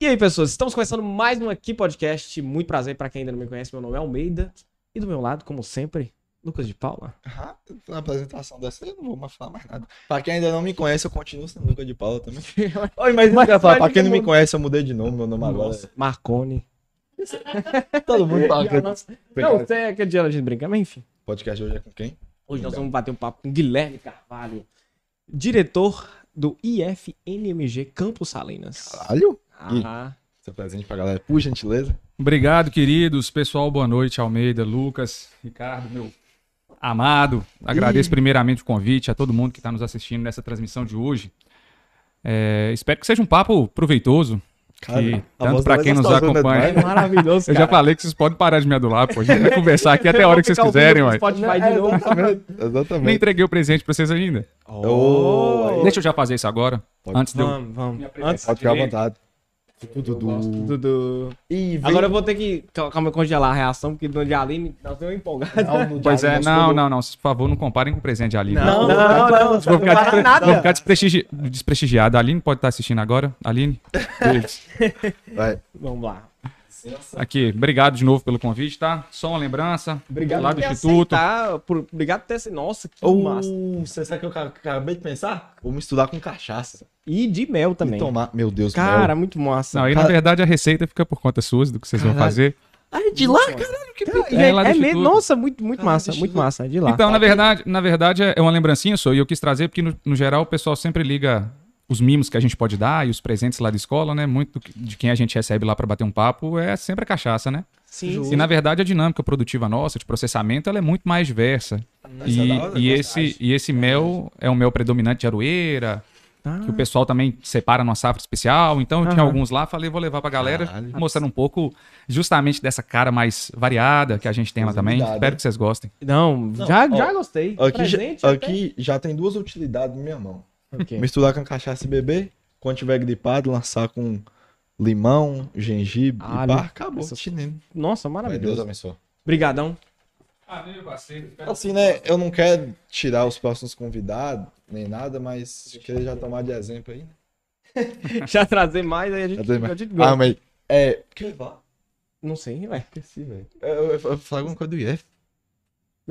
E aí, pessoas, estamos começando mais um Aqui Podcast. Muito prazer para quem ainda não me conhece. Meu nome é Almeida. E do meu lado, como sempre, Lucas de Paula. Ah, na apresentação dessa eu não vou mais falar mais nada. Pra quem ainda não me conhece, eu continuo sendo Lucas de Paula também. Oi, mas, Mas- mas, falar, pra mas quem não me conhece, eu mudei de nome, meu nome agora. Nossa, Marconi. é- Todo mundo fala que Não, não sei aquele dia a gente brinca, mas enfim. podcast hoje é com quem? Hoje nós vamos bater um papo com Guilherme Carvalho, diretor do IFNMG Campos Salinas. Caralho? Ah, Seu presente pra galera, por gentileza. Obrigado, queridos. Pessoal, boa noite. Almeida, Lucas, Ricardo, meu amado. Agradeço primeiramente o convite a todo mundo que está nos assistindo nessa transmissão de hoje. É, espero que seja um papo proveitoso. que, tanto para quem nos acompanha. é maravilhoso, Eu já falei que vocês podem parar de me adular, pô. A gente vai conversar aqui até a hora que vocês quiserem, ué. Spotify de novo. Exatamente. Nem Exatamente. entreguei o presente pra vocês ainda. Oh. Deixa eu já fazer isso agora. Pode. antes de eu. Vamos, vamos. Antes, Pode ficar à vontade. Tudo do... Vem- Agora eu vou ter que calma, congelar a reação, porque no de Aline nós estamos empolgados. Não, no Pois é, não, não, não. Por favor, não comparem com o presente de Aline. Não, Não, não, não. Vou ficar, Não despre... nada. vou ficar desprestigi- desprestigiado. A Aline pode estar assistindo agora. Aline. Vai. Vamos lá. Aqui, obrigado de novo pelo convite, tá? Só uma lembrança. Obrigado lá do Instituto. aceitar, por, obrigado por ter esse... Nossa, que Ou, massa. você sabe o que eu ca- acabei de pensar? Vou misturar com cachaça. E de mel E também. tomar, meu Deus, Cara, mel. muito massa. Não, aí na verdade a receita fica por conta suas, do que vocês vão Caralho. fazer. Ai, de lá, caralho, que Cara, É, é, é mesmo, nossa, muito, muito Cara, massa, muito massa, é de lá. Então, na verdade, na verdade é uma lembrancinha só, e eu quis trazer porque no, no geral o pessoal sempre liga os mimos que a gente pode dar e os presentes lá da escola, né? Muito de quem a gente recebe lá pra bater um papo é sempre a cachaça, né? Sim, Justo. E na verdade a dinâmica produtiva nossa de processamento ela é muito mais diversa. É E, hora, e esse, e esse mel é um mel predominante de aroeira, Ah, que o pessoal também separa numa safra especial. Então eu tinha Aham. alguns lá, falei, vou levar pra galera, Caralho. mostrando um pouco justamente dessa cara mais variada que a gente tem lá também. Espero né? que vocês gostem. Não, Não, já, ó, já gostei. Aqui, Presente já, aqui já tem duas utilidades na minha mão. Ok. Misturar com cachaça e beber. Quando tiver gripado, lançar com limão, gengibre Alho. e pá, acabou. Chinelo. Nossa, Vai, Deus maravilhoso. abençoe. Obrigadão. Assim, né? Eu não quero tirar os próximos convidados, nem nada, mas queria já tomar de exemplo aí. né? Já trazer mais, aí a gente, tem a mais. gente Ah, gosta. mas. É. Que? Não sei, ué. Esqueci, velho. Eu, eu, eu ia falar alguma coisa do IF.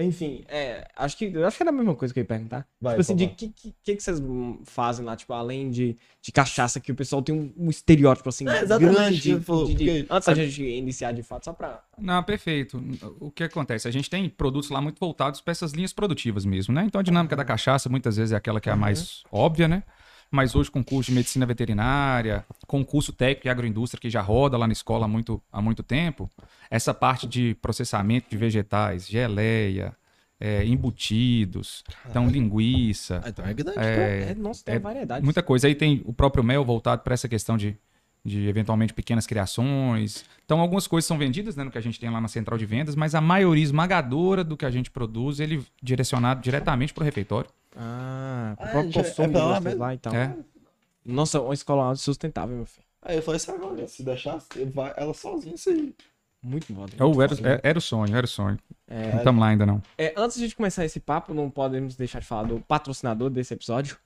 Enfim, é, acho que acho que era a mesma coisa que eu ia perguntar. Vai, tipo assim, de que, que, que vocês fazem lá, tipo, além de, de cachaça, que o pessoal tem um, um estereótipo assim, É, exatamente, grande. falou, de- de- porque- antes da gente iniciar de fato, só pra. Não, perfeito. O que acontece? A gente tem produtos lá muito voltados para essas linhas produtivas mesmo, né? Então a dinâmica da cachaça muitas vezes é aquela que é a mais óbvia, né? Mas hoje com curso de medicina veterinária, com curso técnico e agroindústria que já roda lá na escola há muito, há muito tempo, essa parte de processamento de vegetais, geleia, é, embutidos, então linguiça, Ah, então é grande. É, É, nossa, tem é variedade. muita coisa. Aí tem o próprio mel voltado para essa questão de, de eventualmente pequenas criações. Então, algumas coisas são vendidas né, no que a gente tem lá na central de vendas, mas a maioria esmagadora do que a gente produz, ele é direcionado diretamente para o refeitório. Ah, o Ah, próprio já- consumo é lá de vocês mesmo? lá e tal. É. Nossa, uma escola sustentável, meu filho. Aí eu falei assim agora, se deixar, vai ela sozinha isso aí. Muito bom. Ou era, é- era o sonho, era o sonho. É, Não estamos lá ainda não. É, antes de a gente começar esse papo, não podemos deixar de falar do patrocinador desse episódio.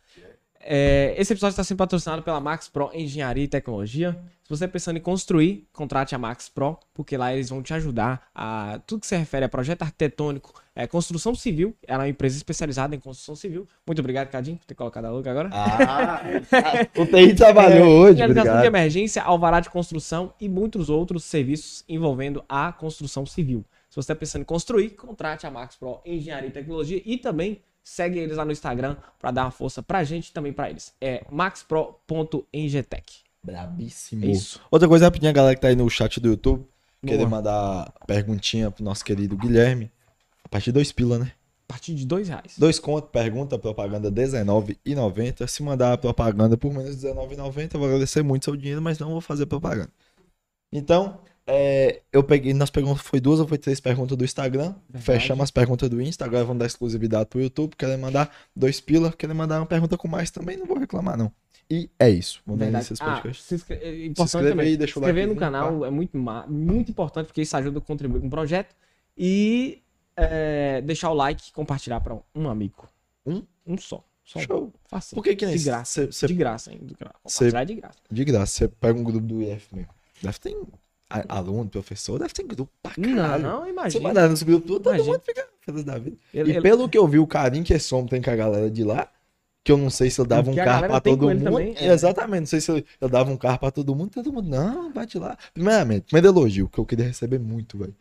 É, esse episódio está sendo patrocinado pela Max Pro Engenharia e Tecnologia. Se você está pensando em construir, contrate a Max Pro, porque lá eles vão te ajudar a tudo que se refere a projeto arquitetônico, é, construção civil. Ela é uma empresa especializada em construção civil. Muito obrigado, Cadinho, por ter colocado a logo agora. Ah, o TI trabalhou hoje, Realização de emergência, alvará de construção e muitos outros serviços envolvendo a construção civil. Se você está pensando em construir, contrate a Max Pro Engenharia e Tecnologia e também segue eles lá no Instagram para dar uma força pra gente e também pra eles. É maxpro.engetec. Brabíssimo. É isso. Outra coisa rapidinho, a galera que tá aí no chat do YouTube, querer Boa. mandar perguntinha pro nosso querido Guilherme. A partir de dois pila, né? A partir de dois reais. Dois conto, pergunta, propaganda R$19,90. Se mandar a propaganda por menos de R$19,90, eu vou agradecer muito seu dinheiro, mas não vou fazer propaganda. Então, é, eu peguei, nós pegamos, foi duas ou foi três perguntas do Instagram. Verdade. Fechamos as perguntas do Insta, agora vamos dar exclusividade pro YouTube. Querem mandar dois pila, querem mandar uma pergunta com mais também, não vou reclamar, não. E é isso. Vamos dar Verdade. início a esse Ah, se inscre- é Se importante inscreve também. aí, deixa o inscrever no canal é muito, muito importante porque isso ajuda a contribuir com o projeto. E é, deixar o like e compartilhar para um amigo. Um? Um só. Som. Show. Facinho. Por que que nem De graça. cê- cê- De graça, hein? De graça. Cê- Compartilhar de graça. De graça, você pega um grupo do IF mesmo. Deve ter aluno, professor, deve ter grupo pra Não, caralho. não, Você imagina. mandar nos grupos, todo Imagina. mundo fica feliz da vida. Ele- e ele- pelo que eu vi, o carinho que esse homem tem com a galera de lá, que eu não sei se ele dava um Que a carro pra todo mundo. também, é. Exatamente, não sei se ele, ele dava um carro pra todo mundo, todo mundo, não, bate lá. Primeiramente, primeiro elogio, que eu queria receber muito, velho.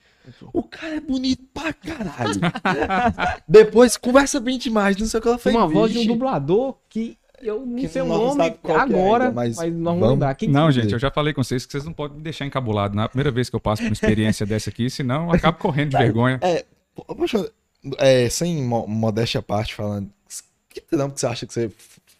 O cara é bonito pra caralho. Depois, conversa bem demais, não sei o que ela fez. uma voz de um dublador que eu não Que sei o nome é agora, ainda, mas mas, nós vamos- lembrar. Quem Não, gente, eu já falei com vocês que vocês não podem me deixar encabulado. Na primeira vez que eu passo por uma experiência dessa aqui, senão eu acabo correndo de vergonha. É, po- poxa, é, sem mo- modéstia à parte falando, que trampo que você acha que você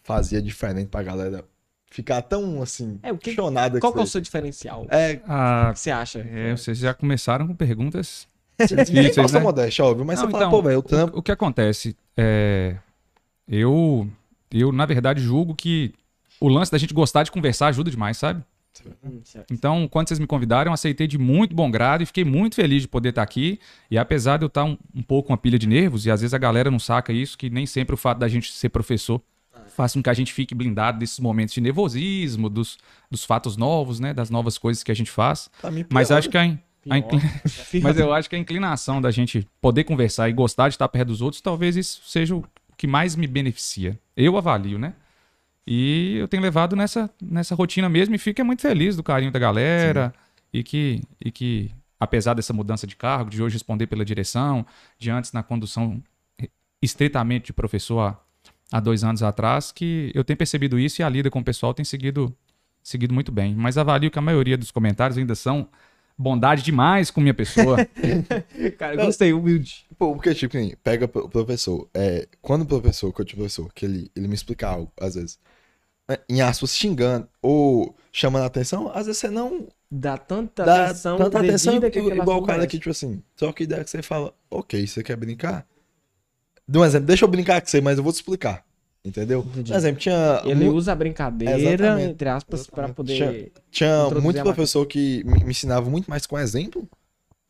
fazia diferente pra galera ficar tão, assim, É, o que- questionada Qual que é o seu diferencial? O É, Ah, que você acha? é, vocês já começaram com perguntas sem difíceis, né? modéstia, óbvio, mas Não, você fala, então, pô, velho, o trampo... O, o que acontece é. Eu, eu, na verdade, julgo que o lance da gente gostar de conversar ajuda demais, sabe? Hum. Então, quando vocês me convidaram, eu aceitei de muito bom grado e fiquei muito feliz de poder estar aqui. E apesar de eu estar um, um pouco com uma pilha de nervos, e às vezes a galera não saca isso, que nem sempre o fato da gente ser professor faz com que a gente fique blindado desses momentos de nervosismo, dos, dos fatos novos, né? Das novas coisas que a gente faz. Mim, Mas acho que a, a inclin- Mas eu acho que a inclinação da gente poder conversar e gostar de estar perto dos outros, talvez isso seja o que mais me beneficia. Eu avalio, né? E eu tenho levado nessa, nessa rotina mesmo e fico é muito feliz do carinho da galera e que, e que, apesar dessa mudança de cargo, de hoje responder pela direção, de antes na condução estritamente de professor há, há dois anos atrás, que eu tenho percebido isso e a lida com o pessoal tem seguido, seguido muito bem. Mas avalio que a maioria dos comentários ainda são bondade demais com minha pessoa. Cara, eu gostei, humilde. Pô, porque, tipo, assim, pega o professor, é, quando o professor, que eu tive professor, que ele, ele me explica algo, às vezes, é, em aspas, xingando ou chamando a atenção, às vezes você não Dá tanta dá atenção, tanta atenção que igual o cara que, tipo assim, só que ideia que você fala, ok, você quer brincar? Dá um exemplo, deixa eu brincar com você, mas eu vou te explicar. Entendeu? Entendi. Por exemplo, tinha, Ele mu- usa a brincadeira, Exatamente. entre aspas, Exatamente. poder... tinha introduzir muito professor que me, me ensinava muito mais com exemplo,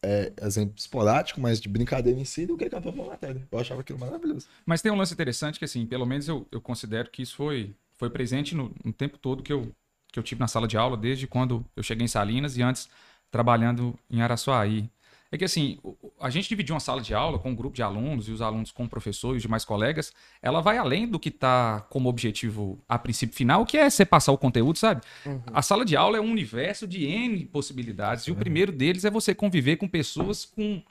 é, exemplo esporádico, mas de brincadeira em si, do que com a própria matéria. Eu achava aquilo maravilhoso. Mas tem um lance interessante que, assim, pelo menos eu, eu considero que isso foi, foi presente no, no tempo todo que eu, que eu tive na sala de aula, desde quando eu cheguei em Salinas e antes trabalhando em Araçuaí. É que, assim, a gente dividir uma sala de aula com um grupo de alunos e os alunos com o professor e os demais colegas, ela vai além do que está como objetivo a princípio final, que é você passar o conteúdo, sabe? A sala de aula é um universo de N possibilidades. E o primeiro deles é você conviver com pessoas com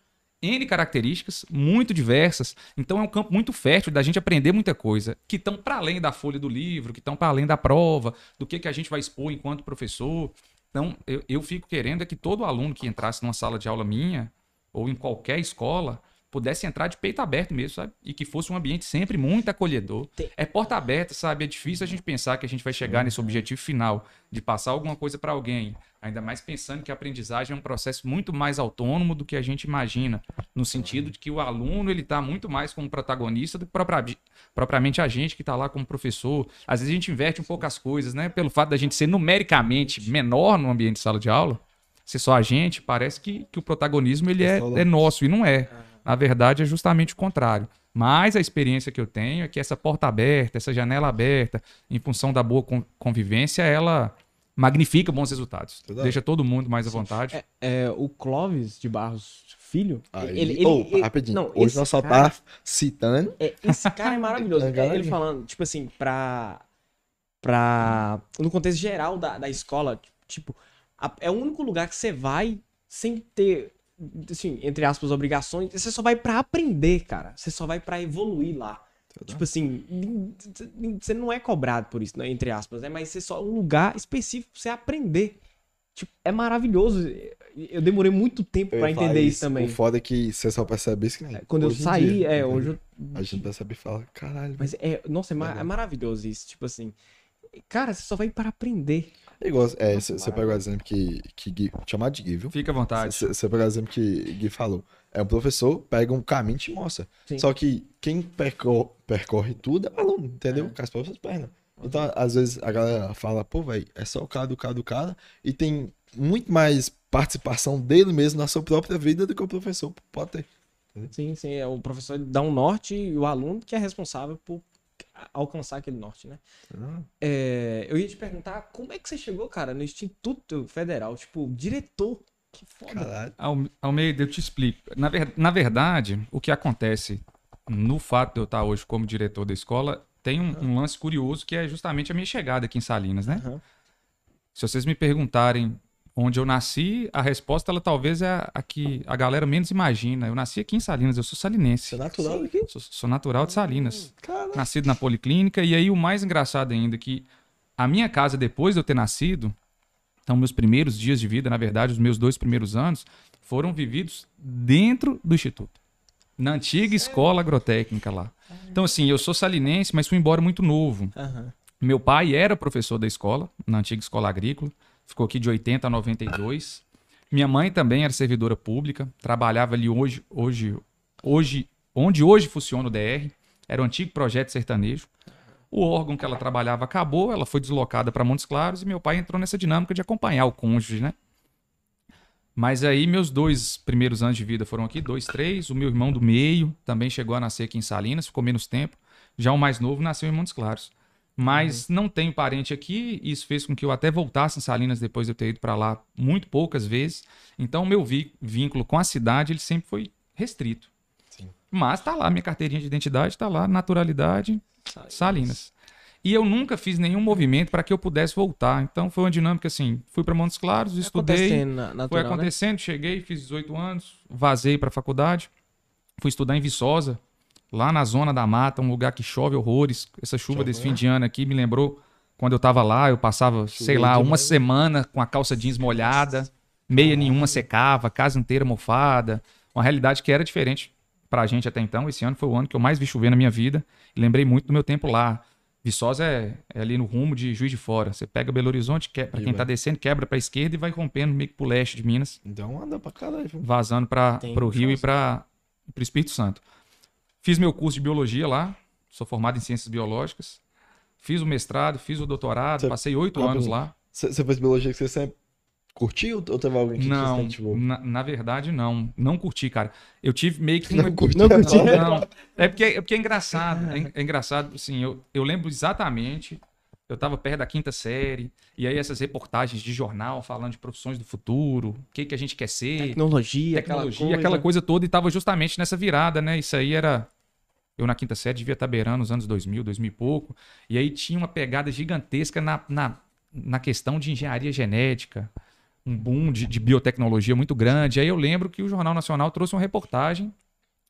N características muito diversas. Então é um campo muito fértil da gente aprender muita coisa, que estão para além da folha do livro, que estão para além da prova, do que, que a gente vai expor enquanto professor. Então eu, eu fico querendo é que todo aluno que entrasse numa sala de aula minha, ou em qualquer escola, pudesse entrar de peito aberto mesmo, sabe? E que fosse um ambiente sempre muito acolhedor. Tem- É porta aberta, sabe? É difícil a gente pensar que a gente vai chegar nesse objetivo final de passar alguma coisa para alguém. Ainda mais pensando que a aprendizagem é um processo muito mais autônomo do que a gente imagina, no sentido de que o aluno ele está muito mais como protagonista do que propria- propriamente a gente que está lá como professor. Às vezes a gente inverte um pouco as coisas, né? Pelo fato da gente ser numericamente menor no ambiente de sala de aula, ser só a gente, parece que, que o protagonismo ele é, é nosso e não é. Na verdade, é justamente o contrário. Mas a experiência que eu tenho é que essa porta aberta, essa janela aberta, em função da boa con- convivência, ela magnifica bons resultados. Verdade. Deixa todo mundo mais à vontade. É, é, o Clóvis de Barros Filho, Aí, ele, ele, Ô, ele- rapidinho, não, hoje nós só cara- tá citando. É, esse cara é maravilhoso. É, ele falando, tipo assim, pra. pra no contexto geral da, da escola, tipo, a- é o único lugar que você vai sem ter, assim, entre aspas, obrigações. Você só vai pra aprender, cara. Você só vai pra evoluir lá. Tipo assim, você não é cobrado por isso, né, entre aspas, né? Mas você só é um lugar específico pra você aprender. Tipo, é maravilhoso. Eu demorei muito tempo falar entender isso também. O foda é que você só percebe isso que nem Quando eu saí, dia, é, hoje eu A gente percebe e fala, caralho. Mas é, nossa, é, é maravilhoso isso. Tipo assim, cara, você só vai para aprender. É igual, é, você pega o exemplo que, que Gui, chamar de Gui, viu? Fica à vontade. Você pega o exemplo que Gui falou. É um professor, pega um caminho e te mostra. Sim. Só que quem percorre, percorre tudo é o aluno, entendeu? É. Com as próprias pernas. Então, às vezes, a galera fala, pô, velho, é só o cara do cara do cara. E tem muito mais participação dele mesmo na sua própria vida do que o professor pode ter. Sim, sim. É, o professor dá um norte e o aluno que é responsável por alcançar aquele norte, né? Ah, É, eu ia te perguntar como é que você chegou, cara, no Instituto Federal, tipo, diretor. Que foda. Caralho. Al- Almeida, eu te explico. Na, ver- na verdade, o que acontece no fato de eu estar hoje como diretor da escola tem um, um lance curioso que é justamente a minha chegada aqui em Salinas, né? Aham. Se vocês me perguntarem onde eu nasci, a resposta ela talvez é a, a que a galera menos imagina. Eu nasci aqui em Salinas, eu sou salinense. Você é natural daqui? Sou, sou natural de Salinas. Caralho. Nascido na Policlínica. E aí o mais engraçado ainda é que a minha casa, depois de eu ter nascido, então meus primeiros dias de vida, na verdade, os meus dois primeiros anos, foram vividos dentro do Instituto. Na antiga escola agrotécnica lá. Então, assim, eu sou salinense, mas fui embora muito novo. Aham. Meu pai era professor da escola, na antiga escola agrícola, ficou aqui de 80 a 92. Minha mãe também era servidora pública, trabalhava ali hoje, hoje, hoje, onde hoje funciona o DR, era o antigo projeto sertanejo. O órgão que ela trabalhava acabou, ela foi deslocada para Montes Claros e meu pai entrou nessa dinâmica de acompanhar o cônjuge, né? Mas aí meus dois primeiros anos de vida foram aqui, dois, três. O meu irmão do meio também chegou a nascer aqui em Salinas, ficou menos tempo. Já o mais novo nasceu em Montes Claros. Mas não tenho parente aqui, isso fez com que eu até voltasse em Salinas depois de eu ter ido para lá muito poucas vezes. Então, o meu vínculo com a cidade ele sempre foi restrito. Sim. Mas tá lá, minha carteirinha de identidade tá lá, naturalidade, Salinas. E eu nunca fiz nenhum movimento para que eu pudesse voltar. Então, foi uma dinâmica assim: fui para Montes Claros, estudei, Acontecendo na- foi natural, né? acontecendo, cheguei, fiz 18 anos, vazei para a faculdade, fui estudar em Viçosa, lá na zona da mata, um lugar que chove horrores. Essa chuva Chove, desse né? fim de ano aqui me lembrou quando eu tava lá, eu passava, sei lá, demais. uma semana com a calça jeans molhada, meia nenhuma secava, casa inteira mofada. Uma realidade que era diferente pra gente até então. Esse ano foi o ano que eu mais vi chover na minha vida e lembrei muito do meu tempo lá. Viçosa é, é ali no rumo de Juiz de Fora. Você pega Belo Horizonte, que, para E quem vai. tá descendo, quebra pra esquerda e vai rompendo meio que pro leste de Minas Então anda pra caralho. viu? vazando para Tem o Rio e chance. para o Espírito Santo. Fiz meu curso de biologia lá, sou formado em ciências biológicas. Fiz o mestrado, fiz o doutorado, Você- passei oito anos lá. Você fez biologia que você sempre curtiu ou teve alguém que te Não, incentivou? na, na verdade não. Não curti, cara. Eu tive meio que... Não curti. Não curti. Não, não. É porque é, porque é engraçado. É, é engraçado, assim, eu, eu lembro exatamente. Eu estava perto da quinta série, e aí essas reportagens de jornal falando de profissões do futuro, o que, que a gente quer ser, Tecnologia, tecnologia, aquela coisa. aquela coisa toda, e tava justamente nessa virada, né? Isso aí era. Eu na quinta série devia estar beirando os anos 2000, 2000 e pouco. E aí tinha uma pegada gigantesca na, na, na questão de engenharia genética, um boom de, de biotecnologia muito grande. Aí eu lembro que o Jornal Nacional trouxe uma reportagem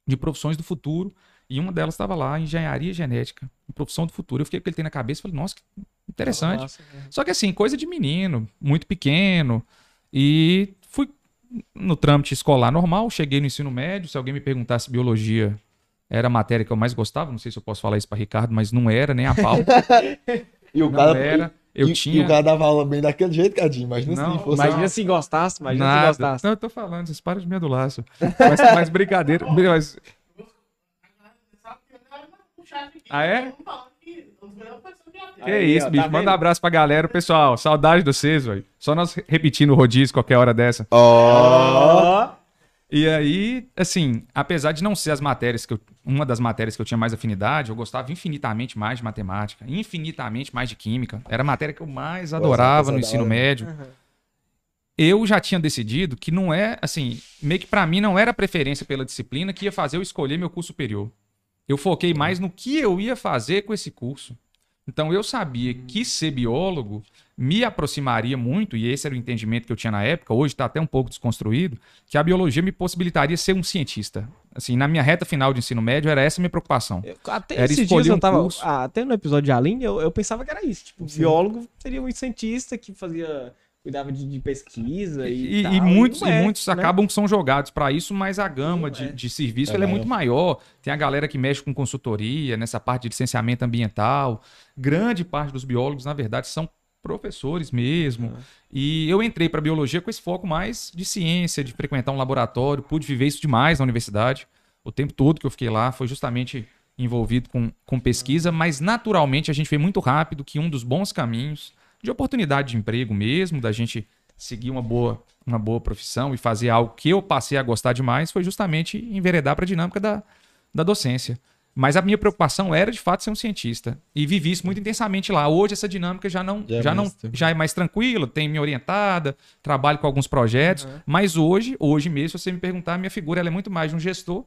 de profissões do futuro. E uma delas estava lá, engenharia genética, profissão do futuro. Eu fiquei com ele tem na cabeça e falei, nossa, que interessante. Nossa, né? Só que assim, coisa de menino, muito pequeno. E fui no trâmite escolar normal, cheguei no ensino médio. Se alguém me perguntasse biologia, era a matéria que eu mais gostava. Não sei se eu posso falar isso para Ricardo, mas não era nem a pau. E o não cara, era. Eu e, tinha. e o cara dava aula bem daquele jeito, Cadinho. Imagina Não, se fosse. Imagina se gostasse, imagina se Nada. gostasse. Não, eu tô falando, vocês param de me adular. Mas, mas brincadeira. Mas... Ah, é? Que Aí, isso, ó, bicho. tá Manda um abraço pra galera. Pessoal, saudade de vocês, velho. Só nós repetindo o rodízio qualquer hora dessa. Ó. E aí, assim, apesar de não ser as matérias que eu. Uma das matérias que eu tinha mais afinidade, eu gostava infinitamente mais de matemática, infinitamente mais de química. Era a matéria que eu mais adorava no é ensino médio. Eu já tinha decidido que não é, assim, meio que pra mim não era a preferência pela disciplina que ia fazer eu escolher meu curso superior. Eu foquei mais no que eu ia fazer com esse curso. Então eu sabia que ser biólogo me aproximaria muito, e esse era o entendimento que eu tinha na época, hoje está até um pouco desconstruído, que a biologia me possibilitaria ser um cientista. Assim, na minha reta final de ensino médio, era essa a minha preocupação. Eu- Até Era esses dias eu um tava. curso. ah, até no episódio de Aline, eu, eu pensava que era isso. Tipo, Sim. biólogo seria um cientista que fazia. Cuidava de, de pesquisa e. E, tal, e muitos, e é, muitos né? acabam que são jogados para isso, mas a gama de, é. de serviço É ela é muito maior. Tem a galera que mexe com consultoria, nessa parte de licenciamento ambiental. Grande parte dos biólogos, na verdade, são professores mesmo. Uhum. E eu entrei para biologia com esse foco mais de ciência, de frequentar um laboratório, pude viver isso demais na universidade. O tempo todo que eu fiquei lá foi justamente envolvido com, com pesquisa, mas naturalmente a gente vê muito rápido que um dos bons caminhos de oportunidade de emprego mesmo, da gente seguir uma boa, uma boa profissão e fazer algo que eu passei a gostar demais, foi justamente enveredar para a dinâmica da, da docência. Mas a minha preocupação era de fato ser um cientista e vivi isso muito intensamente lá. Hoje essa dinâmica já não Já é já, não mais tranquilo. já é mais tranquila, tem me orientada, trabalho com alguns projetos, mas hoje, hoje mesmo, se você me perguntar, minha figura ela é muito mais de um gestor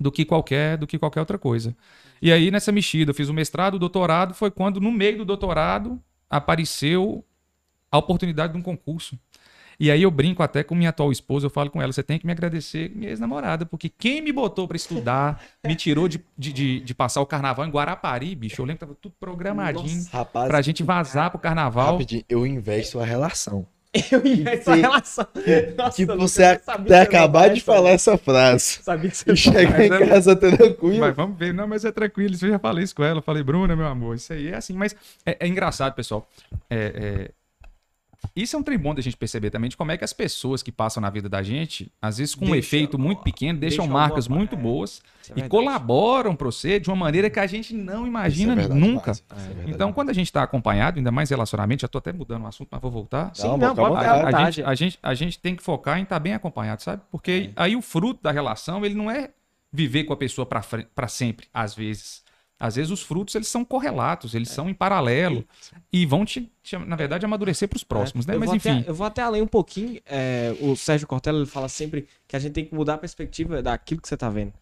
do que qualquer do que qualquer outra coisa. E aí nessa mexida, eu fiz o mestrado, o doutorado, foi quando no meio do doutorado apareceu a oportunidade de um concurso. E aí eu brinco até com minha atual esposa, eu falo com ela, você tem que me agradecer, minha ex-namorada, porque quem me botou pra estudar, me tirou de, de, de, de passar o carnaval em Guarapari, bicho, eu lembro que tava tudo programadinho Rapaz, pra gente vazar pro carnaval. rapidinho, eu investo a relação. Eu ia essa Sim. relação. Nossa, tipo, Lucas, você até que você ia acabar de essa. falar essa frase. Sabia que você E chegar em Mas é- casa tranquilo. Mas vamos ver, não, mas é tranquilo, isso eu já falei isso com ela, eu falei, Bruna, meu amor, isso aí é assim, mas é, é engraçado, pessoal. É, é, Isso é um trem bom da gente perceber também de como é que as pessoas que passam na vida da gente, às vezes com um Deixa- efeito muito pequeno, deixam, deixam marcas alguma- muito é, boas Isso é e colaboram para você de uma maneira que a gente não imagina é verdade nunca. é Então, quando a gente está acompanhado, ainda mais relacionamento, já tô até mudando o assunto, mas vou voltar. Sim, Não, não, pode A, a gente, a, gente, a gente tem que focar em estar bem acompanhado, sabe? Porque aí o fruto da relação, ele não é viver com a pessoa para sempre, às vezes. Às vezes os frutos, eles são correlatos, eles são em paralelo e vão te, te, na verdade, amadurecer para os próximos, né? Eu Mas enfim, Até, eu vou até além um pouquinho. é, o Sérgio Cortella ele fala sempre que a gente tem que mudar a perspectiva daquilo que você tá vendo.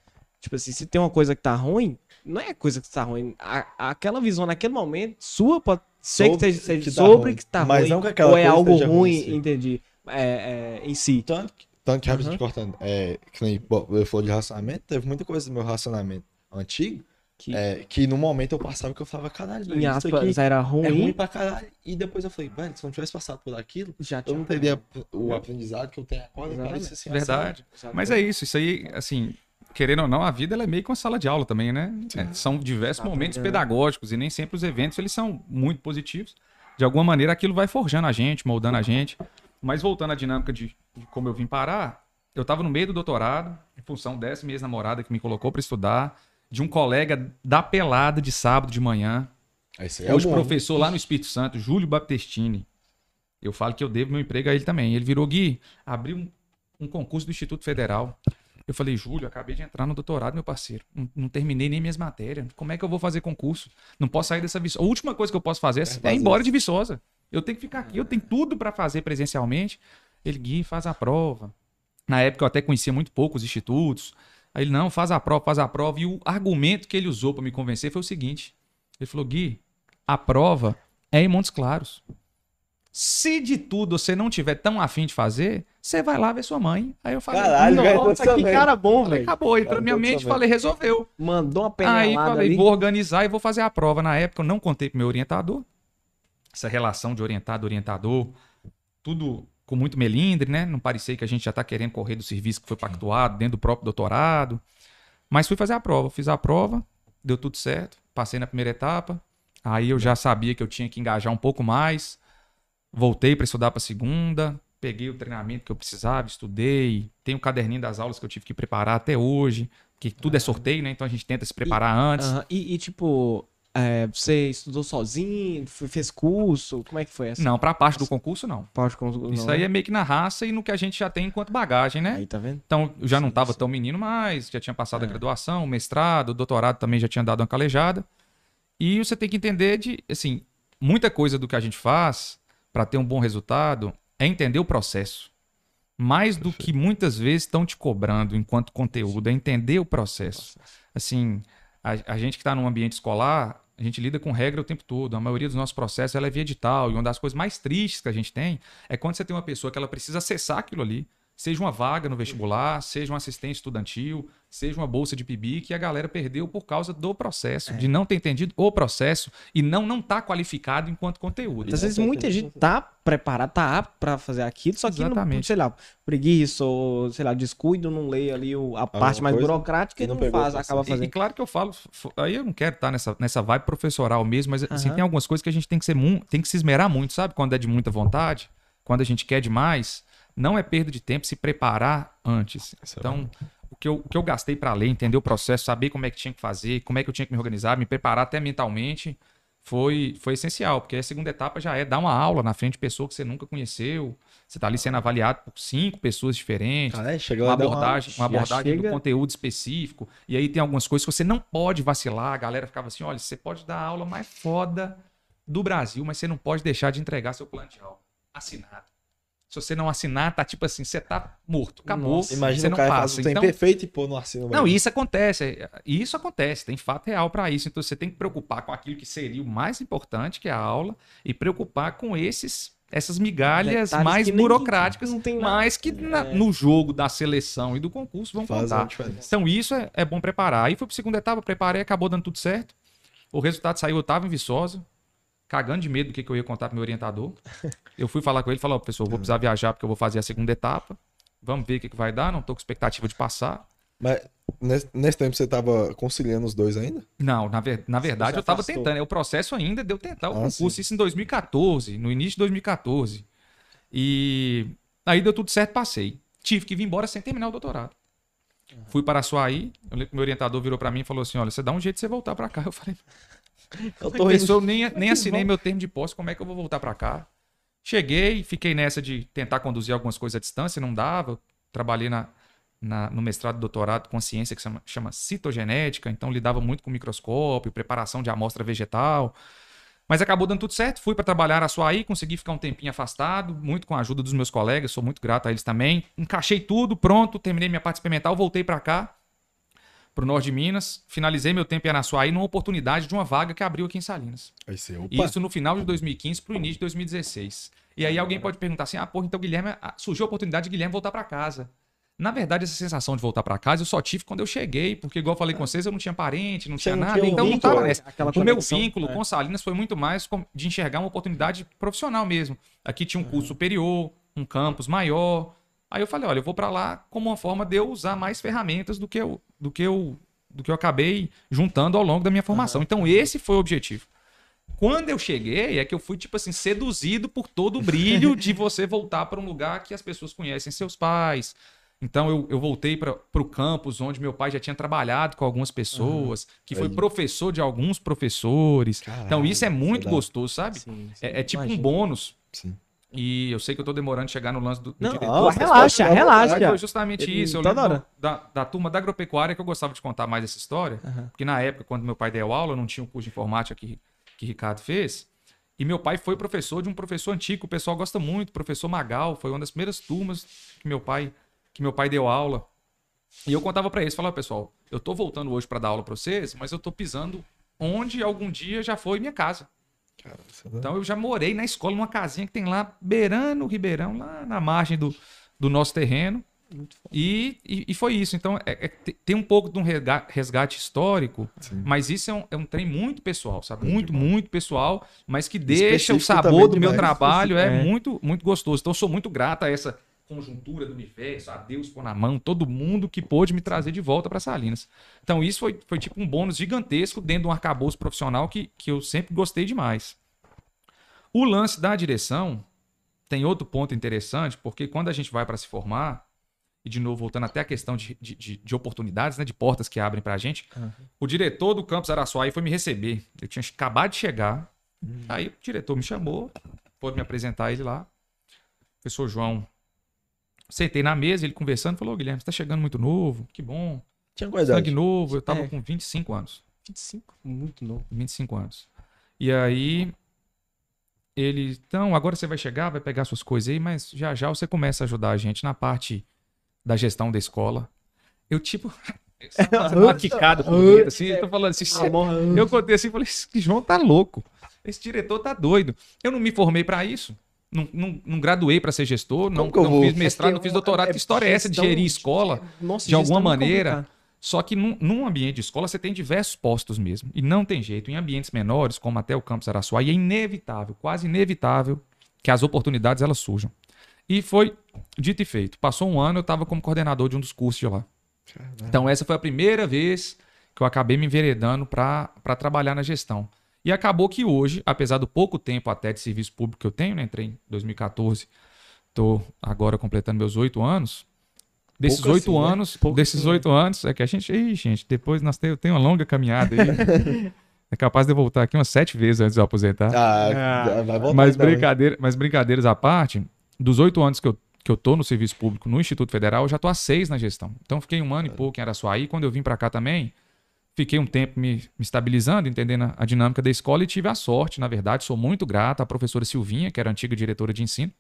Tipo assim, se tem uma coisa que tá ruim, não é coisa que tá ruim. A- aquela visão naquele momento, sua pode ser que Sobre que tá sobre ruim. que tá Mas ruim. não que aquela ou é coisa algo esteja ruim ruim, entendi. É, é, em si. Tanto, que- tanto que, Aham. cortando, é, que nem bom, eu falou de relacionamento, teve muita coisa do meu relacionamento antigo, Que é, que no momento eu passava que eu falava, caralho, velho, em isso aspas aqui era é ruim. ruim pra caralho. E depois eu falei, velho, se eu não tivesse passado por aquilo, Já eu não teria o aprendizado que eu tenho agora. Exatamente. Parece assim, verdade. Já Mas é isso, isso aí, assim, querendo ou não, a vida ela é meio que uma sala de aula também, né? É, são diversos Tá momentos aprendendo. pedagógicos e nem sempre os eventos eles são muito positivos. De alguma maneira aquilo vai forjando a gente, moldando a gente. Mas voltando à dinâmica de, de como eu vim parar, eu estava no meio do doutorado, em função dessa minha ex-namorada que me colocou para estudar, de um colega da pelada de sábado de manhã, Esse é Hoje, bom. professor lá no Espírito Santo, Júlio Baptistini. Eu falo que eu devo meu emprego a ele também. Ele virou Gui, abriu um, um concurso do Instituto Federal. Eu falei, Júlio, acabei de entrar no doutorado, meu parceiro. Não, não terminei nem minhas matérias. Como é que eu vou fazer concurso? Não posso sair dessa Viçosa. A última coisa que eu posso fazer é, é ir fazer embora de Viçosa. Eu tenho que ficar aqui, eu tenho tudo para fazer presencialmente. Ele, Gui, faz a prova. Na época eu até conhecia muito pouco os institutos. Aí ele, não, faz a prova, faz a prova. E o argumento que ele usou para me convencer foi o seguinte: ele falou, Gui, a prova é em Montes Claros. Se de tudo você não tiver tão afim de fazer, você vai lá ver sua mãe. Aí eu falei, Caralho, Nossa, que cara bom, velho. acabou. Entrou Cara, na minha mente, falei, resolveu. Mandou uma Aí penelada falei, ali. vou organizar e vou fazer a prova. Na época eu não contei pro meu orientador. Essa relação de orientado orientador, tudo com muito melindre, né? Não parecia que a gente já tá querendo correr do serviço que foi pactuado dentro do próprio doutorado. Mas fui fazer a prova, fiz a prova, deu tudo certo, passei na primeira etapa. Aí eu já sabia que eu tinha que engajar um pouco mais. Voltei para estudar para segunda, peguei o treinamento que eu precisava, estudei, tenho o caderninho das aulas que eu tive que preparar até hoje, que tudo é sorteio, né? Então a gente tenta se preparar antes. Aham, E, e, tipo, é, você estudou sozinho, fez curso? Como é que foi essa? Não, para a parte do concurso não. Pode con- Isso não, aí né? é meio que na raça e no que a gente já tem enquanto bagagem, né? Aí, tá vendo? Então, eu já não Sim, estava sim. tão menino mais, já tinha passado a É. graduação, o mestrado, o doutorado também já tinha dado uma calejada. E você tem que entender de, assim, muita coisa do que a gente faz para ter um bom resultado é entender o processo. Mais do que muitas vezes estão te cobrando enquanto conteúdo, é entender o processo. Assim, a, a gente que está num ambiente escolar, a gente lida com regra o tempo todo. A maioria dos nossos processos ela é via edital. E uma das coisas mais tristes que a gente tem é quando você tem uma pessoa que ela precisa acessar aquilo ali. Seja uma vaga no vestibular, seja um assistente estudantil, seja uma bolsa de PIBIC, que a galera perdeu por causa do processo, de não ter entendido o processo e não não tá qualificado enquanto conteúdo. Às vezes muita gente tá preparada, tá apto pra fazer aquilo, só que, não, Exatamente. sei lá, preguiça ou, sei lá, descuido, não lê ali o- a parte mais burocrática e e não não, faz, acaba E, e fazendo. claro que eu falo, aí eu não quero estar nessa, nessa vibe professoral mesmo, mas assim, Aham. tem algumas coisas que a gente tem que ser tem que se esmerar muito, sabe? Quando é de muita vontade, quando a gente quer demais, não é perda de tempo se preparar antes. Isso é Então, o que eu, o que eu gastei para ler, entender o processo, saber como é que tinha que fazer, como é que eu tinha que me organizar, me preparar até mentalmente, foi, foi essencial, porque a segunda etapa já é dar uma aula na frente de pessoa que você nunca conheceu. Você está ali sendo avaliado por cinco pessoas diferentes. Cara, chega uma uma- abordagem, uma já abordagem do chega- conteúdo específico. E aí tem algumas coisas que você não pode vacilar. A galera ficava assim: olha, você pode dar a aula mais foda do Brasil, mas você não pode deixar de entregar seu plano de aula assinado. Se você não assinar, tá tipo assim, você tá morto, acabou. Nossa, você Imagina o não passa. o tempo Então, perfeito e pô no assino. não, isso acontece. Isso acontece, tem fato real para isso. Então você tem que preocupar com aquilo que seria o mais importante, que é a aula, e preocupar com esses essas migalhas Detalhes mais burocráticas, não tem nada. mas que na- no jogo da seleção e do concurso vão faz contar. Então isso é, é bom preparar. Aí foi pra segunda etapa, preparei, acabou dando tudo certo. O resultado saiu, eu tava em Viçosa, cagando de medo do que, que eu ia contar pro meu orientador. Eu fui falar com ele, falou, ó, pessoal, vou precisar viajar porque eu vou fazer a segunda etapa. Vamos ver o que, que vai dar, não tô com expectativa de passar. Mas nesse, nesse tempo você tava conciliando os dois ainda? Não, na, ver- na verdade eu tava tentando. É o processo ainda de eu tentar o Ah, concurso. sim. Isso em 2014, no início de 2014. E aí deu tudo certo, passei. Tive que vir embora sem terminar o doutorado. Fui para Açuaí, eu lembro que meu orientador virou para mim e falou assim: Olha, você dá um jeito de você voltar para cá. Eu falei: Eu Tô eu nem, nem assinei meu termo de posse, como é que eu vou voltar para cá? Cheguei, fiquei nessa de tentar conduzir algumas coisas à distância, não dava. Trabalhei na, na- no mestrado e doutorado com ciência que chama, chama citogenética, então lidava muito com microscópio, preparação de amostra vegetal. Mas acabou dando tudo certo, fui para trabalhar a Açuaí, consegui ficar um tempinho afastado, muito com a ajuda dos meus colegas, sou muito grato a eles também. Encaixei tudo, pronto, terminei minha parte experimental, voltei para cá, para o norte de Minas, finalizei meu tempo em Araçuaí numa oportunidade de uma vaga que abriu aqui em Salinas. Aí você, opa. Isso no final de 2015 para o início de 2016. E aí alguém pode perguntar assim: ah, porra, então Guilherme, ah, surgiu a oportunidade de Guilherme voltar para casa. Na verdade, essa sensação de voltar para casa eu só tive quando eu cheguei, porque, igual eu falei com vocês, eu não tinha parente, não tinha não nada, tinha um então não vínculo, tava né? nessa. O meu vínculo é. com Salinas foi muito mais com- de enxergar uma oportunidade profissional mesmo. Aqui tinha um curso superior, um campus maior. Aí eu falei, olha, eu vou para lá como uma forma de eu usar mais ferramentas do que eu, do que eu, do que eu acabei juntando ao longo da minha formação. Então esse foi o objetivo. Quando eu cheguei, é que eu fui, tipo assim, seduzido por todo o brilho de você voltar para um lugar que as pessoas conhecem seus pais. Então eu, eu voltei para o campus onde meu pai já tinha trabalhado com algumas pessoas, que foi Aí. professor de alguns professores. Caralho, então isso é muito dá- gostoso, sabe? Sim, sim, É, é tipo um imagino. bônus. Sim. E eu sei que eu tô demorando de chegar no lance do, do Não, diretor. ó, Nossa, relaxa, relaxa. Mas foi justamente Ele- isso. Eu lembro hora. da, da turma da agropecuária que eu gostava de contar mais essa história. Aham. Porque na época, quando meu pai deu aula, não tinha o curso de informática que, que Ricardo fez. E meu pai foi professor de um professor antigo, o pessoal gosta muito, professor Magal. Foi uma das primeiras turmas que meu pai, que meu pai deu aula. E eu contava pra eles, falava, pessoal, eu tô voltando hoje pra dar aula pra vocês, mas eu tô pisando onde algum dia já foi minha casa. Dá- Então eu já morei na escola, numa casinha que tem lá, beirando o Ribeirão, lá na margem do, do nosso terreno. Muito. E, e, e foi isso. Então é- é- te- tem um pouco de um resga- resgate histórico, Sim. mas isso é um, é um trem muito pessoal, sabe? Muito, muito pessoal, mas que deixa o Específico sabor também do meu demais. trabalho. É, É. muito, muito gostoso. Então eu sou muito grato a essa conjuntura do universo, a Deus pôr na mão, todo mundo que pôde me trazer de volta para Salinas. Então isso foi, foi tipo um bônus gigantesco dentro de um arcabouço profissional que, que eu sempre gostei demais. O lance da direção tem outro ponto interessante, porque quando a gente vai para se formar, e de novo voltando até a questão de, de, de- de oportunidades, né, de portas que abrem para a gente, Aham. o diretor do campus Araçuaí foi me receber. Eu tinha acabado de chegar, aí o diretor me chamou, pôde me apresentar ele lá. Professor João. Sentei na mesa, ele conversando, falou: "Ô, Guilherme, você tá chegando muito novo, que bom. Tinha qualidade. Sangue novo, eu tava É. com 25 anos. 25, muito novo. 25 anos. E aí, ele, então, agora você vai chegar, vai pegar suas coisas aí, mas já já você começa a ajudar a gente na parte da gestão da escola. Eu, tipo, uma quicada dentro, assim, eu tô falando assim, "Cê- eu contei assim, falei, esse João tá louco, esse diretor tá doido. Eu não me formei pra isso, não, não, não graduei pra ser gestor, não, eu não fiz mestrado, É não fiz doutorado. é Que história é essa de gerir escola? Nossa, de alguma é maneira, complicado. Só que num, num ambiente de escola você tem diversos postos mesmo. E não tem jeito. Em ambientes menores, como até o campus Araçuaí, é inevitável, quase inevitável, que as oportunidades elas surjam. E foi dito e feito. Passou um ano, eu estava como coordenador de um dos cursos de lá. Então essa foi a primeira vez que eu acabei me enveredando para trabalhar na gestão. E acabou que hoje, apesar do pouco tempo até de serviço público que eu tenho, né? entrei em 2014, estou agora completando meus oito anos. Desses oito assim, né? anos, Pouco desses assim, oito anos, é que a gente, ih, gente, depois nós temos, tem uma longa caminhada aí. É capaz de eu voltar aqui umas sete vezes antes de eu aposentar. Ah, vai voltar. mas, então, brincadeira, mas brincadeiras à parte, dos oito anos que eu, que eu tô no serviço público no Instituto Federal, eu já tô há seis na gestão. Então fiquei um ano e pouco em Araçuaí. Quando eu vim para cá também, fiquei um tempo me, me estabilizando, entendendo a, a dinâmica da escola e tive a sorte, na verdade, sou muito grato à professora Silvinha, que era antiga diretora de ensino,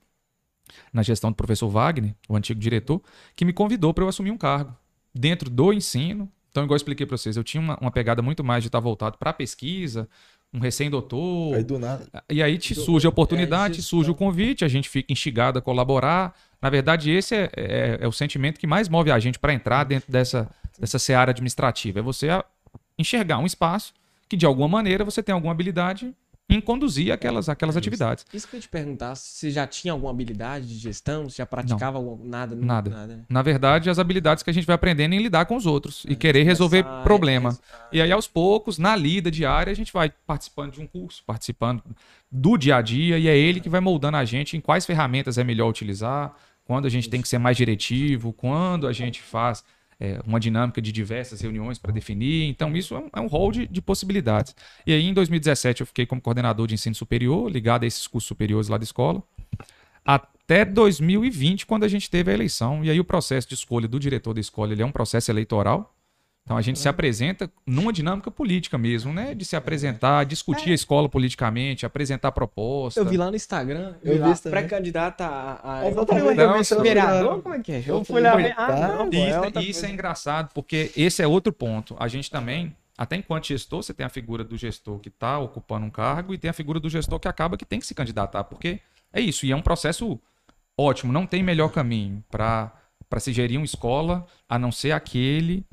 na gestão do professor Wagner, o antigo diretor, que me convidou para eu assumir um cargo dentro do ensino. Então, igual eu expliquei para vocês, eu tinha uma, uma pegada muito mais de estar voltado para a pesquisa, um recém-doutor, Aí do nada. e aí te surge a oportunidade, É, te surge o convite, a gente fica instigado a colaborar. Na verdade, esse é, é- é o sentimento que mais move a gente para entrar dentro dessa, dessa seara administrativa. É você enxergar um espaço que, de alguma maneira, você tem alguma habilidade em conduzir aquelas, aquelas atividades. Isso que eu ia te perguntar, se você já tinha alguma habilidade de gestão, se já praticava algum- nada? Nada. né? Na verdade, as habilidades que a gente vai aprendendo em lidar com os outros e querer resolver Conversar, problema. conversar. E aí, aos poucos, na lida diária, a gente vai participando de um curso, participando do dia a dia, e é ele que vai moldando a gente em quais ferramentas é melhor utilizar, quando a gente tem que ser mais diretivo, quando a gente faz é, uma dinâmica de diversas reuniões para definir. Então, isso é um, é um rol de, de possibilidades. E aí, em 2017, eu fiquei como coordenador de ensino superior, ligado a esses cursos superiores lá da escola, até 2020, quando a gente teve a eleição. E aí, o processo de escolha do diretor da escola ele é um processo eleitoral. Então a gente se apresenta numa dinâmica política mesmo, né? De se apresentar, discutir a escola politicamente, apresentar proposta. Eu vi lá no Instagram, eu Eu vi lá, isso pré-candidata a, isso vereador, como é que é? Eu Eu fui lá ver. Ah, não, E é isso, isso é engraçado, porque esse é outro ponto. A gente também, até enquanto gestor, você tem a figura do gestor que está ocupando um cargo e tem a figura do gestor que acaba que tem que se candidatar, porque é isso, e é um processo ótimo, não tem melhor caminho para se gerir uma escola a não ser aquele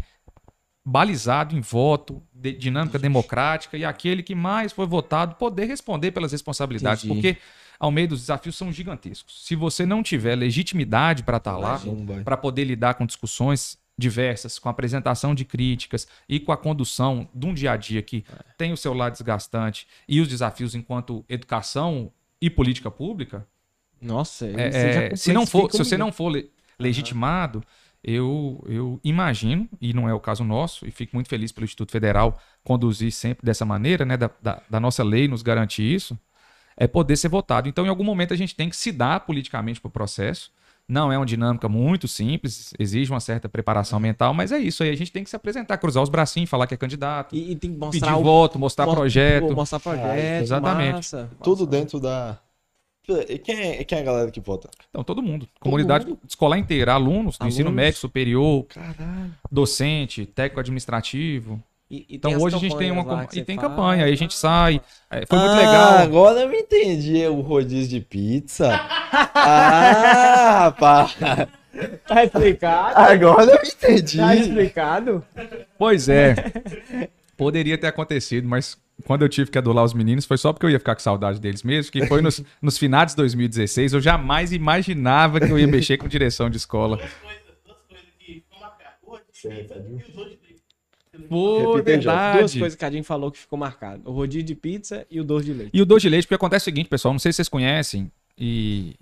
balizado em voto, de- dinâmica democrática e aquele que mais foi votado poder responder pelas responsabilidades, Entendi. porque ao meio dos desafios são gigantescos. Se você não tiver legitimidade para estar lá, Não vai. para poder lidar com discussões diversas, com a apresentação de críticas e com a condução de um dia a dia que tem o seu lado desgastante e os desafios enquanto educação e política pública, Nossa, é, é, se não for, se você não for le- legitimado, eu, eu imagino, e não é o caso nosso, e fico muito feliz pelo Instituto Federal conduzir sempre dessa maneira, né, da, da, da nossa lei nos garantir isso, é poder ser votado. Então, em algum momento, a gente tem que se dar politicamente para o processo. Não é uma dinâmica muito simples, exige uma certa preparação mental, mas é isso aí. A gente tem que se apresentar, cruzar os bracinhos, falar que é candidato, E, e tem que pedir mostrar o voto, mostrar mo- projeto. Mostrar projeto. exatamente. Massa, Tudo massa. dentro da. E quem é, quem é a galera que vota? Então, todo mundo. Comunidade escolar inteira, alunos do ensino médio superior, Caralho. docente, técnico administrativo. E- e Então hoje a gente tem uma e tem campanha, aí a gente sai. É, foi muito Ah, legal. Agora eu entendi o rodízio de pizza. ah, rapaz. Tá explicado? Agora eu entendi. Tá explicado? Pois é. Poderia ter acontecido, mas quando eu tive que adular os meninos foi só porque eu ia ficar com saudade deles mesmo, que foi nos, nos finados de 2016. Eu jamais imaginava que eu ia mexer com direção de escola. duas coisas que ficam marcadas. O rodízio de pizza e os dois de leite. Foi Repita aí, Jorge. verdade. Duas coisas que a gente falou que ficou marcado. O rodízio de pizza e o doce de leite. E o doce de leite, porque acontece o seguinte, pessoal, não sei se vocês conhecem, e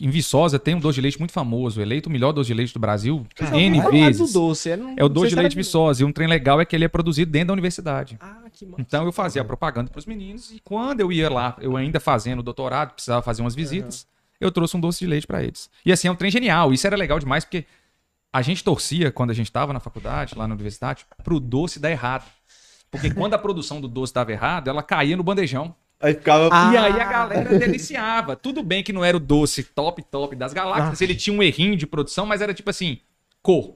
em Viçosa tem um doce de leite muito famoso, eleito o melhor doce de leite do Brasil, N Ah, vezes. do doce. eu não- É o doce de era leite Viçosa, e um trem legal é que ele é produzido dentro da universidade. Ah, que massa. Então eu fazia propaganda para os meninos e quando eu ia lá, eu ainda fazendo o doutorado, precisava fazer umas visitas, eu trouxe um doce de leite para eles. E assim, é um trem genial. Isso era legal demais porque a gente torcia quando a gente estava na faculdade, lá na universidade, pro doce dar errado. Porque quando a produção do doce dava errado, ela caía no bandejão. Aí ficava. Ah. E aí a galera deliciava. Tudo bem que não era o doce top, top das galáxias, ele tinha um errinho de produção, mas era tipo assim, cor.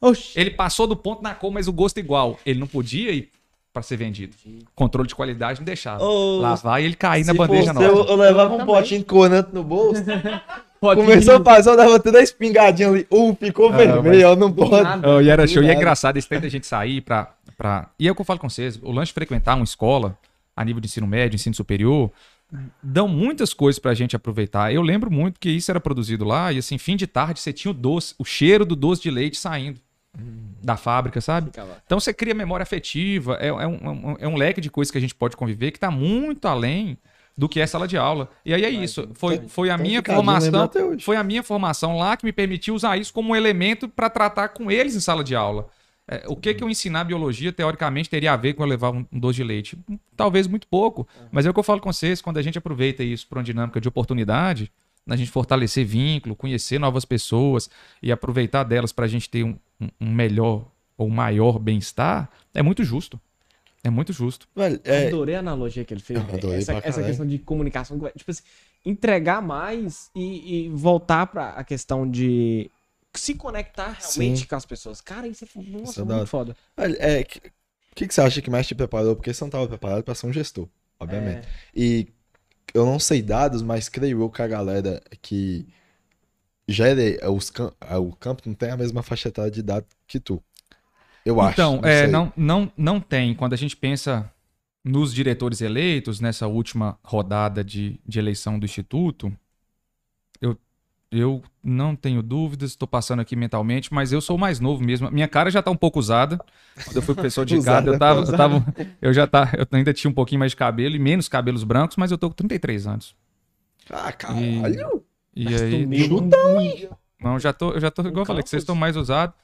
Oxi. Ele passou do ponto na cor, mas o gosto igual. Ele não podia ir para ser vendido. Controle de qualidade não deixava. Ô, Lavar e ele cair na bandeja fosse eu, nova. eu levava um potinho de corante no bolso. Pode Começou a passar, eu dava toda a espingadinha ali. Uh, ficou Ah, vermelho, ó, não pode. nada. Oh, e era show. E é engraçado esse tempo da gente sair pra, pra. E é o que eu falo com vocês: o lance de frequentar uma escola a nível de ensino médio, ensino superior, dão muitas coisas pra gente aproveitar. Eu lembro muito que isso era produzido lá, e assim, fim de tarde você tinha o doce, o cheiro do doce de leite saindo da fábrica, sabe? Então você cria memória afetiva, é, é um, é um- é um leque de coisas que a gente pode conviver que está muito além do que é sala de aula. E aí é isso. Foi, foi a minha formação. Foi a minha formação lá que me permitiu usar isso como um elemento para tratar com eles em sala de aula. É, o que que eu ensinar biologia, teoricamente, teria a ver com eu levar um, um doce de leite? Talvez muito pouco, mas é o que eu falo com vocês, quando a gente aproveita isso para uma dinâmica de oportunidade, a gente fortalecer vínculo, conhecer novas pessoas e aproveitar delas para a gente ter um, um- melhor ou maior bem-estar, é muito justo. É muito justo. Velho, é, Adorei a analogia que ele fez. Essa, essa questão de comunicação. Tipo assim, entregar mais e, e voltar pra a questão de se conectar realmente Sim. com as pessoas. Cara, isso é, nossa, Isso é muito foda. velho, é, que- o que, que você acha que mais te preparou? Porque você não estava preparado para ser um gestor, obviamente. É, E eu não sei dados, mas creio eu que a galera que gere os cam- ah, o campo não tem a mesma faixa etária de idade que tu. Eu acho. Então, é, sei. não, não, não tem. Quando a gente pensa nos diretores eleitos, nessa última rodada de, de eleição do Instituto, eu, não tenho dúvidas, estou passando aqui mentalmente, mas eu sou mais novo mesmo. Minha cara já está um pouco usada. Quando eu fui professor de Usada, eu, tava, eu, tava, eu já tá, eu ainda tinha um pouquinho mais de cabelo e menos cabelos brancos, mas eu tô com 33 anos. Ah, caralho! E tu aí. mesmo- Não, já tô, eu já tô, igual eu falei, que vocês estão mais usados.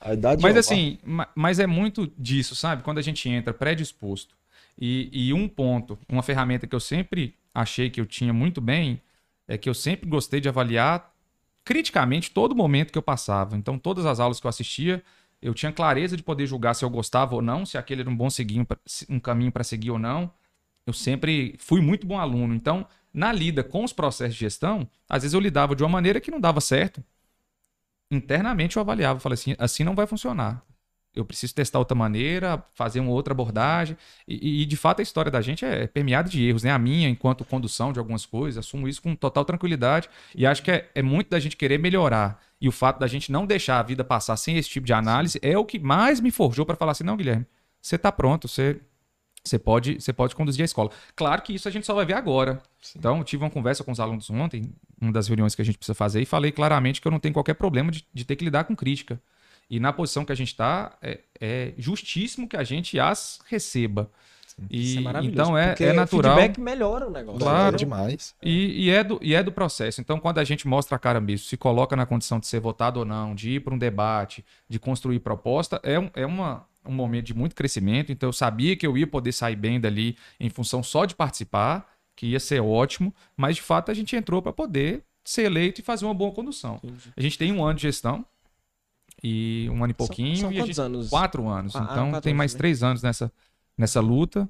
Mas já assim, ma- mas é muito disso, sabe? Quando a gente entra predisposto. E, e um ponto, uma ferramenta que eu sempre achei que eu tinha muito bem, é que eu sempre gostei de avaliar criticamente todo momento que eu passava. Então, todas as aulas que eu assistia, eu tinha clareza de poder julgar se eu gostava ou não, se aquele era um bom seguinho, um caminho para seguir ou não. Eu sempre fui muito bom aluno. Então, na lida com os processos de gestão, às vezes eu lidava de uma maneira que não dava certo internamente eu avaliava, falei assim, assim não vai funcionar. Eu preciso testar outra maneira, fazer uma outra abordagem. E, e, de fato a história da gente é permeada de erros, né? A minha, enquanto condução de algumas coisas, assumo isso com total tranquilidade. E acho que é, é muito da gente querer melhorar. E o fato da gente não deixar a vida passar sem esse tipo de análise é o que mais me forjou para falar assim: não, Guilherme, você tá pronto, você. Você pode, você pode conduzir a escola. Claro que isso a gente só vai ver agora. Então, eu tive uma conversa com os alunos ontem, uma das reuniões que a gente precisa fazer, e falei claramente que eu não tenho qualquer problema de, de ter que lidar com crítica. E na posição que a gente está, é, é justíssimo que a gente as receba. E, Isso é maravilhoso. então é, porque é o natural. feedback melhora o negócio. Claro. É demais. E, e é do, e é do processo. Então, quando a gente mostra a cara mesmo, se coloca na condição de ser votado ou não, de ir para um debate, de construir proposta, é, um, é uma, um momento de muito crescimento. Então, eu sabia que eu ia poder sair bem dali em função só de participar, que ia ser ótimo, mas de fato a gente entrou para poder ser eleito e fazer uma boa condução. A gente tem um ano de gestão e um ano e São- pouquinho. são a quantos anos? Quatro anos. Ah, então quatro tem anos mais também. três anos nessa, nessa luta.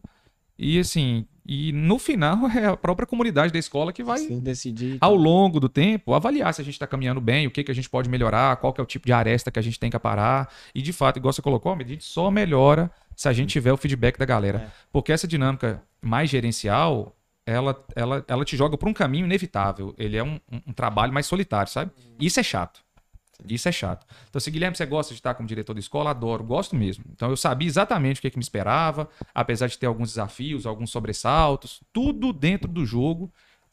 E assim, e no final é a própria comunidade da escola que vai, Sim. Decidir. ao longo do tempo, avaliar se a gente está caminhando bem, o que, que a gente pode melhorar, qual que é o tipo de aresta que a gente tem que aparar. E de fato, igual você colocou, a gente só melhora se a gente tiver o feedback da galera. É. Porque essa dinâmica mais gerencial, ela, ela, ela te joga para um caminho inevitável. Ele é um, um- um trabalho mais solitário, sabe? Isso é chato. Isso é chato. Então, se Guilherme, você gosta de estar como diretor da escola, adoro, gosto mesmo. Então, eu sabia exatamente o que, que me esperava, apesar de ter alguns desafios, alguns sobressaltos, tudo dentro do jogo.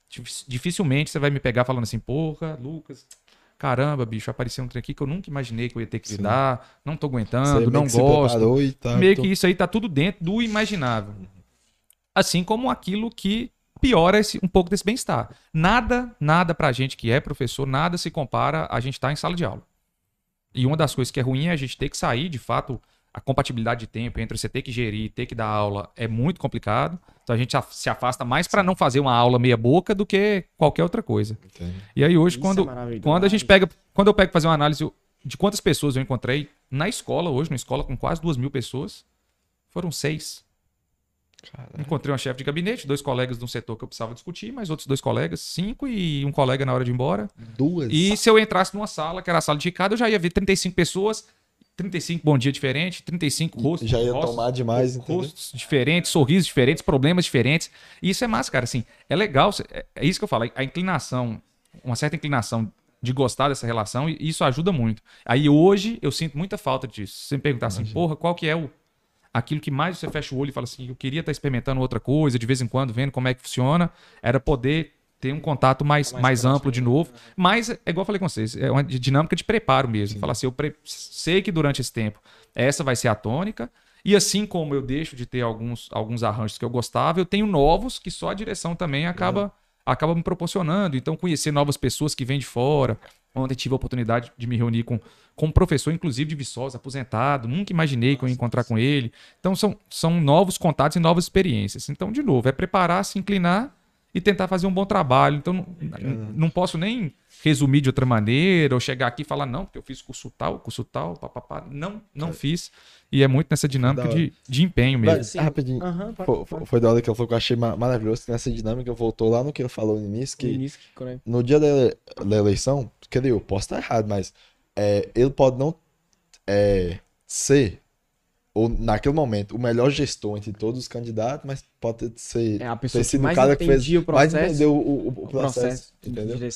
Dif- Dificilmente você vai me pegar falando assim, porra, Lucas, caramba, bicho, apareceu um trem aqui que eu nunca imaginei que eu ia ter que Sim. lidar, não tô Você aguentando, meio não gosto. tá, Meio tô- que isso aí tá tudo dentro do imaginável. Assim como aquilo que piora esse, um pouco desse bem-estar. Nada, nada pra gente que é professor, nada se compara a gente estar em sala de aula. E uma das coisas que é ruim é a gente ter que sair, de fato, a compatibilidade de tempo entre você ter que gerir e ter que dar aula é muito complicado. Então a gente se afasta mais para não fazer uma aula meia boca do que qualquer outra coisa. Entende? E aí hoje, Isso quando, é quando a gente pega, quando eu pego fazer uma análise de quantas pessoas eu encontrei na escola hoje, numa escola com quase duas mil pessoas, foram seis. Caralho. Encontrei uma chefe de gabinete, dois colegas de um setor que eu precisava discutir, mais outros dois colegas, cinco e um colega na hora de ir embora. Duas. E se eu entrasse numa sala, que era a sala de Ricardo, eu já ia ver 35 pessoas, 35 bom dia diferentes, 35 rostos. Já ia rostos- tomar demais, entendeu? rostos diferentes, sorrisos diferentes, problemas diferentes. E isso é massa, cara. Assim, é legal. É, é isso que eu falo. A inclinação, uma certa inclinação de gostar dessa relação, e isso ajuda muito. Aí hoje eu sinto muita falta disso. Se você me perguntar assim, porra, qual que é o aquilo que mais você fecha o olho e fala assim, eu queria estar experimentando outra coisa, de vez em quando vendo como é que funciona, era poder ter um contato mais, Mais mais, amplo de novo. Mas, é igual eu falei com vocês, é uma dinâmica de preparo mesmo. Falar assim, eu sei que durante esse tempo essa vai ser a tônica, e assim como eu deixo de ter alguns, alguns arranjos que eu gostava, eu tenho novos que só a direção também acaba, acaba me proporcionando. Então, conhecer novas pessoas que vêm de fora, Ontem tive a oportunidade de me reunir com, com um professor, inclusive de Viçosa, aposentado. Nunca imaginei que eu ia encontrar com ele. Então, são, são novos contatos e novas experiências. Então, de novo, é preparar, se inclinar e tentar fazer um bom trabalho. Então, não, não posso nem resumir de outra maneira ou chegar aqui e falar, não, porque eu fiz curso tal, curso tal, papapá. Não, não fiz. E é muito nessa dinâmica de, de empenho mesmo. Mas, rapidinho. Aham, pode- Foi, foi- foi da hora que ele falou que eu achei ma- maravilhoso que nessa dinâmica voltou lá no que ele falou no início, No que início que conecta. no dia da, ele- da eleição, quer dizer, eu posso estar errado, mas é, ele pode não é, ser, ou naquele momento, o melhor gestor entre todos os candidatos, mas pode ser, É a ter pessoa que sido o mais cara que fez, o mais processo. entendeu o, o- o o processo,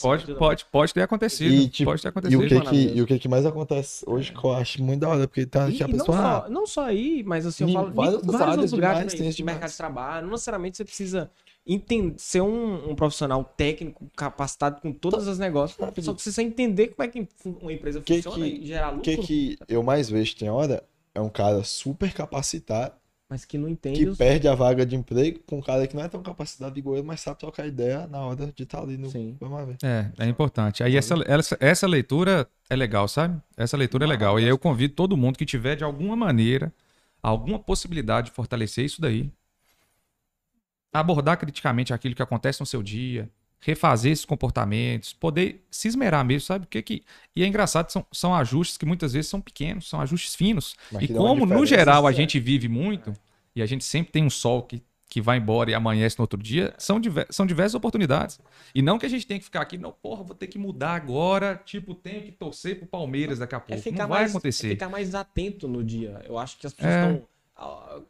Pode, pode, pode ter acontecido. E, tipo, pode ter E acontecido. o, que que, e o que que mais acontece hoje que eu acho muito da hora, porque tá E, que a e não, pessoa... só, não só aí, mas assim, eu falo vários áreas outros lugares demais, também, tem isso de mercado de trabalho. Não necessariamente você precisa entender, ser um, um profissional técnico, capacitado com todas as negócios. Só que você precisa entender como é que uma empresa Que funciona que- e gerar O lucro, que que eu mais vejo tem hora é um cara super capacitado mas que não entende que os... perde a vaga de emprego com um cara que não é tão capacitado igual ele, mas sabe trocar ideia na hora de estar ali no. Sim. Vamos ver. É, é importante. Aí essa, essa, essa leitura é legal, sabe? Essa leitura é legal. E aí eu convido todo mundo que tiver, de alguma maneira, alguma possibilidade de fortalecer isso daí. Abordar criticamente aquilo que acontece no seu dia, refazer esses comportamentos, poder se esmerar mesmo, sabe? O que que... E é engraçado, são, são ajustes que muitas vezes são pequenos, são ajustes finos. Mas E como, no geral, a é. gente vive muito, e a gente sempre tem um sol que, que vai embora e amanhece no outro dia, são, diver- são diversas oportunidades. E não que a gente tenha que ficar aqui, não, porra, vou ter que mudar agora, tipo, tenho que torcer pro Palmeiras daqui a É pouco. ficar, não vai mais, acontecer. é ficar mais atento no dia. Eu acho que as pessoas É. estão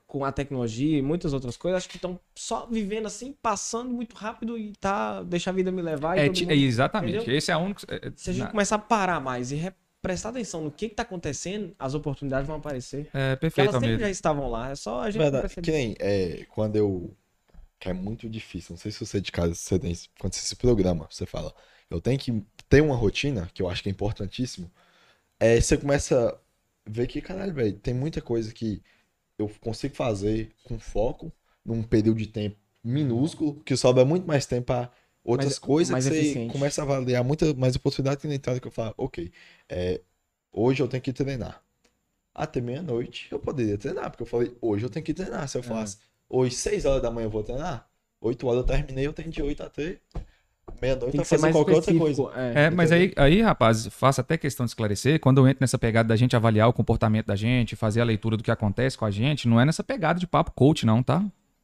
com a tecnologia e muitas outras coisas, acho que estão só vivendo assim, passando muito rápido e tá, deixa a vida me levar. e É, mundo- é, exatamente. entendeu? Esse é o único. é, é, Se a gente na- começar a parar mais e re- prestar atenção no que, que tá acontecendo, as oportunidades vão aparecer. É Porque elas sempre já estavam lá, é só a gente Verdade, perceber. que nem é, quando eu. Que é muito difícil, não sei se você de casa, você tem, quando você se programa, você fala, eu tenho que ter uma rotina, que eu acho que é importantíssimo. É, você começa a ver que, caralho, velho, tem muita coisa que eu consigo fazer com foco, num período de tempo minúsculo, que sobra muito mais tempo para outras Mais- coisas, mais você eficiente. começa a avaliar muita mais oportunidade que na entrada que eu falo, ok, é, hoje eu tenho que treinar. Até meia-noite eu poderia treinar, porque eu falei, hoje eu tenho que treinar. Se eu É. faço hoje, 6 horas da manhã eu vou treinar, 8 horas eu terminei, eu tenho de 8 até meia-noite Tem pra que ser fazer mais qualquer outra coisa. É. É, mas aí, aí, rapaz, faço até questão de esclarecer. Quando eu entro nessa pegada da gente avaliar o comportamento da gente, fazer a leitura do que acontece com a gente, não é nessa pegada de papo coach, não, tá?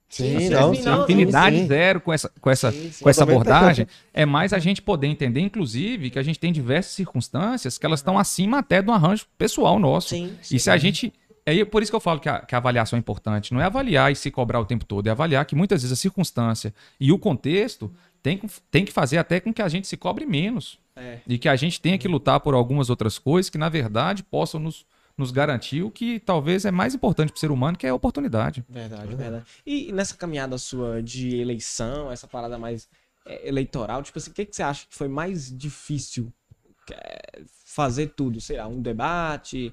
Sim, Sim, não, sim, Afinidade sim. zero com essa, com essa, Sim, sim. com essa Totalmente. abordagem. É mais a gente poder entender, inclusive, que a gente tem diversas circunstâncias que elas estão acima até do arranjo pessoal nosso. Sim, E se a gente. É por isso que eu falo que a, que a avaliação é importante. Não é avaliar e se cobrar o tempo todo, é avaliar que muitas vezes a circunstância e o contexto tem, que- tem que fazer até com que a gente se cobre menos. É. E que a gente tenha que lutar por algumas outras coisas que, na verdade, possam nos, nos garantir o que talvez é mais importante para o ser humano, que é a oportunidade. Verdade, verdade. E nessa caminhada sua de eleição, essa parada mais é, eleitoral, tipo assim, o que, que você acha que foi mais difícil é, fazer tudo? Sei lá, um debate?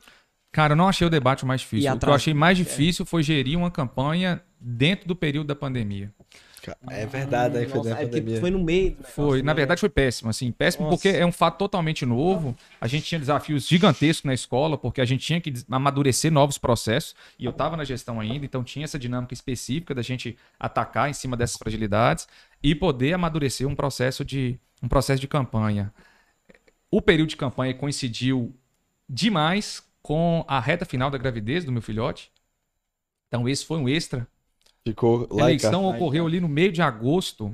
Cara, eu não achei o debate mais difícil. O que eu achei mais difícil foi gerir uma campanha dentro do período da pandemia. É verdade, aí foi Nossa, da é pandemia. foi no meio. do Foi, na né? verdade foi péssimo, assim, péssimo Nossa. porque é um fato totalmente novo. A gente tinha desafios gigantescos na escola, porque a gente tinha que amadurecer novos processos, e eu estava na gestão ainda, então tinha essa dinâmica específica da gente atacar em cima dessas fragilidades e poder amadurecer um processo de um processo de campanha. O período de campanha coincidiu demais com a reta final da gravidez do meu filhote. Então esse foi um extra Ficou a lá eleição ocorreu ali no meio de agosto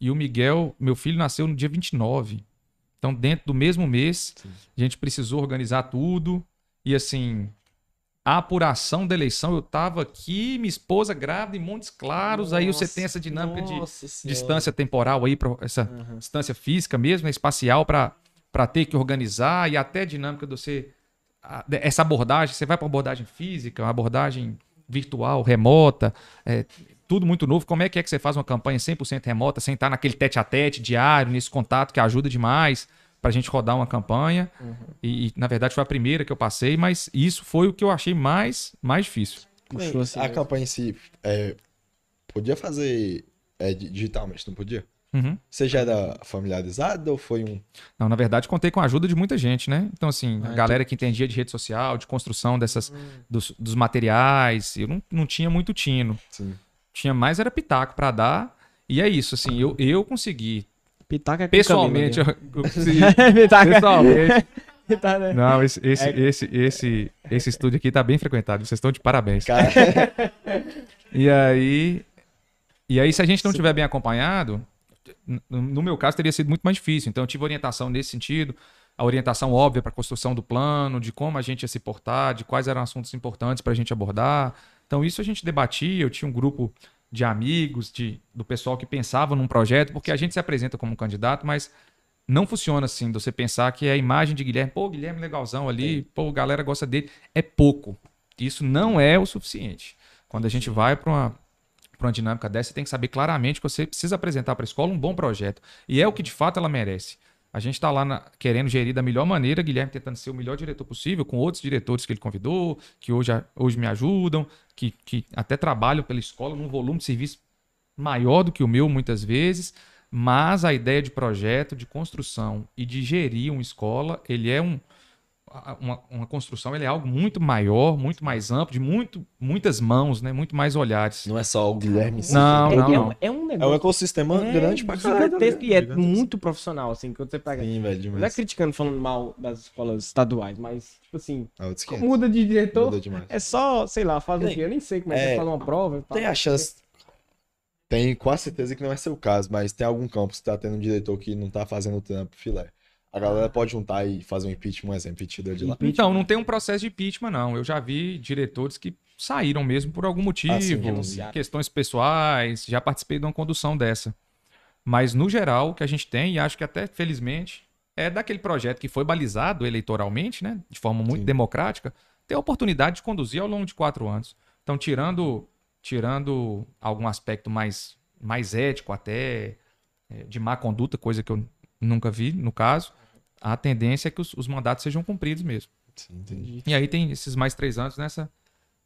e o Miguel, meu filho, nasceu no dia 29. Então, dentro do mesmo mês, a gente precisou organizar tudo. E assim, a apuração da eleição, eu tava aqui, minha esposa grávida em Montes Claros. aí você tem essa dinâmica de Nossa Senhora. distância temporal aí, pra, essa Aham. distância física mesmo, né, espacial, para ter que organizar e até a dinâmica de você. Essa abordagem, você vai para abordagem física, uma abordagem virtual, remota, é, tudo muito novo. Como é que é que você faz uma campanha 100% remota, sem estar naquele tete a tete diário, nesse contato que ajuda demais para a gente rodar uma campanha? E, e, na verdade, foi a primeira que eu passei, mas isso foi o que eu achei mais, mais difícil. Puxou assim a mesmo. campanha em si, é, podia fazer é, di- digitalmente, não podia? Uhum. Você já era familiarizado ou foi um. Não, na verdade, contei com a ajuda de muita gente, né? Então, assim, a Ah, galera que entendia de rede social, de construção dessas, dos, dos materiais, eu não, não tinha muito tino. Sim. Tinha mais era pitaco pra dar. E é isso, assim, eu, eu consegui, Pitaca é pessoalmente, eu, eu consegui, né? Pessoalmente. Pitaca, né? Não, esse, esse, É- esse, esse, esse estúdio aqui tá bem frequentado, vocês estão de parabéns. Cara, E aí, e aí, se a gente não tiver bem acompanhado, no meu caso teria sido muito mais difícil. Então, eu tive orientação nesse sentido, a orientação óbvia para a construção do plano, de como a gente ia se portar, de quais eram assuntos importantes para a gente abordar. Então, isso a gente debatia. Eu tinha um grupo de amigos, de, do pessoal que pensava num projeto, porque a gente se apresenta como um candidato, mas não funciona assim, de você pensar que é a imagem de Guilherme, pô, Guilherme legalzão ali, pô, galera gosta dele. É pouco. Isso não é o suficiente. Quando a gente vai para uma, pra uma dinâmica dessa, você tem que saber claramente que você precisa apresentar para a escola um bom projeto. E é o que de fato ela merece. A gente está lá na- querendo gerir da melhor maneira, Guilherme tentando ser o melhor diretor possível, com outros diretores que ele convidou, que hoje, hoje me ajudam, que, que até trabalham pela escola num volume de serviço maior do que o meu, muitas vezes. Mas a ideia de projeto, de construção e de gerir uma escola, ele é um, uma, uma construção, ele é algo muito maior, muito mais amplo, de muito, muitas mãos, né? muito mais olhares. não é só o Guilherme em si. Não, é, não, é, não. um- é um É um negócio ecossistema é grande pra caralho. gigantesco e é Gigantesco. muito profissional, assim, quando você pega. Sim, velho, Não é demais. criticando, falando mal das escolas estaduais, mas, tipo assim, É outros 500. muda de diretor, Muda demais. é só, sei lá, faz o quê? Eu nem sei como é que é, faz uma prova. Tem a chance. Tem quase certeza que não é seu caso, mas tem algum campus que tá tendo um diretor que não tá fazendo o trampo filé. A galera pode juntar e fazer um impeachment, um exemplo, impeachment de lá. Então, não tem um processo de impeachment, não. Eu já vi diretores que saíram mesmo por algum motivo, Ah, sim, questões pessoais, já participei de uma condução dessa. Mas, no geral, o que a gente tem, e acho que até felizmente, é daquele projeto que foi balizado eleitoralmente, né, de forma muito Sim. democrática, ter a oportunidade de conduzir ao longo de quatro anos. Então, tirando, tirando algum aspecto mais, mais ético até, é, de má conduta, coisa que eu nunca vi, no caso, a tendência é que os, os mandatos sejam cumpridos mesmo. Sim, entendi. E aí tem esses mais três anos nessa,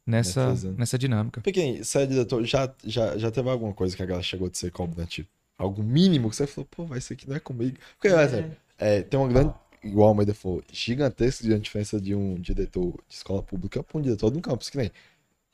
nessa, nessa dinâmica. Pequeno, você é diretor, já, já, já teve alguma coisa que a galera chegou de ser combinativo? Algo mínimo que você falou, pô, vai, isso aqui não é comigo. Porque, por exemplo, é, tem uma grande, igual a Almeida falou, gigantesca de diferença de um diretor de escola pública para um diretor de um campus, que nem.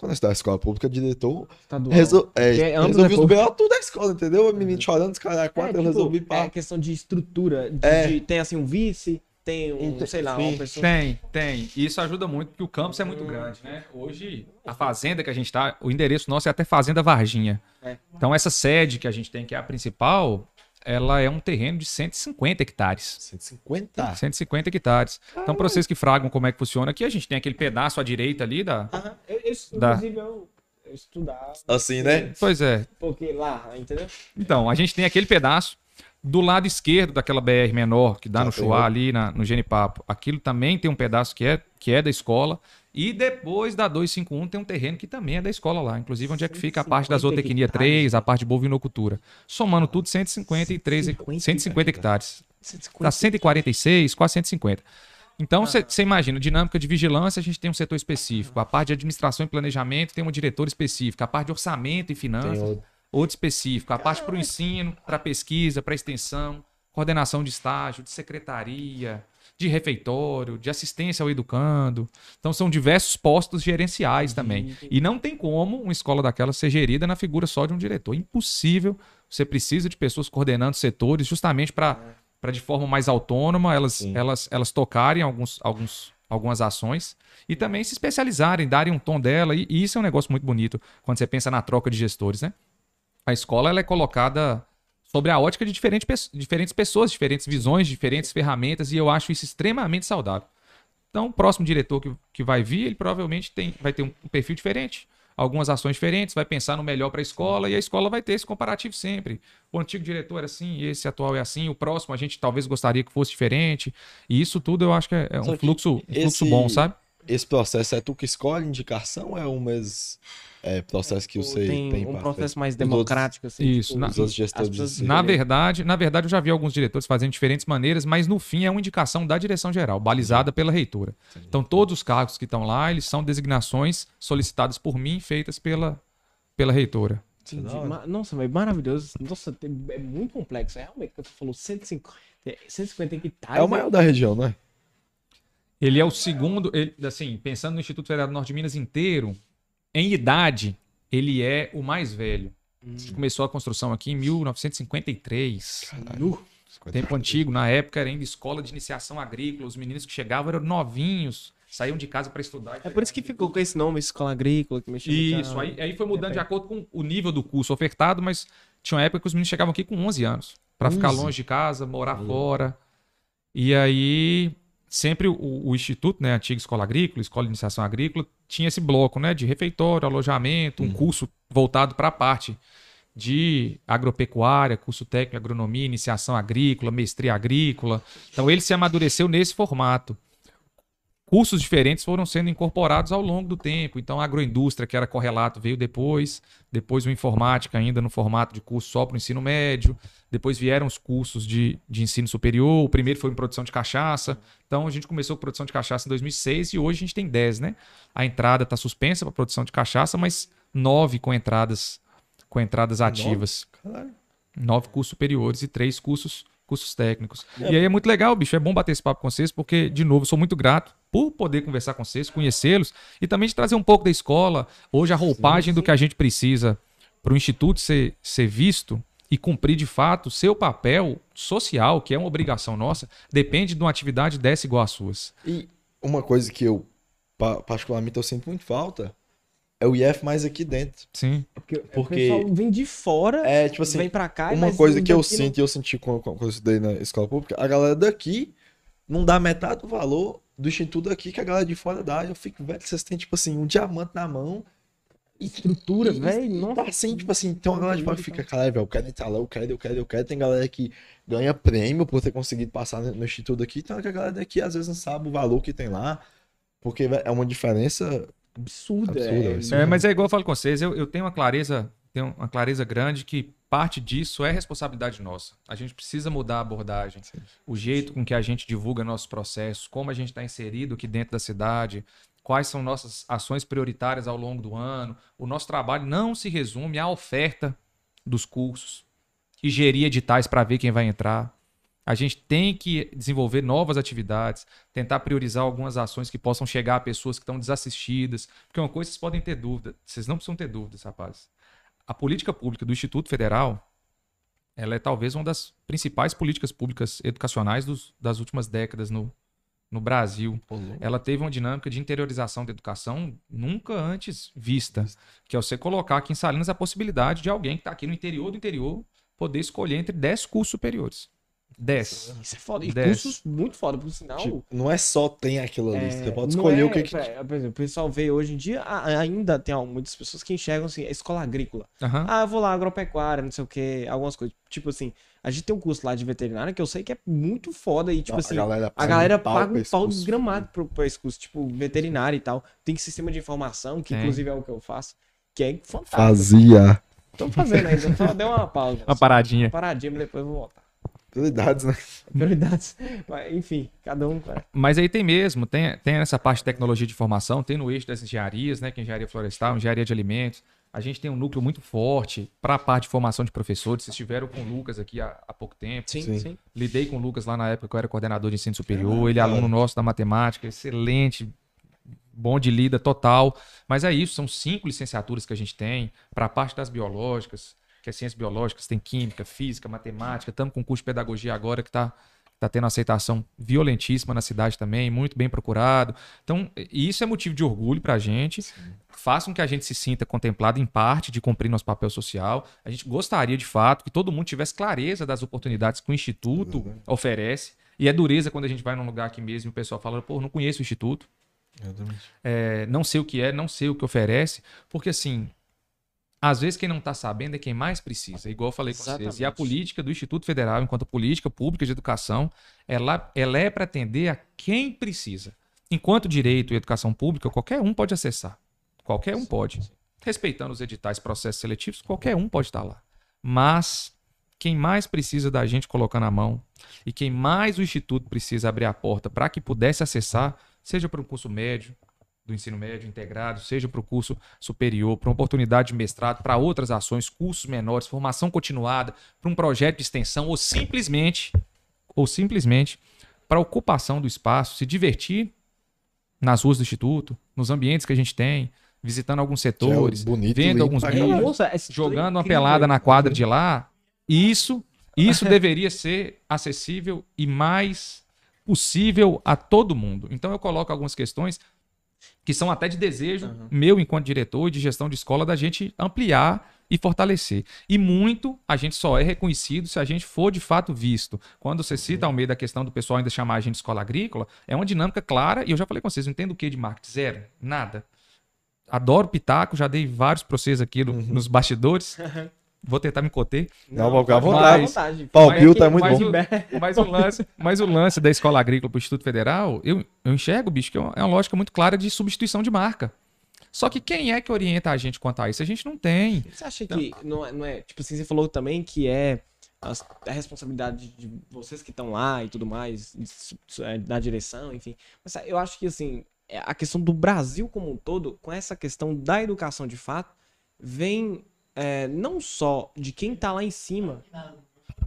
Quando eu estava na escola pública, diretor Estadual. resol, é, ambos resolvi é os. BO tudo da escola, entendeu? O menino chorando, os caras quatro, eu tipo, resolvi É pá. questão de estrutura. de- É. de- tem assim um vice, tem um, sei lá, uma pessoa. Tem, tem. E isso ajuda muito, porque o campus é muito grande, né? Hoje, a fazenda que a gente tá, o endereço nosso é até Fazenda Varginha. É. Então, essa sede que a gente tem, que é a principal, ela é um terreno de 150 hectares. 150? 150 hectares. Então, para vocês que fragam como é que funciona aqui, a gente tem aquele pedaço à direita ali da. Aham. Eu, eu, Dá. inclusive, eu, estudava. Assim, né? Pois é. Porque lá, entendeu? Então, a gente tem aquele pedaço do lado esquerdo daquela BR menor que dá Já no tem Chuá ali na, no Genipapo. Aquilo também tem um pedaço que é, que é da escola. E depois da 251 tem um terreno que também é da escola lá. Inclusive, onde é que fica a parte da 150 zootecnia hectares. 3, a parte de bovinocultura. Somando tudo, 153, 150 150 hectares. 150. Tá 146, quase 150. Então, você imagina, dinâmica de vigilância, a gente tem um setor específico. A parte de administração e planejamento tem um diretor específico. A parte de orçamento e finanças, outro. outro específico. A parte para o ensino, para pesquisa, para extensão, coordenação de estágio, de secretaria, de refeitório, de assistência ao educando. Então, são diversos postos gerenciais também. E não tem como uma escola daquela ser gerida na figura só de um diretor. Impossível. Você precisa de pessoas coordenando setores justamente para para de forma mais autônoma elas, Sim. elas, elas tocarem alguns, alguns, algumas ações e também se especializarem, darem um tom dela. E, e isso é um negócio muito bonito quando você pensa na troca de gestores, né? A escola ela é colocada sobre a ótica de diferente, diferentes pessoas, diferentes visões, diferentes ferramentas, e eu acho isso extremamente saudável. Então, o próximo diretor que, que vai vir, ele provavelmente tem, vai ter um, um perfil diferente, algumas ações diferentes, vai pensar no melhor para a escola, e a escola vai ter esse comparativo sempre. O antigo diretor era assim, esse atual é assim, o próximo a gente talvez gostaria que fosse diferente. E isso tudo eu acho que é, é um fluxo, um fluxo esse- bom, sabe? Esse processo é tu que escolhe indicação ou é um mês é, processo que você tem, tem, um processo mais democrático, assim. Isso, na- Os outros as gestores pessoas. Na verdade, na verdade, eu já vi alguns diretores fazendo de diferentes maneiras, mas no fim é uma indicação da direção geral, balizada pela reitora. Então, todos os cargos que estão lá, eles são designações solicitadas por mim, feitas pela, pela reitora. É. Ma- Nossa, mas maravilhoso. Nossa, é muito complexo. É realmente, que tu falou 150, é, 150 hectares. É o maior da região, não é? Ele é o segundo, ele- assim, pensando no Instituto Federal do Norte de Minas inteiro, em idade, ele é o mais velho. Hum. Começou a construção aqui em 1953. Caralho. Tempo antigo, na época era ainda escola de iniciação agrícola, os meninos que chegavam eram novinhos, saíam de casa para estudar. É por isso que ficou com esse nome, escola agrícola, que mexeu Isso, a- aí, aí foi mudando de acordo com o nível do curso ofertado, mas tinha uma época que os meninos chegavam aqui com 11 anos, para ficar 11? longe de casa, morar fora. E aí, sempre o, o instituto, né, antiga escola agrícola, escola de iniciação agrícola, tinha esse bloco, né, de refeitório, alojamento, um curso voltado para a parte de agropecuária, curso técnico, agronomia, iniciação agrícola, mestria agrícola. Então ele se amadureceu nesse formato cursos diferentes foram sendo incorporados ao longo do tempo. Então, a agroindústria, que era correlato, veio depois. Depois, o informática, ainda no formato de curso só para o ensino médio. Depois vieram os cursos de, de ensino superior. O primeiro foi em produção de cachaça. Então, a gente começou com produção de cachaça em 2006 e hoje a gente tem 10, né? A entrada está suspensa para produção de cachaça, mas nove com entradas, com entradas ativas. Nove cursos superiores e três cursos, cursos técnicos. E aí é muito legal, bicho. É bom bater esse papo com vocês, porque, de novo, sou muito grato por poder conversar com vocês, conhecê-los e também de trazer um pouco da escola. Hoje, a roupagem do que a gente precisa para o Instituto ser, ser visto e cumprir de fato seu papel social, que é uma obrigação nossa, depende de uma atividade dessa igual às suas. E uma coisa que eu, pa- particularmente, eu sinto muito falta é o IF mais aqui dentro. Sim. Porque, Porque- o pessoal vem de fora, É, tipo assim, vem pra cá uma mas coisa que eu não- sinto e eu senti quando, quando eu estudei na escola pública, a galera daqui não dá metade do valor do instituto aqui que a galera de fora dá. Eu fico, velho, vocês têm, tipo assim, um diamante na mão. Estrutura, velho, nossa. Tá assim, tipo assim, tem uma galera de fora que fica, caralho, velho, eu quero entrar lá, eu quero, eu quero, eu quero. Tem galera que ganha prêmio por ter conseguido passar no, instituto aqui. Tem uma galera daqui, às vezes, não sabe o valor que tem lá. Porque é uma diferença. absurda. Absurda, é, absurda. É, mas é igual eu falo com vocês, eu, eu tenho uma clareza, tenho uma clareza grande que parte disso é responsabilidade nossa. A gente precisa mudar a abordagem, o jeito com que a gente divulga nossos processos, como a gente está inserido aqui dentro da cidade, quais são nossas ações prioritárias ao longo do ano. O nosso trabalho não se resume à oferta dos cursos e gerir editais para ver quem vai entrar. A gente tem que desenvolver novas atividades, tentar priorizar algumas ações que possam chegar a pessoas que estão desassistidas. Porque uma coisa vocês podem ter dúvida, vocês não precisam ter dúvidas, rapazes. A política pública do Instituto Federal, ela é talvez uma das principais políticas públicas educacionais dos- das últimas décadas no, no Brasil. Ela teve uma dinâmica de interiorização da educação nunca antes vista, que é você colocar aqui em Salinas a possibilidade de alguém que está aqui no interior do interior poder escolher entre 10 cursos superiores. 10. Isso é foda. E Dez. cursos muito foda, por sinal. Tipo, não é só tem aquilo ali. é, você pode escolher é, o que, que. é, Por exemplo, o pessoal vê hoje em dia, ainda tem ó, muitas pessoas que enxergam assim, a escola agrícola. Aham. Ah, eu vou lá, agropecuária, não sei o que, algumas coisas. Tipo assim, a gente tem um curso lá de veterinária que eu sei que é muito foda e, tipo Não, assim, a galera a galera um paga pra um pau desgramado pro, pra esse curso, tipo, veterinário e tal. Tem sistema de informação, que Tem. inclusive é o que eu faço, que é fantástico. Fazia. Tô fazendo ainda, só deu uma pausa. Uma paradinha. Uma paradinha, mas depois eu vou voltar. Prioridades, né? Prioridades. Mas, enfim, cada um. cara. Mas aí tem mesmo, tem, tem essa parte de tecnologia de informação, tem no eixo das engenharias, né? Que é engenharia florestal, engenharia de alimentos. A gente tem um núcleo muito forte para a parte de formação de professores. Vocês estiveram com o Lucas aqui há, há pouco tempo. Sim, Sim. sim. Lidei com o Lucas lá na época que eu era coordenador de ensino superior. Ele é aluno nosso da matemática, excelente, bom de lida total. Mas é isso, são cinco licenciaturas que a gente tem para a parte das biológicas, que é ciências biológicas, tem química, física, matemática. Estamos com um curso de pedagogia agora que está tá tendo aceitação violentíssima na cidade também, muito bem procurado. Então, isso é motivo de orgulho para a gente. Faça com que a gente se sinta contemplado em parte de cumprir nosso papel social. A gente gostaria, de fato, que todo mundo tivesse clareza das oportunidades que o Instituto Verdade. oferece. E é dureza quando a gente vai num lugar aqui mesmo e o pessoal fala, pô, não conheço o Instituto, é, não sei o que é, não sei o que oferece. Porque, assim, às vezes quem não está sabendo é quem mais precisa, igual eu falei com vocês. E a Exatamente. política do Instituto Federal, enquanto política pública de educação, ela, ela é para atender a quem precisa. Enquanto direito e educação pública, qualquer um pode acessar. Qualquer um pode. Respeitando os editais, processos seletivos, qualquer um pode estar lá. Mas quem mais precisa da gente colocando a mão e quem mais o Instituto precisa abrir a porta para que pudesse acessar, seja para um curso médio, do ensino médio integrado, seja para o curso superior, para uma oportunidade de mestrado, para outras ações, cursos menores, formação continuada, para um projeto de extensão ou simplesmente ou simplesmente para ocupação do espaço, se divertir nas ruas do instituto, nos ambientes que a gente tem, visitando alguns setores, é bonito, vendo alguns vídeos, jogando uma pelada na quadra de lá, isso, isso deveria ser acessível e mais possível a todo mundo. Então eu coloco algumas questões que são até de desejo Aham. meu enquanto diretor e de gestão de escola da gente ampliar e fortalecer. E muito a gente só é reconhecido se a gente for de fato visto. Quando você cita ao meio da questão do pessoal ainda chamar a gente de escola agrícola, é uma dinâmica clara, e eu já falei com vocês, não entendo o que de marketing? Zero, nada. Adoro pitaco, já dei vários processos aqui no- nos bastidores. Vou tentar me conter. Não, vou ficar à fica vontade. vontade. Mas é muito mas bom. o- Mas o lance, mas o lance da escola agrícola para o Instituto Federal, eu, eu enxergo, bicho, que é uma, é uma lógica muito clara de substituição de marca. Só que quem é que orienta a gente quanto a isso? A gente não tem. Você acha que não é, não é- Tipo assim, você falou também que é as- a responsabilidade de vocês que estão lá e tudo mais, é, na direção, enfim. Mas eu acho que, assim, é a questão do Brasil como um todo, com essa questão da educação de fato, vem é, não só de quem tá lá em cima.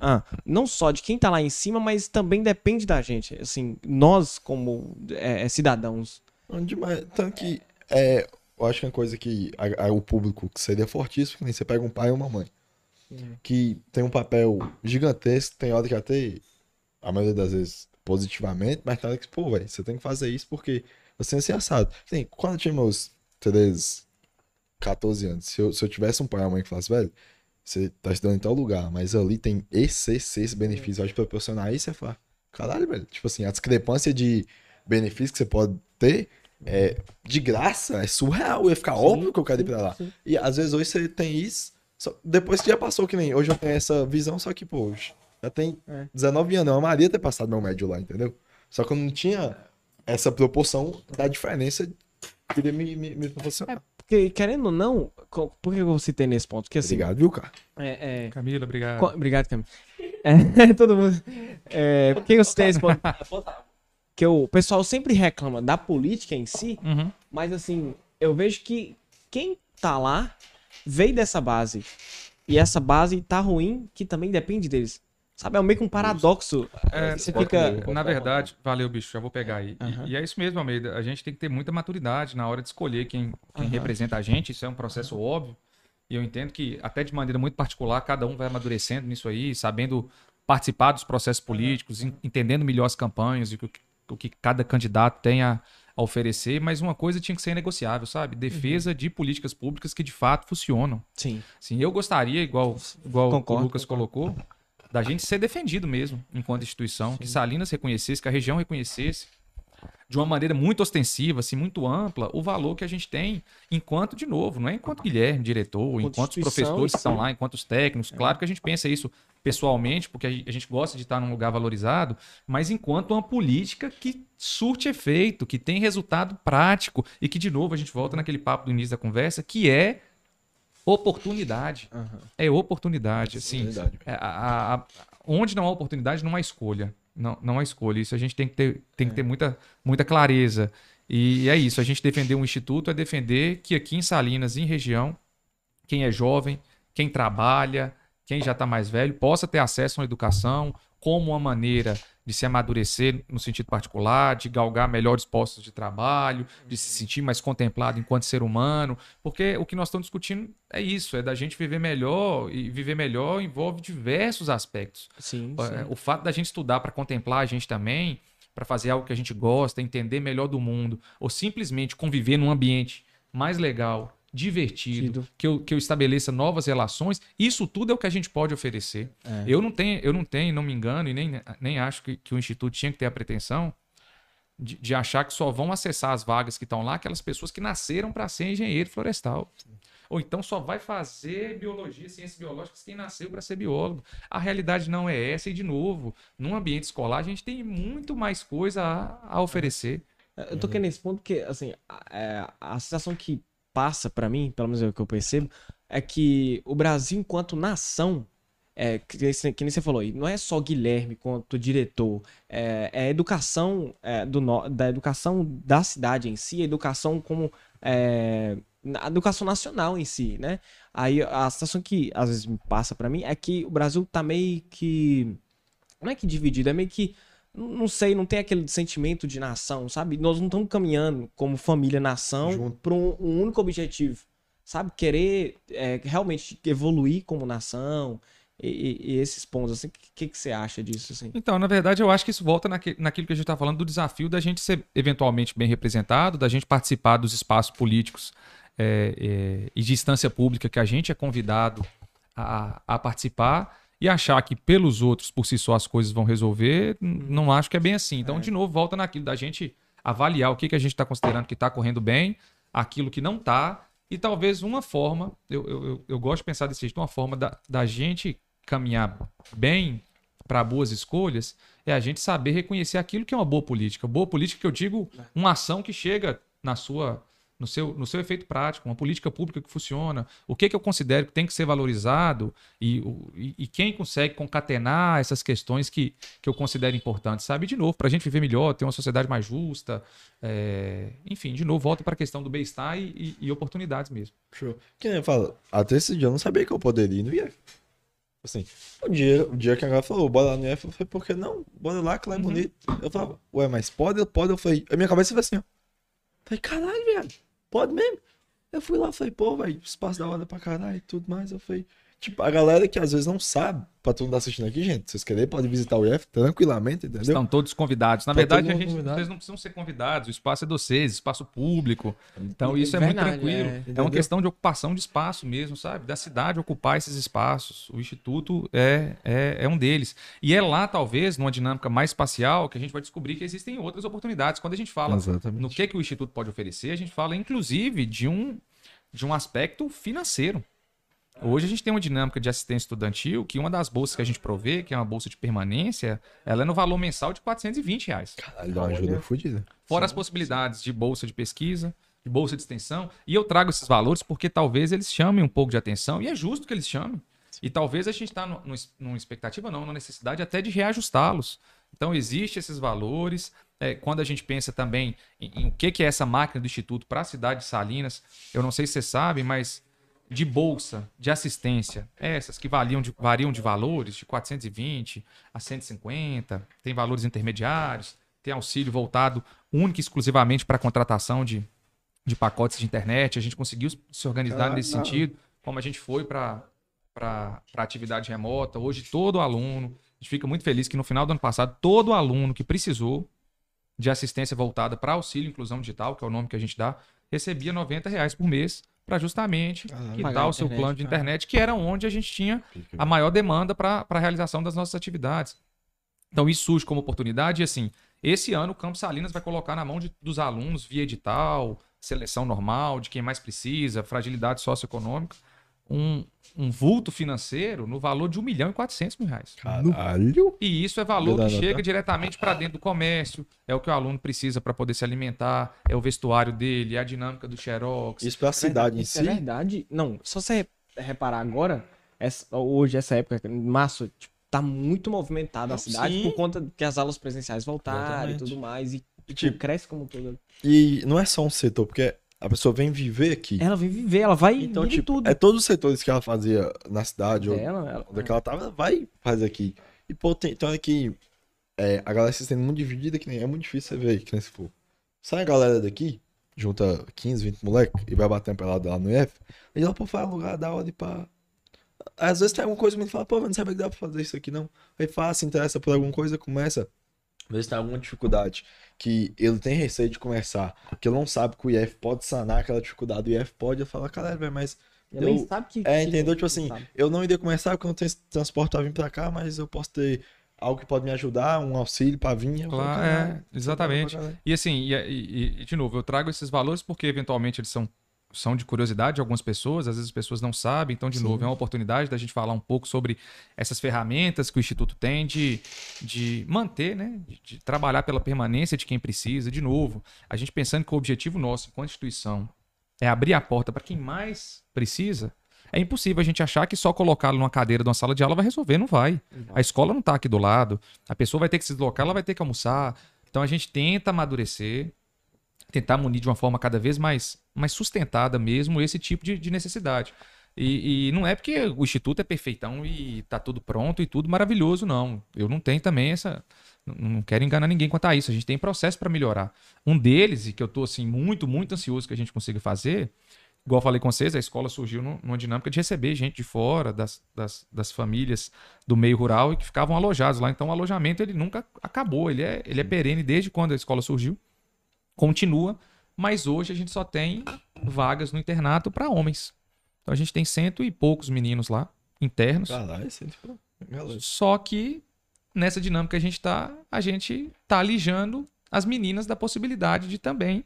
Ah, não só de quem tá lá em cima, mas também depende da gente. Assim, nós, como é, é, cidadãos. Demais. Tanto que é, eu acho que é uma coisa que a- a- o público que seria fortíssimo, que nem você pega um pai e uma mãe, que tem um papel gigantesco, tem hora que até, a maioria das vezes, positivamente, mas tem hora que, pô, velho, você tem que fazer isso porque você é assim assado. Assim, quando eu tinha meus 13, 14 anos, se eu, se eu tivesse um pai e uma mãe que falasse, velho, você tá estudando em tal lugar, mas ali tem esse, esse, esse benefício, vai te proporcionar isso, você fala, caralho, velho, tipo assim, a discrepância de benefícios que você pode ter é de graça, é surreal, ia ficar óbvio que eu quero ir pra lá. sim. E às vezes hoje você tem isso, só- depois que já passou, que nem hoje eu tenho essa visão, só que, pô, hoje já tem É. 19 anos, eu amaria ter passado meu médio lá, entendeu? Só que eu não tinha essa proporção da diferença que ele me, me, me proporcionar. Porque, querendo ou não, por que eu citei nesse ponto? Porque assim. Obrigado, viu, cara? É, é, Camila, obrigado. Co- Obrigado, Camila. É, todo mundo. É, por que eu citei esse ponto? Que o pessoal sempre reclama da política em si, Uhum. mas assim, eu vejo que quem tá lá veio dessa base. E essa base tá ruim, que também depende deles. Sabe, é meio que um paradoxo. É, Você pode fica. Na verdade, valeu, bicho, já vou pegar aí. E- Aham. E, é isso mesmo, Almeida. A gente tem que ter muita maturidade na hora de escolher quem, quem Aham. representa a gente. Isso é um processo óbvio. E eu entendo que, até de maneira muito particular, cada um vai amadurecendo nisso aí, sabendo participar dos processos políticos, en- entendendo melhor as campanhas e o que, o que cada candidato tem a, a oferecer. Mas uma coisa tinha que ser negociável, sabe? Defesa de políticas públicas que de fato funcionam. Sim. Sim, eu gostaria, igual, igual Concordo, o Lucas colocou, da gente ser defendido mesmo enquanto instituição, que Salinas reconhecesse, que a região reconhecesse, de uma maneira muito ostensiva, assim, muito ampla, o valor que a gente tem enquanto, de novo, não é enquanto Guilherme, diretor, Enquanto os professores que estão sim. lá, enquanto os técnicos. Claro que a gente pensa isso pessoalmente, porque a gente gosta de estar num lugar valorizado, mas enquanto uma política que surte efeito, que tem resultado prático e que, de novo, a gente volta naquele papo do início da conversa, que é oportunidade. Aham. É oportunidade, assim. É, a- a- a- onde não há oportunidade, não há escolha. Não, não há escolha. Isso a gente tem que ter, tem que ter muita, muita clareza. E é isso. A gente defender um instituto é defender que aqui em Salinas, em região, quem é jovem, quem trabalha, quem já está mais velho, possa ter acesso a uma educação como uma maneira de se amadurecer no sentido particular, de galgar melhores postos de trabalho, de se sentir mais contemplado enquanto ser humano, porque o que nós estamos discutindo é isso, é da gente viver melhor e viver melhor envolve diversos aspectos. Sim, É, sim. O fato da gente estudar para contemplar a gente também, para fazer algo que a gente gosta, entender melhor do mundo, ou simplesmente conviver num ambiente mais legal, divertido, Tido. que eu, que eu estabeleça novas relações, isso tudo é o que a gente pode oferecer. É. Eu não tenho, eu não tenho, não me engano, e nem, nem acho que, que o Instituto tinha que ter a pretensão de, de achar que só vão acessar as vagas que estão lá aquelas pessoas que nasceram para ser engenheiro florestal. Ou então só vai fazer biologia, ciências biológicas quem nasceu para ser biólogo. A realidade não é essa, e de novo, num ambiente escolar a gente tem muito mais coisa a, a oferecer. Eu tô querendo nesse ponto porque, assim, a, é, a sensação que passa pra mim, pelo menos é o que eu percebo, é que o Brasil, enquanto nação, é, que, que nem você falou, não é só Guilherme quanto diretor, é, é a educação é, do, da educação da cidade em si, a educação como é, a educação nacional em si, né? Aí a situação que às vezes me passa pra mim é que o Brasil tá meio que não é que dividido, é meio que não sei, não tem aquele sentimento de nação, sabe? Nós não estamos caminhando como família nação para um, um único objetivo, sabe? Querer é, realmente evoluir como nação e, e- e esses pontos assim. O que, que, que você acha disso assim? Então, na verdade, eu acho que isso volta naque- naquilo que a gente está falando do desafio da gente ser eventualmente bem representado, da gente participar dos espaços políticos é, é, e de instância pública que a gente é convidado a, a participar e achar que pelos outros, por si só, as coisas vão resolver, n- não acho que é bem assim. Então, de novo, volta naquilo da gente avaliar o que, que a gente está considerando que está correndo bem, aquilo que não está, e talvez uma forma, eu, eu, eu- eu gosto de pensar desse jeito, uma forma da, da gente caminhar bem para boas escolhas é a gente saber reconhecer aquilo que é uma boa política. Boa política que eu digo, uma ação que chega na sua no seu, no seu efeito prático, uma política pública que funciona, o que, que eu considero que tem que ser valorizado e, o- e, e quem consegue concatenar essas questões que, que eu considero importantes, sabe? De novo, para a gente viver melhor, ter uma sociedade mais justa, é, enfim, de novo, volta para a questão do bem-estar e, e- oportunidades mesmo. Show. Que nem eu falo, até esse dia eu não sabia que eu poderia ir no IF. Assim, o dia, o dia que a galera falou, bora lá no IF, eu falei, por que não? Bora lá, que lá é bonito. Eu falava, ué, mas pode, pode? Eu falei, a minha cabeça foi assim, ó. Falei, caralho, viado, pode mesmo? Eu fui lá, falei, pô, velho, espaço da hora pra caralho e tudo mais. Eu falei, tipo, a galera que às vezes não sabe, pra todo mundo assistindo aqui, gente, se vocês querem, pode visitar o IF tranquilamente, entendeu? Estão todos convidados. Na Tá verdade, a gente, convidado. vocês não precisam ser convidados. O espaço é de vocês, espaço público. Então, isso é, Verdade, muito tranquilo. é. É, uma questão de ocupação de espaço mesmo, sabe? Da cidade ocupar esses espaços. O Instituto é, é, é um deles. E é lá, talvez, numa dinâmica mais espacial, que a gente vai descobrir que existem outras oportunidades. Quando a gente fala Exatamente. no que, que o Instituto pode oferecer, a gente fala, inclusive, de um, de um aspecto financeiro. Hoje a gente tem uma dinâmica de assistência estudantil que uma das bolsas que a gente provê, que é uma bolsa de permanência, ela é no valor mensal de 420 reais. Caralho, dá uma ajuda fodida. Fora as possibilidades de bolsa de pesquisa, de bolsa de extensão. E eu trago esses valores porque talvez eles chamem um pouco de atenção, e é justo que eles chamem. E talvez a gente está numa expectativa, não, numa necessidade até de reajustá-los. Então, existem esses valores. É, quando a gente pensa também em, em o que, que é essa máquina do Instituto para a cidade de Salinas, eu não sei se vocês sabem, mas de bolsa, de assistência, essas que variam de, variam de valores de 420 a 150, tem valores intermediários, tem auxílio voltado único e exclusivamente para a contratação de, de pacotes de internet. A gente conseguiu se organizar Caralho, nesse não. sentido, como a gente foi para para atividade remota. Hoje, todo aluno, a gente fica muito feliz que no final do ano passado, todo aluno que precisou de assistência voltada para auxílio inclusão digital, que é o nome que a gente dá, recebia 90 reais por mês para justamente Caralho. quitar o seu internet, plano de cara. internet, que era onde a gente tinha a maior demanda para a realização das nossas atividades. Então, isso surge como oportunidade. E, assim, esse ano o Campo Salinas vai colocar na mão de- dos alunos, via edital, seleção normal, de quem mais precisa, fragilidade socioeconômica, um, um vulto financeiro no valor de 1 milhão e 400 mil reais. Caralho. E isso é valor que Verdade, chega tá? diretamente para dentro do comércio, é o que o aluno precisa para poder se alimentar, é o vestuário dele, é a dinâmica do xerox. Isso pra cidade em Isso si. é verdade. Não, só você reparar agora, essa- hoje, essa época, em março, tipo, tá muito movimentada a cidade sim. por conta que as aulas presenciais voltaram e Exatamente. tudo mais. E tipo, tipo- cresce como todo. E não é só um setor, porque a pessoa vem viver aqui. Ela vem viver, ela vai Então, tipo, tudo. é todos os setores que ela fazia na cidade, ou dela, ela- onde é que ela tava, ela vai fazer aqui. E, pô, tem, então é que é, a galera se sendo muito dividida, que nem é muito difícil você ver, que nem se for. Sai a galera daqui, junta 15, 20 moleque e vai bater uma pelada lá no IF, e ela, pô, faz lugar da hora de pá. Às vezes tem alguma coisa me fala, pô, mas não sabe que dá pra fazer isso aqui, não. Aí faz, se interessa por alguma coisa, começa. Às vezes tem alguma dificuldade que ele tem receio de começar, que ele não sabe que o IF pode sanar aquela dificuldade, o IF pode, eu falo, caralho, velho, mas ela nem eu- sabe que. é, entendeu? Tipo assim, sabe. eu não iria começar porque eu não tenho transporte pra vir pra cá, mas eu posso ter algo que pode me ajudar, um auxílio pra vir. Claro, é, exatamente. E assim, e, e- e, de novo, eu trago esses valores porque eventualmente eles são, são de curiosidade de algumas pessoas, às vezes as pessoas não sabem, então, de Sim. novo, é uma oportunidade da gente falar um pouco sobre essas ferramentas que o Instituto tem de, de manter, né? De, de trabalhar pela permanência de quem precisa. De novo, a gente pensando que o objetivo nosso, enquanto instituição, é abrir a porta para quem mais precisa. É impossível a gente achar que só colocá-lo numa cadeira de uma sala de aula vai resolver, não vai. A escola não está aqui do lado, a pessoa vai ter que se deslocar, ela vai ter que almoçar. Então a gente tenta amadurecer, tentar munir de uma forma cada vez mais, mais sustentada mesmo esse tipo de, de necessidade. E, e não é porque o Instituto é perfeitão e tá tudo pronto e tudo maravilhoso, não. Eu não tenho também essa. Não quero enganar ninguém quanto a isso. A gente tem processo para melhorar. Um deles, e que eu tô assim, muito, muito ansioso que a gente consiga fazer, igual falei com vocês, a escola surgiu num- numa dinâmica de receber gente de fora, das, das, das famílias do meio rural e que ficavam alojados lá. Então o alojamento ele nunca acabou, ele é, ele é perene desde quando a escola surgiu. Continua, mas hoje a gente só tem vagas no internato para homens. Então a gente tem cento e poucos meninos lá, internos. Caralho, esse tipo, galera. Só que nessa dinâmica que a gente tá, a gente tá alijando as meninas da possibilidade de também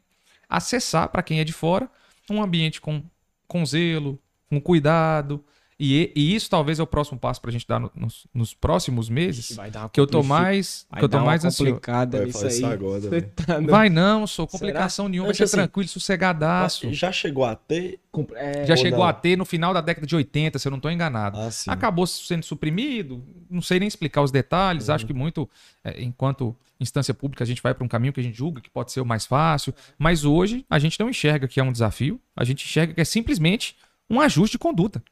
acessar, para quem é de fora, um ambiente com, com zelo, com cuidado. E, e isso talvez é o próximo passo para a gente dar no- nos, nos próximos meses. Vai dar uma Que eu tô mais, vai que eu tô dar uma mais ansioso. complicada Vai nisso fazer aí. isso agora, tá Vai não, sou complicação nenhuma, vai Mas, ser assim, tranquilo, sossegadaço. Já chegou a ter? é, Já ou chegou não? a ter no final da década de 80, se eu não estou enganado. Ah. Acabou sendo suprimido, não sei nem explicar os detalhes. Acho que muito, é, enquanto instância pública, a gente vai para um caminho que a gente julga que pode ser o mais fácil. Mas hoje a gente não enxerga que é um desafio, a gente enxerga que é simplesmente um ajuste de conduta.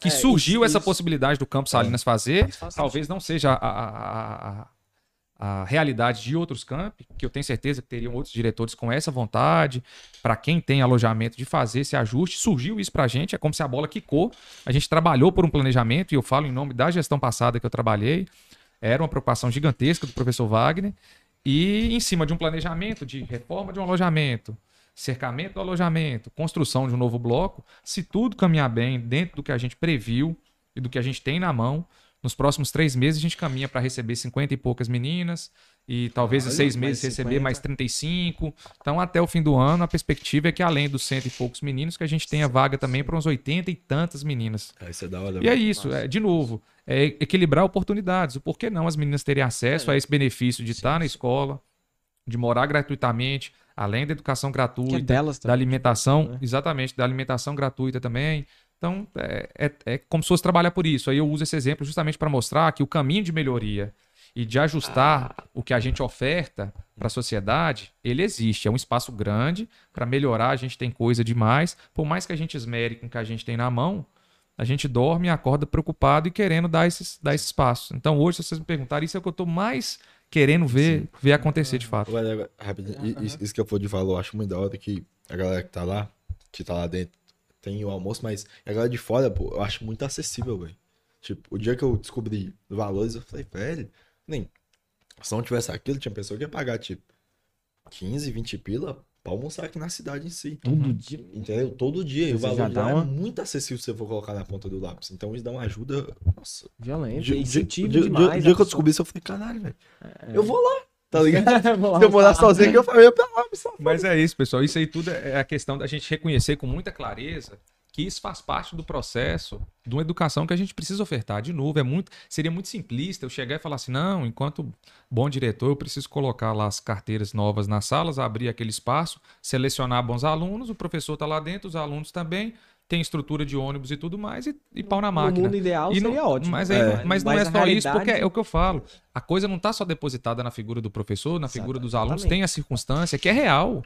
Que É, surgiu isso- essa isso- possibilidade do Campo Salinas fazer, talvez não seja a, a- a- a- a realidade de outros campi, que eu tenho certeza que teriam outros diretores com essa vontade, para quem tem alojamento de fazer esse ajuste. Surgiu isso para a gente, é como se a bola quicou. A gente trabalhou por um planejamento, e eu falo em nome da gestão passada que eu trabalhei. Era uma preocupação gigantesca do professor Wagner. E em cima de um planejamento de reforma de um alojamento, cercamento do alojamento, construção de um novo bloco, se tudo caminhar bem dentro do que a gente previu e do que a gente tem na mão, nos próximos três meses a gente caminha para receber 50 e poucas meninas e talvez em Olha, seis mais meses receber 50. mais 35. Então, até o fim do ano, a perspectiva é que além dos cento e poucos meninos, que a gente tenha vaga também para uns 80 e tantas meninas. Aí você dá hora. E é isso, é, de novo, é equilibrar oportunidades. O porquê não as meninas terem acesso a esse benefício de estar na escola, de morar gratuitamente, além da educação é gratuita, delas da alimentação, né? exatamente, da alimentação gratuita também. Então, é, é, é como se fosse trabalhar por isso. Aí eu uso esse exemplo justamente para mostrar que o caminho de melhoria e de ajustar o que a gente oferta para a sociedade, ele existe. É um espaço grande para melhorar. A gente tem coisa demais. Por mais que a gente esmere com o que a gente tem na mão, a gente dorme e acorda preocupado e querendo dar esses, dar esse espaço. Então, hoje, se vocês me perguntarem, isso é o que eu estou mais querendo ver, ver acontecer de fato. Agora, rapidinho, isso, isso que eu for de valor, eu acho muito da hora que a galera que tá lá, que tá lá dentro, tem o almoço, mas a galera de fora, pô, eu acho muito acessível, velho. Tipo, o dia que eu descobri valores, eu falei, velho, nem. Se não tivesse aquilo, tinha pessoa que ia pagar, tipo, 15, 20 pila pra almoçar aqui na cidade em si. Todo dia. Entendeu? Todo dia. E o já valor de dá lá uma- é muito acessível se você for colocar na ponta do lápis. Então isso dá uma ajuda. Nossa. Violento. Dia- dia- incentivo dia- demais. dia- a dia que eu pessoa. descobri isso, eu falei, caralho, velho. Eu vou lá, tá ligado? Vou lá Se eu morar sozinho, aqui, eu falei, eu pra lá, me. Mas é isso, pessoal. Isso aí tudo é a questão da gente reconhecer com muita clareza que isso faz parte do processo de uma educação que a gente precisa ofertar. De novo, é muito, seria muito simplista eu chegar e falar assim: não, enquanto bom diretor, eu preciso colocar lá as carteiras novas nas salas, abrir aquele espaço, selecionar bons alunos, o professor está lá dentro, os alunos também, tem estrutura de ônibus e tudo mais, e, e pau na No máquina. mundo ideal E não- seria ótimo. Mas, aí- mas não Mas é a só isso, realidade- porque é o que eu falo. A coisa não está só depositada na figura do professor, na figura dos alunos, Exatamente. tem a circunstância que é real.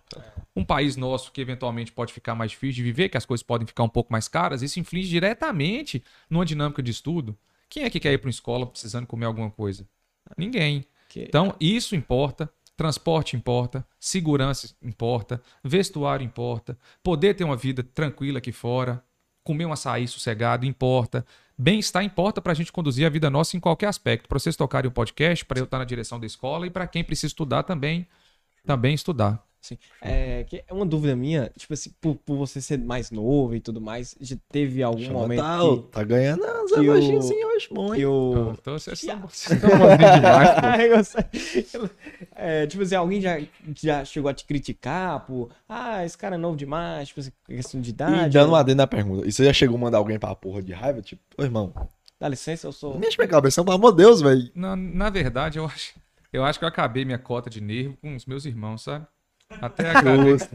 Um país nosso que eventualmente pode ficar mais difícil de viver, que as coisas podem ficar um pouco mais caras, isso inflige diretamente numa dinâmica de estudo. Quem é que quer ir para uma escola precisando comer alguma coisa? Ninguém. Que- Então, isso importa. Transporte importa, segurança importa, vestuário importa, poder ter uma vida tranquila aqui fora, comer um açaí sossegado importa, bem-estar importa para a gente conduzir a vida nossa em qualquer aspecto. Para vocês tocarem o podcast, para eu estar na direção da escola e para quem precisa estudar também, também estudar. Sim. É, que é uma dúvida minha, tipo assim, por, por você ser mais novo e tudo mais, já teve algum Chama momento tá, que, tá ganhando o- elogios assim hoje, bom, hein? que o... Então, vocês bonzinhos demais, pô. Eu. É, tipo assim, alguém já, já chegou a te criticar por, ah, esse cara é novo demais, tipo assim, questão de E idade. dando ou- uma adendo na pergunta. E você já chegou a mandar alguém pra porra de raiva? Tipo, ô irmão, Dá licença, eu sou... não mexe minha cabeça, pelo amor de Deus, velho. Na, na verdade, eu acho, eu acho que eu acabei minha cota de nervo com os meus irmãos, sabe? Até. Não, Justo.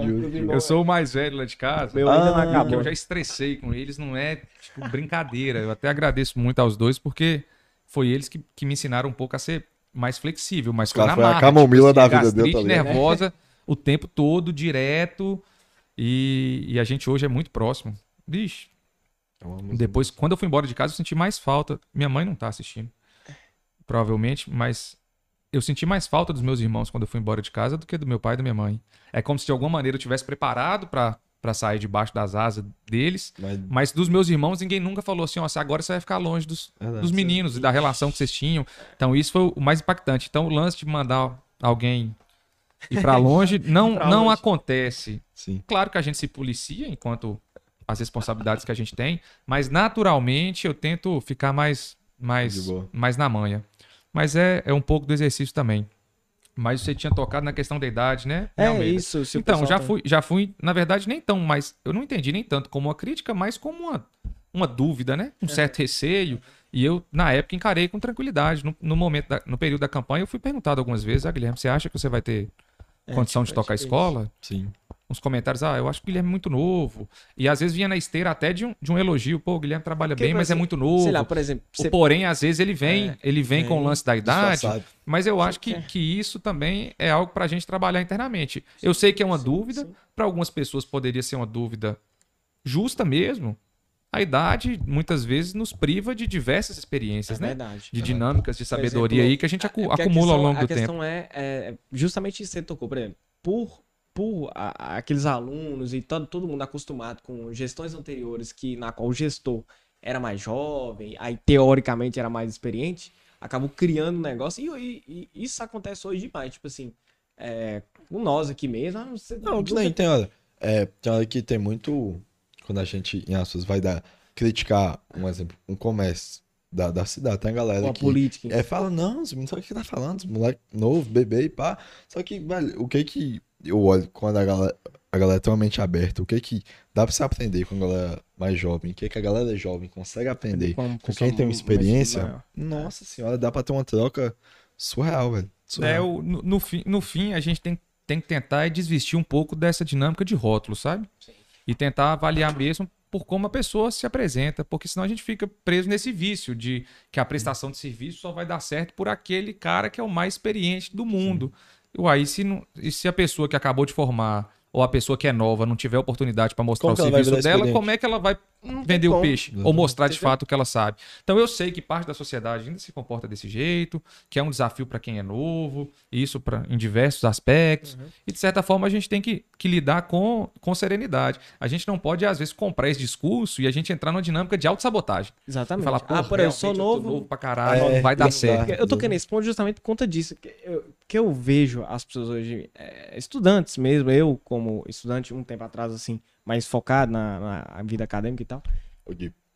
inclusive, Eu sou o mais velho lá de casa. Meu ainda não Ah, acabou. eu já estressei com eles, não é tipo brincadeira. Eu até agradeço muito aos dois, porque foi eles que, que me ensinaram um pouco a ser mais flexível, mas foi cara na foi a marra, camomila da vida dele, tá ligado? nervosa o tempo todo, direto, e, e a gente hoje é muito próximo. Bicho, depois, quando eu fui embora de casa, eu senti mais falta. Minha mãe não tá assistindo, provavelmente, mas eu senti mais falta dos meus irmãos quando eu fui embora de casa do que do meu pai e da minha mãe. É como se de alguma maneira eu tivesse preparado pra pra sair debaixo das asas deles, Mas, mas dos meus irmãos ninguém nunca falou assim, ó, "Cê- agora você vai ficar longe dos, verdade, dos meninos e da relação que vocês tinham. Então isso foi o mais impactante. Então o lance de mandar alguém ir pra longe não não longe. acontece. Sim. Claro que a gente se policia enquanto as responsabilidades que a gente tem, mas naturalmente eu tento ficar mais mais mais na manha. Mas é, é um pouco do exercício também. Mas você tinha tocado na questão da idade, né? É Almeida? isso. Então, já tá- fui, já fui, na verdade, nem tão, mas eu não entendi nem tanto como uma crítica, mas como uma, uma dúvida, né? Um certo receio. E eu, na época, encarei com tranquilidade. No, no momento, da- no período da campanha, eu fui perguntado algumas vezes, ah, Guilherme, você acha que você vai ter É, condição de tipo, tocar a é escola? Sim. Uns comentários, ah, eu acho que o Guilherme é muito novo. E às vezes vinha na esteira até de um, de um elogio, pô, o Guilherme trabalha Porque, bem, mas é muito novo. Sei lá, por exemplo, você porém, às vezes ele vem, É, ele vem com o vem lance da idade, Disfarçado. mas eu acho que, quer. que isso também é algo pra gente trabalhar internamente. Eu sei que é uma dúvida, sim. para algumas pessoas poderia ser uma dúvida justa mesmo. A idade muitas vezes nos priva de diversas experiências, é né? verdade. De dinâmicas, de sabedoria exemplo, aí que a gente acu- É a acumula ao questão- longo do A tempo. questão é, é justamente isso que você tocou, por exemplo, por, por a- a- aqueles alunos e todo, todo mundo acostumado com gestões anteriores que na qual o gestor era mais jovem, aí teoricamente era mais experiente, acabou criando um negócio e, e- e isso acontece hoje demais, tipo assim, é, com nós aqui mesmo, ah, você Não, que nunca- nem tem hora. É, tem hora que tem muito. Quando a gente, em aspas, vai dar. Criticar, um exemplo, um comércio da, da cidade. Tem a galera uma que. política. É, fala, não, os meninos, sabe o que tá falando? Os moleque novo, bebê e pá. Só que, velho, o que que eu olho quando a galera, a galera tem uma mente aberta? O que que dá pra você aprender com a galera mais jovem? O que que a galera jovem consegue aprender? Com, Com quem tem uma experiência? Nossa senhora, dá pra ter uma troca surreal, velho. É, Surreal. o- no, no fim, no fim, a gente tem, tem que tentar é desvestir um pouco dessa dinâmica de rótulo, sabe? E tentar avaliar mesmo por como a pessoa se apresenta, porque senão a gente fica preso nesse vício de que a prestação de serviço só vai dar certo por aquele cara que é o mais experiente do mundo. Uai, e se, não, e se a pessoa que acabou de formar ou a pessoa que é nova não tiver oportunidade para mostrar Como o serviço dela, como é que ela vai Não vender o peixe ou mostrar de fato o que ela sabe? Então eu sei que parte da sociedade ainda se comporta desse jeito, que é um desafio para quem é novo, isso pra, em diversos aspectos. Uhum. E de certa forma a gente tem que, que lidar com, com serenidade. A gente não pode, às vezes, comprar esse discurso e a gente entrar numa dinâmica de autossabotagem. E Exatamente. falar, pô, ah, por eu sou novo, tô pra caralho, É, não vai dar certo. Eu tô querendo esse ponto justamente por conta disso. Que eu, que eu vejo as pessoas hoje, é, estudantes mesmo, eu como estudante um tempo atrás, assim, mais focado na, na vida acadêmica e tal.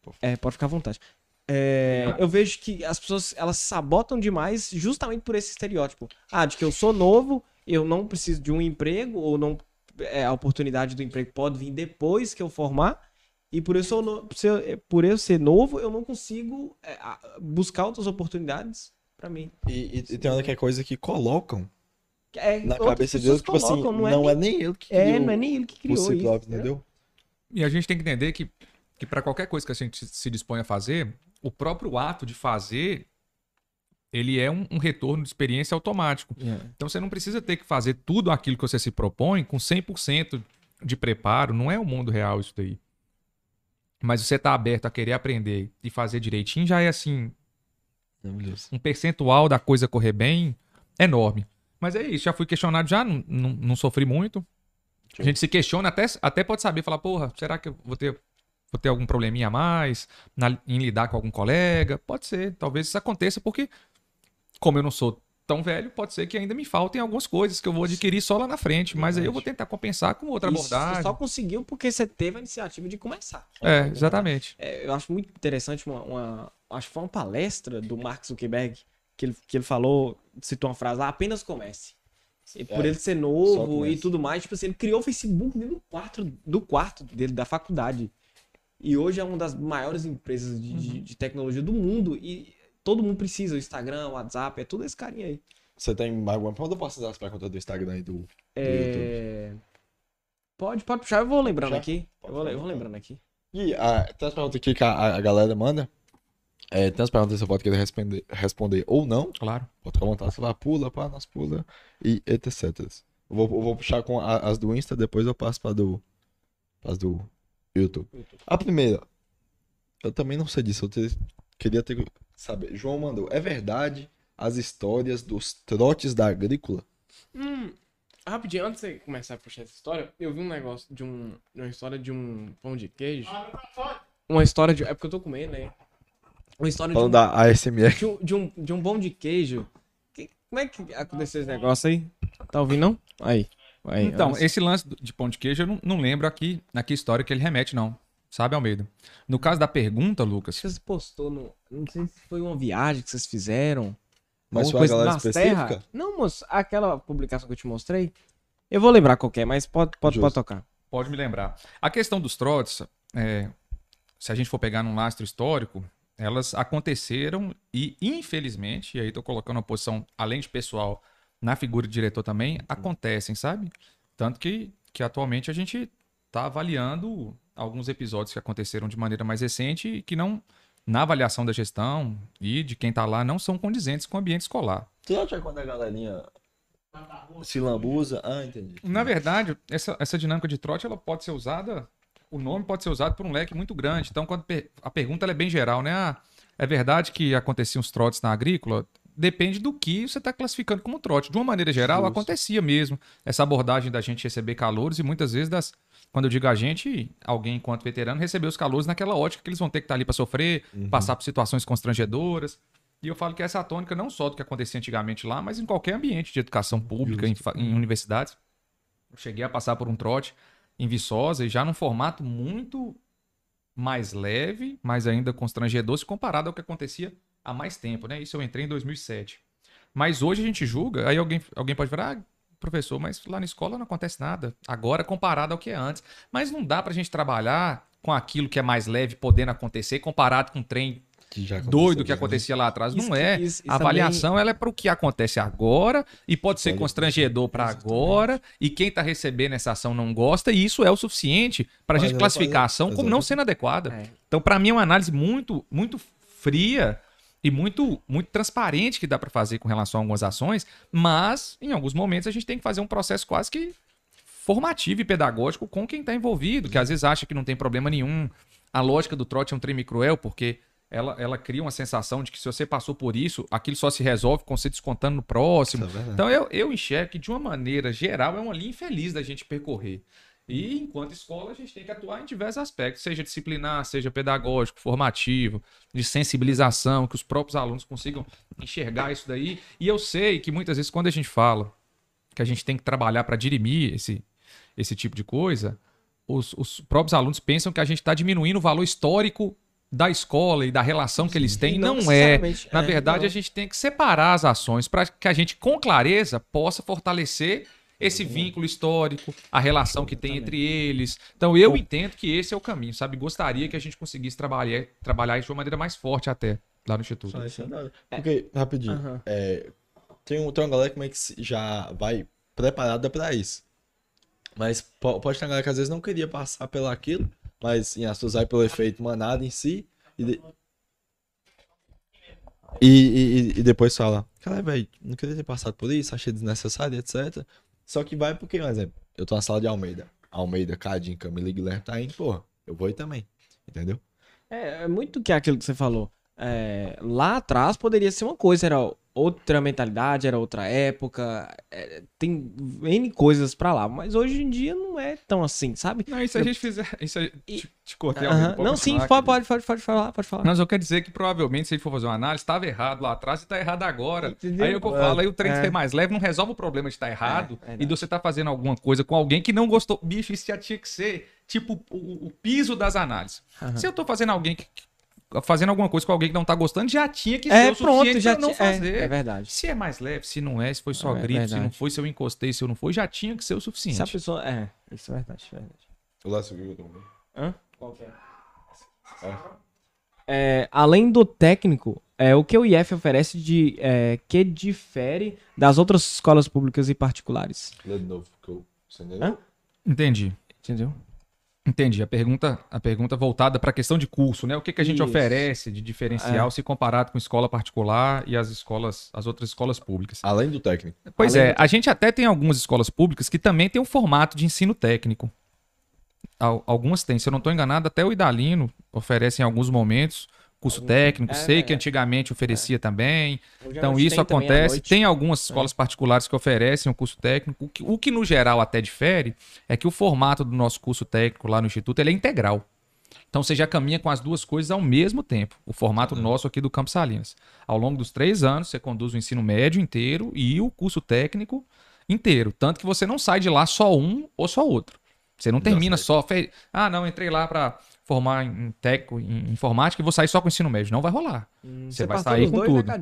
Pô, É, pode ficar à vontade. É, eu vejo que as pessoas, elas sabotam demais justamente por esse estereótipo. Ah, de que eu sou novo, eu não preciso de um emprego, ou não é, a oportunidade do emprego pode vir depois que eu formar. E por eu, sou no- por eu ser novo, eu não consigo é, buscar outras oportunidades pra mim. E, e- e tem que é coisa que colocam É, na cabeça pessoas dele, tipo assim, colocam, não, é, nem ele que É, criou não é nem ele que criou isso. próprio, entendeu? E a gente tem que entender que, que para qualquer coisa que a gente se dispõe a fazer, o próprio ato de fazer, ele é um, um retorno de experiência automático. É. Então você não precisa ter que fazer tudo aquilo que você se propõe com 100% de preparo. Não é o mundo real isso daí. Mas você tá aberto a querer aprender e fazer direitinho já é assim, um percentual da coisa correr bem enorme. Mas é isso, já fui questionado já, não, não, não sofri muito. A gente se questiona, até, até pode saber, falar, porra, será que eu vou ter, vou ter algum probleminha a mais na- em lidar com algum colega? Pode ser, talvez isso aconteça, porque como eu não sou tão velho, pode ser que ainda me faltem algumas coisas que eu vou adquirir só lá na frente, mas aí eu vou tentar compensar com outra Isso você abordagem. só conseguiu porque você teve a iniciativa de começar. É, exatamente. É, eu acho muito interessante uma, uma- Acho que foi uma palestra do Mark Zuckerberg que ele, que ele falou, citou uma frase lá, apenas comece. E por É, ele ser novo e tudo mais, tipo assim, ele criou o Facebook dentro do quarto, do quarto dele, da faculdade. E hoje é uma das maiores empresas de, Uhum. de- de tecnologia do mundo. E todo mundo precisa, o Instagram, o WhatsApp, é tudo esse carinha aí. Você tem mais alguma pergunta? Posso dar as perguntas do Instagram e do, do YouTube? É... Pode, pode puxar, eu vou lembrando Puxar? aqui. Eu vou, eu vou então. lembrando aqui. E ah, tem as perguntas aqui que a, a galera manda. É, tem as perguntas que você pode querer responder, responder ou não. Claro. Pode vontade, você vai, pula, pá, nós pula e etc. Eu vou, eu vou puxar com a- as do Insta, depois eu passo para do, as do YouTube. A primeira, eu também não sei disso, eu te- queria ter, saber. João mandou, é verdade as histórias dos trotes da agrícola? Hum, rapidinho, antes de você começar a puxar essa história, eu vi um negócio de um. de Uma história de um pão de queijo. Uma história de. É porque eu tô comendo, né? Uma história de um, Falando da ASMR. de um, de um, de um pão de queijo. Que- como é que aconteceu esse negócio aí? Tá ouvindo, não? Aí. aí Então, esse lance de pão de queijo, eu não, não lembro aqui, aqui história que ele remete, não. Sabe, Almeida? No caso da pergunta, Lucas, Você postou no. Não sei se foi uma viagem que vocês fizeram. Mas foi a galera nas específica? Não, moço, aquela publicação que eu te mostrei. Eu vou lembrar qual que é, mas pode, pode, Justo. pode tocar. pode me lembrar. A questão dos trotes, é, se a gente for pegar num lastro histórico, elas aconteceram e, infelizmente, e aí tô colocando uma posição, além de pessoal, na figura de diretor também, acontecem, sabe? Tanto que, que atualmente a gente tá avaliando alguns episódios que aconteceram de maneira mais recente e que não, na avaliação da gestão e de quem tá lá, não são condizentes com o ambiente escolar. Trote é quando a galerinha se lambuza? Ah, entendi. Na verdade, essa, essa dinâmica de trote ela pode ser usada, o nome pode ser usado por um leque muito grande. Então, quando a pergunta é bem geral, né? Ah, é verdade que aconteciam os trotes na agrícola? Depende do que você está classificando como trote. De uma maneira geral, Justo. acontecia mesmo essa abordagem da gente receber calouros e muitas vezes das. Quando eu digo a gente, alguém enquanto veterano recebeu os calouros naquela ótica que eles vão ter que estar ali para sofrer, passar por situações constrangedoras. E eu falo que essa tônica não só do que acontecia antigamente lá, mas em qualquer ambiente de educação pública, em, em universidades. Eu cheguei a passar por um trote em Viçosa e já num formato muito mais leve, mas ainda constrangedor se comparado ao que acontecia há mais tempo, né? Isso eu entrei em 2007. Mas hoje a gente julga, aí alguém, alguém pode falar, ah, professor, mas lá na escola não acontece nada. Agora comparado ao que é antes. Mas não dá pra gente trabalhar com aquilo que é mais leve podendo acontecer comparado com um trem Que já doido que né? acontecia lá atrás. Isso não é. isso- isso a avaliação ela é para o que acontece agora e pode ser constrangedor para agora e quem está recebendo essa ação não gosta e isso é o suficiente para a gente classificar a ação como não sendo adequada. É. Então, para mim, é uma análise muito, muito fria e muito, muito transparente que dá para fazer com relação a algumas ações, mas em alguns momentos a gente tem que fazer um processo quase que formativo e pedagógico com quem está envolvido, que às vezes acha que não tem problema nenhum. A lógica do trote é um treme cruel, porque ela, ela cria uma sensação de que se você passou por isso, aquilo só se resolve com você descontando no próximo. É. Então eu, eu enxergo que, de uma maneira geral, é uma linha infeliz da gente percorrer. E, enquanto escola, a gente tem que atuar em diversos aspectos, seja disciplinar, seja pedagógico, formativo, de sensibilização, que os próprios alunos consigam enxergar isso daí. E eu sei que muitas vezes, quando a gente fala que a gente tem que trabalhar para dirimir esse, esse tipo de coisa, os, os próprios alunos pensam que a gente está diminuindo o valor histórico da escola e da relação que eles têm. E Não, é. Na é, verdade, não. a gente tem que separar as ações para que a gente, com clareza, possa fortalecer esse vínculo histórico, a relação que tem entre eles. Então, eu entendo que esse é o caminho, sabe? Gostaria que a gente conseguisse trabalhar, trabalhar isso de uma maneira mais forte até lá no Instituto. Só isso é nada. Porque, rapidinho, Aham. é, tem, um, tem uma galera que já vai preparada pra isso. Mas po- pode ter uma galera que às vezes não queria passar pelo aquilo, mas em vai pelo efeito manada em si. E, de- e, e- e depois fala, cara, velho, não queria ter passado por isso, achei desnecessário, etc. Só que vai porque, por exemplo, eu tô na sala de Almeida. Almeida, Cadinho, Camila e Guilherme tá indo, porra, eu vou ir também. Entendeu? É, é muito que aquilo que você falou. É, lá atrás poderia ser uma coisa, era outra mentalidade, era outra época, é, tem N coisas pra lá, mas hoje em dia não é tão assim, sabe? Não, e se a gente fizer. Isso aí, E- te, te cortei Aham. Almeida, Não, sim, pode, pode, pode, pode falar, pode falar. Mas eu quero dizer que provavelmente, se a gente for fazer uma análise, estava errado lá atrás e está errado agora. Entendeu? Aí é o que eu É, falo, aí o trem é. ser mais leve não resolve o problema de estar errado É, é e de você estar fazendo alguma coisa com alguém que não gostou. Bicho, isso já tinha que ser tipo o, o piso das análises. Aham. Se eu tô fazendo alguém que- fazendo alguma coisa com alguém que não tá gostando, já tinha que ser É, o pronto, suficiente já pra não é, fazer. é verdade. Se é mais leve, se não é, se foi só É gripe, se não foi, se eu encostei, se eu não foi, já tinha que ser o suficiente. Se a pessoa. É, isso é verdade, é verdade. O Lécio viu também. Hã? Qual que é? É, além do técnico, é, o que o IF oferece de é, que difere das outras escolas públicas e particulares. Lê de novo, que eu... Entendi. Entendeu? Entendi. A pergunta, a pergunta voltada para a questão de curso, né? O que, que a gente Isso. oferece de diferencial É. se comparado com escola particular e as escolas, as outras escolas públicas? Além do técnico. Pois Além é, a gente até tem algumas escolas públicas que também tem um formato de ensino técnico. Al- Algumas têm, se eu não estou enganado, até o Idalino oferece em alguns momentos curso técnico. é, Sei é. que antigamente oferecia também. Hoje à Então isso tem também acontece. Tem algumas escolas particulares que oferecem um curso técnico. O que, o que no geral até difere é que o formato do nosso curso técnico lá no Instituto ele é integral. Então você já caminha com as duas coisas ao mesmo tempo. O formato nosso aqui do Campos Salinas. Ao longo dos três anos, você conduz o ensino médio inteiro e o curso técnico inteiro. Tanto que você não sai de lá só um ou só outro. Você não termina só. fe- Ah, não, entrei lá para formar em técnico, em informática e vou sair só com o ensino médio. Não vai rolar. Hum, Você vai passou sair os com dois, tudo. né?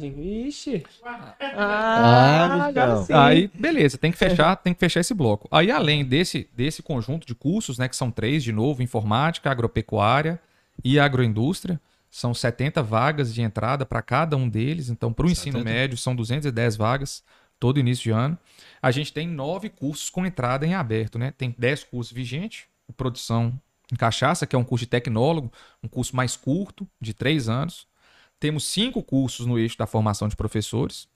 Ixi. Ah, Ah, agora então. sim. Aí, beleza, tem que fechar, tem que fechar esse bloco. Aí, além desse, desse conjunto de cursos, né, que são três, de novo, informática, agropecuária e agroindústria, são 70 vagas de entrada para cada um deles. Então, para o ensino 70? médio, são 210 vagas todo início de ano. A gente tem nove cursos com entrada em aberto, né? Tem 10 cursos vigentes, produção em cachaça, que é um curso de tecnólogo, um curso mais curto, de três anos. Temos cinco cursos no eixo da formação de professores,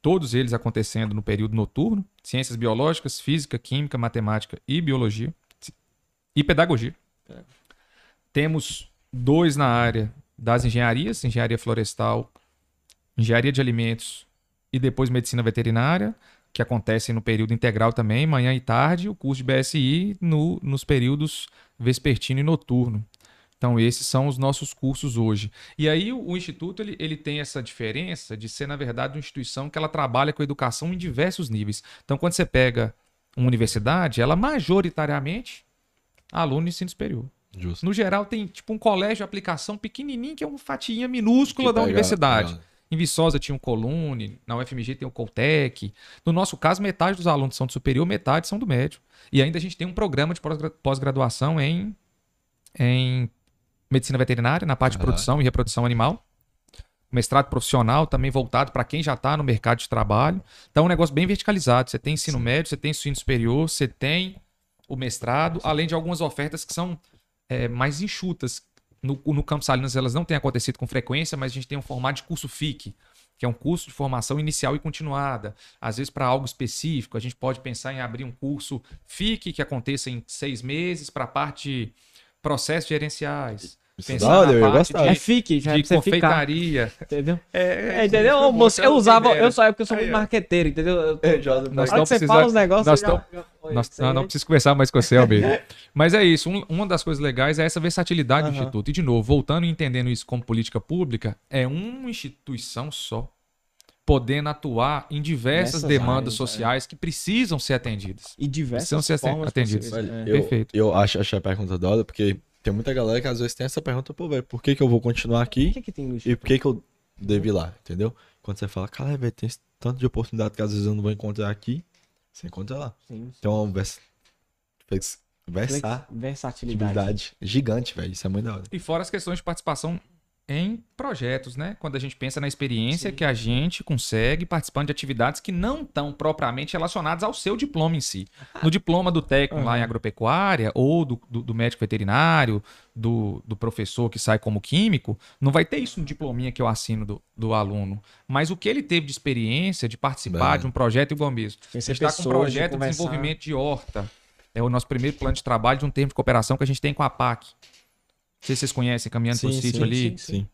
todos eles acontecendo no período noturno: ciências biológicas, física, química, matemática e biologia e pedagogia. Temos dois na área das engenharias, engenharia florestal, engenharia de alimentos e depois medicina veterinária, que acontecem no período integral também, manhã e tarde, o curso de BSI no- nos períodos vespertino e noturno. Então, esses são os nossos cursos hoje. E aí, o, o Instituto ele, ele tem essa diferença de ser, na verdade, uma instituição que ela trabalha com educação em diversos níveis. Então, quando você pega uma universidade, ela majoritariamente aluno de ensino superior. Justo. No geral, tem tipo um colégio de aplicação pequenininho, que é uma fatia minúscula da universidade. pega- Em Viçosa tinha um Colune, na UFMG tem o Coltec. No nosso caso, metade dos alunos são do superior, metade são do médio. E ainda a gente tem um programa de pós-gra- pós-graduação em, em medicina veterinária, na parte de produção e reprodução animal. Mestrado profissional também voltado para quem já está no mercado de trabalho. Então é um negócio bem verticalizado. Você tem ensino médio, você tem ensino superior, você tem o mestrado, além de algumas ofertas que são é, mais enxutas. No, no Campos Salinas elas não têm acontecido com frequência, mas a gente tem um formato de curso FIC, que é um curso de formação inicial e continuada. Às vezes, para algo específico, a gente pode pensar em abrir um curso FIC que aconteça em seis meses para a parte de processos gerenciais. É Pensar na eu parte gostar. É fique, já é de você ficar. confeitaria. Entendeu? É, É, entendeu? Ô, moço, eu usava, eu só é porque eu sou muito marqueteiro, entendeu? Eu, Nós na hora não você precisa- fala os negócios, nós eu já- já- Nós, não, aí não é- preciso conversar mais com você, amigo. Mas é isso. um- uma das coisas legais é essa versatilidade do Aham. Instituto. E, de novo, voltando e entendendo isso como política pública, é uma instituição só podendo atuar em diversas Nessas demandas áreas, é. sociais que precisam ser atendidas. E diversas Precisam ser. Velho, É. eu, Perfeito. eu acho, achei a pergunta da hora, porque tem muita galera que às vezes tem essa pergunta, pô, velho, por que, que eu vou continuar aqui que, que tem e por que, que eu devo ir lá, entendeu? Quando você fala, cara, velho, tem tanto de oportunidade que às vezes eu não vou encontrar aqui, você encontra lá. Sim, sim. Então é uma vers... vers... Versatilidade. versatilidade gigante, velho. Isso é muito da hora. E fora as questões de participação em projetos, né? Quando a gente pensa na experiência Sim. que a gente consegue participando de atividades que não estão propriamente relacionadas ao seu diploma em si. No diploma do técnico lá em agropecuária, ou do, do- do médico veterinário, do, do professor que sai como químico, não vai ter isso no diplominha que eu assino do, do aluno. Mas o que ele teve de experiência, de participar de um projeto igual mesmo. Gente está com um de projeto de conversar. desenvolvimento de horta. É o nosso primeiro plano de trabalho de um termo de cooperação que a gente tem com a PAC. Não sei se vocês conhecem, caminhando pro Sim, sítio sim, ali, Sim.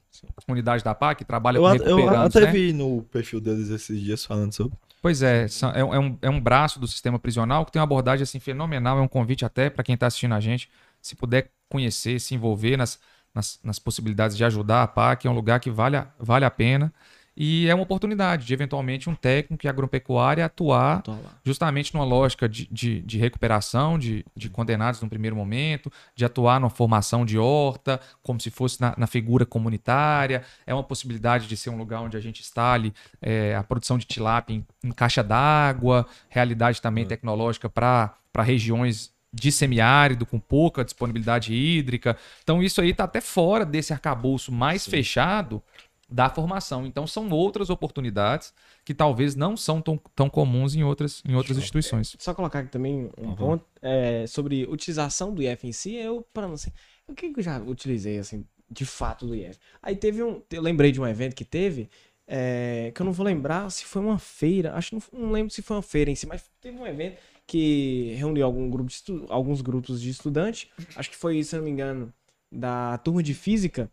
unidade da PAC, trabalha Eu, com a- eu recuperantes, até né? vi no perfil deles esses dias falando sobre. Pois é, é, um- é um, é um braço do sistema prisional que tem uma abordagem assim fenomenal, é um convite até para quem está assistindo a gente, se puder conhecer, se envolver nas, nas, nas possibilidades de ajudar a PAC, é um lugar que vale a, vale a pena e é uma oportunidade de eventualmente um técnico em agropecuária atuar justamente numa lógica de, de, de recuperação de, de condenados no primeiro momento, de atuar numa formação de horta, como se fosse na, na figura comunitária. É uma possibilidade de ser um lugar onde a gente instale é, a produção de tilápia em, em caixa d'água, realidade também tecnológica para regiões de semiárido, com pouca disponibilidade hídrica. Então, isso aí está até fora desse arcabouço mais fechado da formação. Então são outras oportunidades que talvez não são tão, tão comuns em outras, em outras instituições. Só colocar aqui também um Uhum. ponto é, sobre utilização do IF em si. Eu, para não sei, o que eu já utilizei, assim, de fato do IF? Aí teve um, eu lembrei de um evento que teve, é, que eu não vou lembrar se foi uma feira, acho que não, não lembro se foi uma feira em si, mas teve um evento que reuniu algum grupo de estu- alguns grupos de estudantes, acho que foi, se eu não me engano, da turma de física,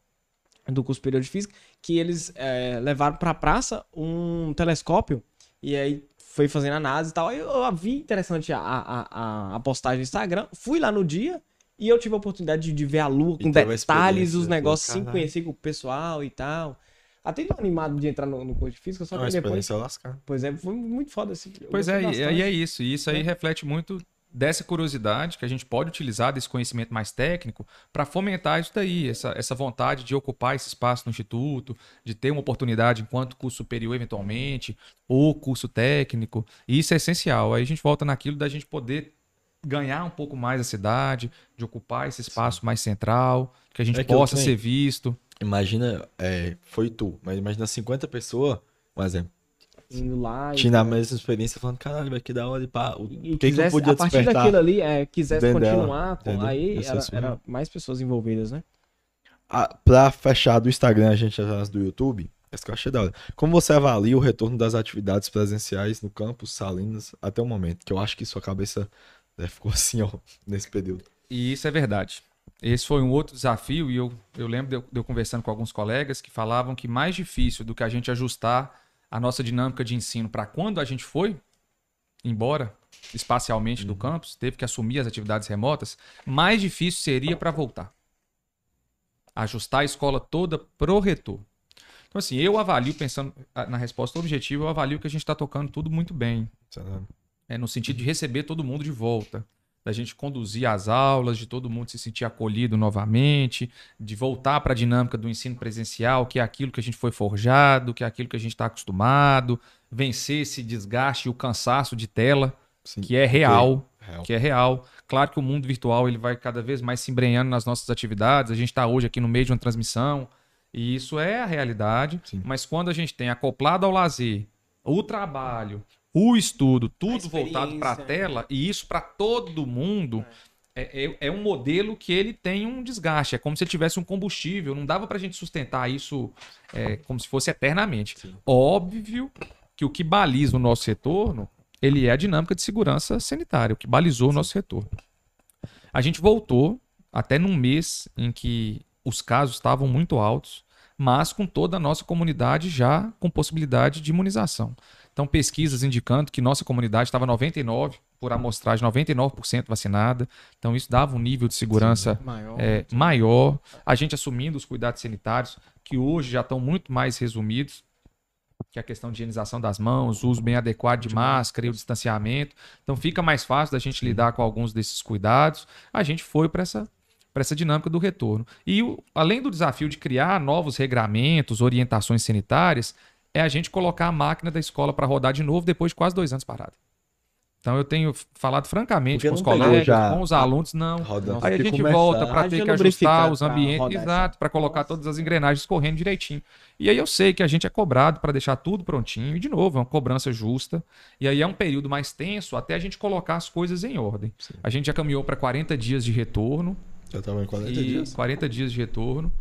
do curso superior de física, que eles é, levaram pra praça um telescópio e aí foi fazendo análise e tal. Aí eu vi interessante a, a, a, a postagem no Instagram, fui lá no dia e eu tive a oportunidade de, de ver a lua E com a detalhes, os negócios, assim, Caralho. conhecer com o pessoal e tal. Até tô animado de entrar no, no curso de física, só Não, que a depois. experiência é lascar. Pois é, foi muito foda esse. eu Pois é, e aí é isso. E isso aí É. reflete muito dessa curiosidade que a gente pode utilizar desse conhecimento mais técnico para fomentar isso daí, essa, essa vontade de ocupar esse espaço no instituto, de ter uma oportunidade enquanto curso superior eventualmente, ou curso técnico. E isso é essencial. Aí a gente volta naquilo da gente poder ganhar um pouco mais a cidade, de ocupar esse espaço mais central, que a gente É que possa ser visto. Imagina, é, foi tu, mas imagina 50 pessoas, um exemplo, Indo lá e tinha a mesma experiência falando, caralho, vai que da hora, e pá, o e que, que eu quisesse, podia a partir despertar? daquilo ali, é, quisesse dela, continuar, pô, aí Isso é era, era mais pessoas envolvidas, né? Ah, pra fechar do Instagram, a gente já do YouTube, essa que eu achei da hora. Como você avalia o retorno das atividades presenciais no campus Salinas até o momento? Que eu acho que sua cabeça né, ficou assim, ó, nesse período. E isso é verdade. Esse foi um outro desafio, e eu, eu lembro de eu, de eu conversando com alguns colegas que falavam que mais difícil do que a gente ajustar a nossa dinâmica de ensino para quando a gente foi embora espacialmente do campus, teve que assumir as atividades remotas, mais difícil seria para voltar. Ajustar a escola toda pro retorno. Então, assim, eu avalio, pensando na resposta objetiva, eu avalio que a gente está tocando tudo muito bem sabe? é, no sentido de receber todo mundo de volta, da gente conduzir as aulas, de todo mundo se sentir acolhido novamente, de voltar para a dinâmica do ensino presencial, que é aquilo que a gente foi forjado, que é aquilo que a gente está acostumado, vencer esse desgaste e o cansaço de tela, Sim. que é real, Real. que é real. Claro que o mundo virtual ele vai cada vez mais se embrenhando nas nossas atividades. A gente está hoje aqui no meio de uma transmissão e isso é a realidade. Sim. Mas quando a gente tem acoplado ao lazer, o trabalho, o estudo, tudo voltado para a tela e isso para todo mundo. É, é- é um modelo que ele tem um desgaste, é como se ele tivesse um combustível, não dava para a gente sustentar isso é, como se fosse eternamente. Óbvio que o que baliza o nosso retorno, ele é a dinâmica de segurança sanitária, o que balizou o nosso retorno. A gente voltou até num mês em que os casos estavam muito altos, mas com toda a nossa comunidade já com possibilidade de imunização. Então, pesquisas indicando que nossa comunidade estava 99 por amostragem, 99% vacinada. Então, isso dava um nível de segurança Maior. é, maior, a gente assumindo os cuidados sanitários, que hoje já estão muito mais resumidos, que é a questão de higienização das mãos, uso bem adequado de máscara e o distanciamento. Então fica mais fácil da gente lidar com alguns desses cuidados. A gente foi para essa, pra essa dinâmica do retorno. E o- além do desafio de criar novos regramentos, orientações sanitárias, é a gente colocar a máquina da escola para rodar de novo depois de quase dois anos parado. Então eu tenho falado francamente Porque com os colegas, já com os alunos, não. Rodando. Aí a gente começar. volta para Ah, ter que ajustar os ambientes, rodar exato, para colocar todas as engrenagens correndo direitinho. E aí eu sei que a gente é cobrado para deixar tudo prontinho, e de novo, é uma cobrança justa. E aí é um período mais tenso até a gente colocar as coisas em ordem. A gente já caminhou para 40 dias de retorno, tava em 40 e dias. 40 dias de retorno.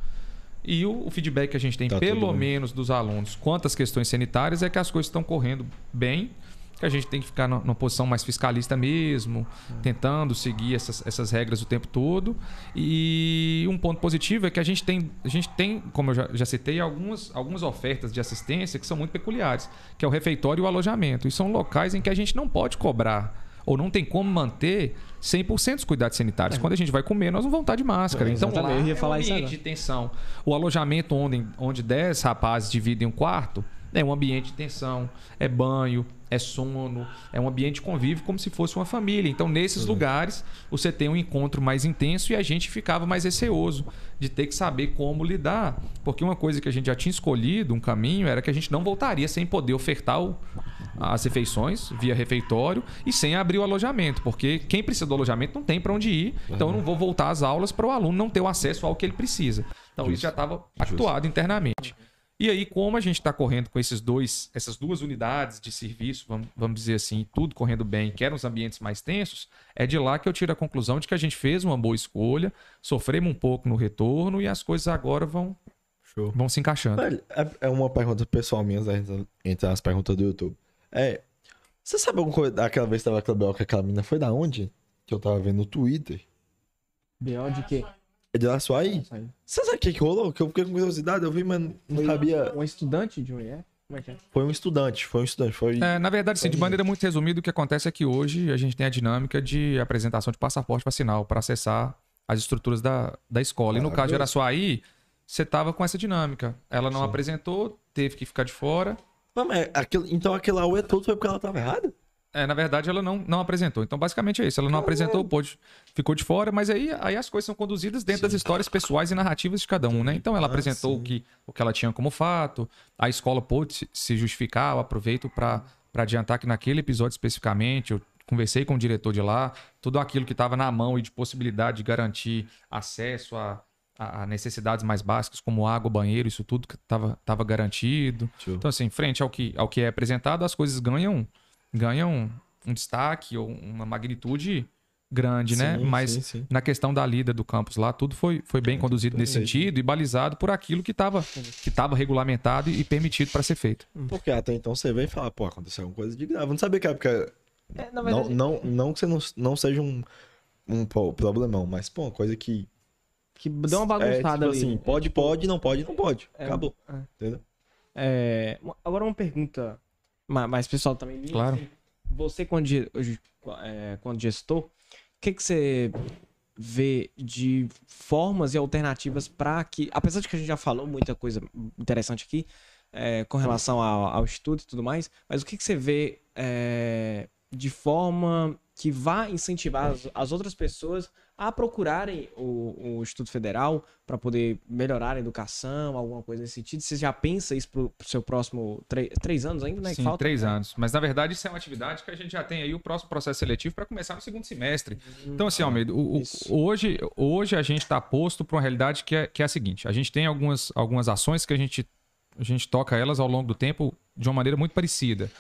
E o, o feedback que a gente tem, Tá pelo bem. menos dos alunos, quanto às questões sanitárias, é que as coisas estão correndo bem, que a gente tem que ficar na- numa posição mais fiscalista mesmo, tentando seguir essas, essas regras o tempo todo. E um ponto positivo é que a gente tem, a gente tem como eu já, já citei, algumas, algumas ofertas de assistência que são muito peculiares, que é o refeitório e o alojamento. E são locais em que a gente não pode cobrar ou não tem como manter 100% dos cuidados sanitários. Quando a gente vai comer, nós não vamos estar de máscara. É, então lá eu ia é um falar ambiente de tensão. O alojamento onde, onde 10 rapazes dividem um quarto é um ambiente de tensão, é banho, é sono, é um ambiente de convívio como se fosse uma família. Então, nesses lugares, você tem um encontro mais intenso e a gente ficava mais receoso de ter que saber como lidar. Porque uma coisa que a gente já tinha escolhido, um caminho, era que a gente não voltaria sem poder ofertar o- as refeições via refeitório e sem abrir o alojamento. Porque quem precisa do alojamento não tem para onde ir. Então, eu não vou voltar às aulas para o aluno não ter o acesso ao que ele precisa. Então, isso Justo. já estava atuado internamente. E aí, como a gente está correndo com esses dois, essas duas unidades de serviço, vamos, vamos dizer assim, tudo correndo bem, que eram os ambientes mais tensos, é de lá que eu tiro a conclusão de que a gente fez uma boa escolha, sofremos um pouco no retorno e as coisas agora vão, Show. vão se encaixando. É, é uma pergunta pessoal minha entre, as perguntas do YouTube. É. Você sabe alguma coisa daquela vez que tava aquela BO que aquela menina foi da onde? Que eu tava vendo no Twitter. B.O. de quê? É de Açuaí? Você sabe o que, que rolou? Que eu fiquei com curiosidade, eu vi, mas não Foi sabia. Um estudante de um IE? Como é que é? Foi um estudante, foi um estudante. Foi. É, na verdade, sim, de maneira muito resumida, o que acontece é que hoje a gente tem a dinâmica de apresentação de passaporte vacinal para acessar as estruturas da, da escola. E no caso de Araçuaí, você estava com essa dinâmica. Ela não Sim. apresentou, teve que ficar de fora. Mas, mas aquilo, então aquele AUE todo foi porque ela tava errada? É, na verdade, ela não, não apresentou. Então, basicamente é isso. Ela não apresentou, pôde, ficou de fora, mas aí, aí as coisas são conduzidas dentro das histórias pessoais e narrativas de cada um, né? Então, ela Ah, apresentou sim. o que, o que ela tinha como fato, a escola pôde se- justificar. Eu aproveito para adiantar que naquele episódio especificamente, eu conversei com o diretor de lá, tudo aquilo que estava na mão e de possibilidade de garantir acesso a, a necessidades mais básicas, como água, banheiro, isso tudo que estava tava garantido. Show. Então, assim, frente ao que, ao que é apresentado, as coisas ganham, ganham um destaque ou uma magnitude grande, né? Sim, Mas sim, sim. na questão da lida do campus lá, tudo foi, foi bem conduzido nesse sentido e balizado por aquilo que estava que tava regulamentado e permitido para ser feito. Porque até então você vem e fala, pô, aconteceu alguma coisa de grave. Eu não sabia que era porque. É, Não, verdade, não, não que você não, não seja um, um pô, problemão, mas, pô, uma coisa que. que deu uma é, bagunçada tipo ali. assim, pode, pode, não pode, não pode. É, Acabou. é. Entendeu? É, agora uma pergunta ma- mais pessoal também. Claro. Você, quando, é, quando gestor, o que, que você vê de formas e alternativas para que, apesar de que a gente já falou muita coisa interessante aqui é, com relação ao, ao estudo e tudo mais, mas o que, que você vê é, de forma que vá incentivar as, as outras pessoas a procurarem o, o Instituto Federal para poder melhorar a educação, alguma coisa nesse sentido? Você já pensa isso pro, pro seu próximo tre- três anos ainda, né? que Sim, falta? três anos. Mas na verdade isso é uma atividade que a gente já tem aí o próximo processo seletivo para começar no segundo semestre. Então, assim, Almeida, o- o- hoje, hoje a gente está posto para uma realidade que é, que é a seguinte: a gente tem algumas, algumas ações que a gente, a gente toca elas ao longo do tempo de uma maneira muito parecida.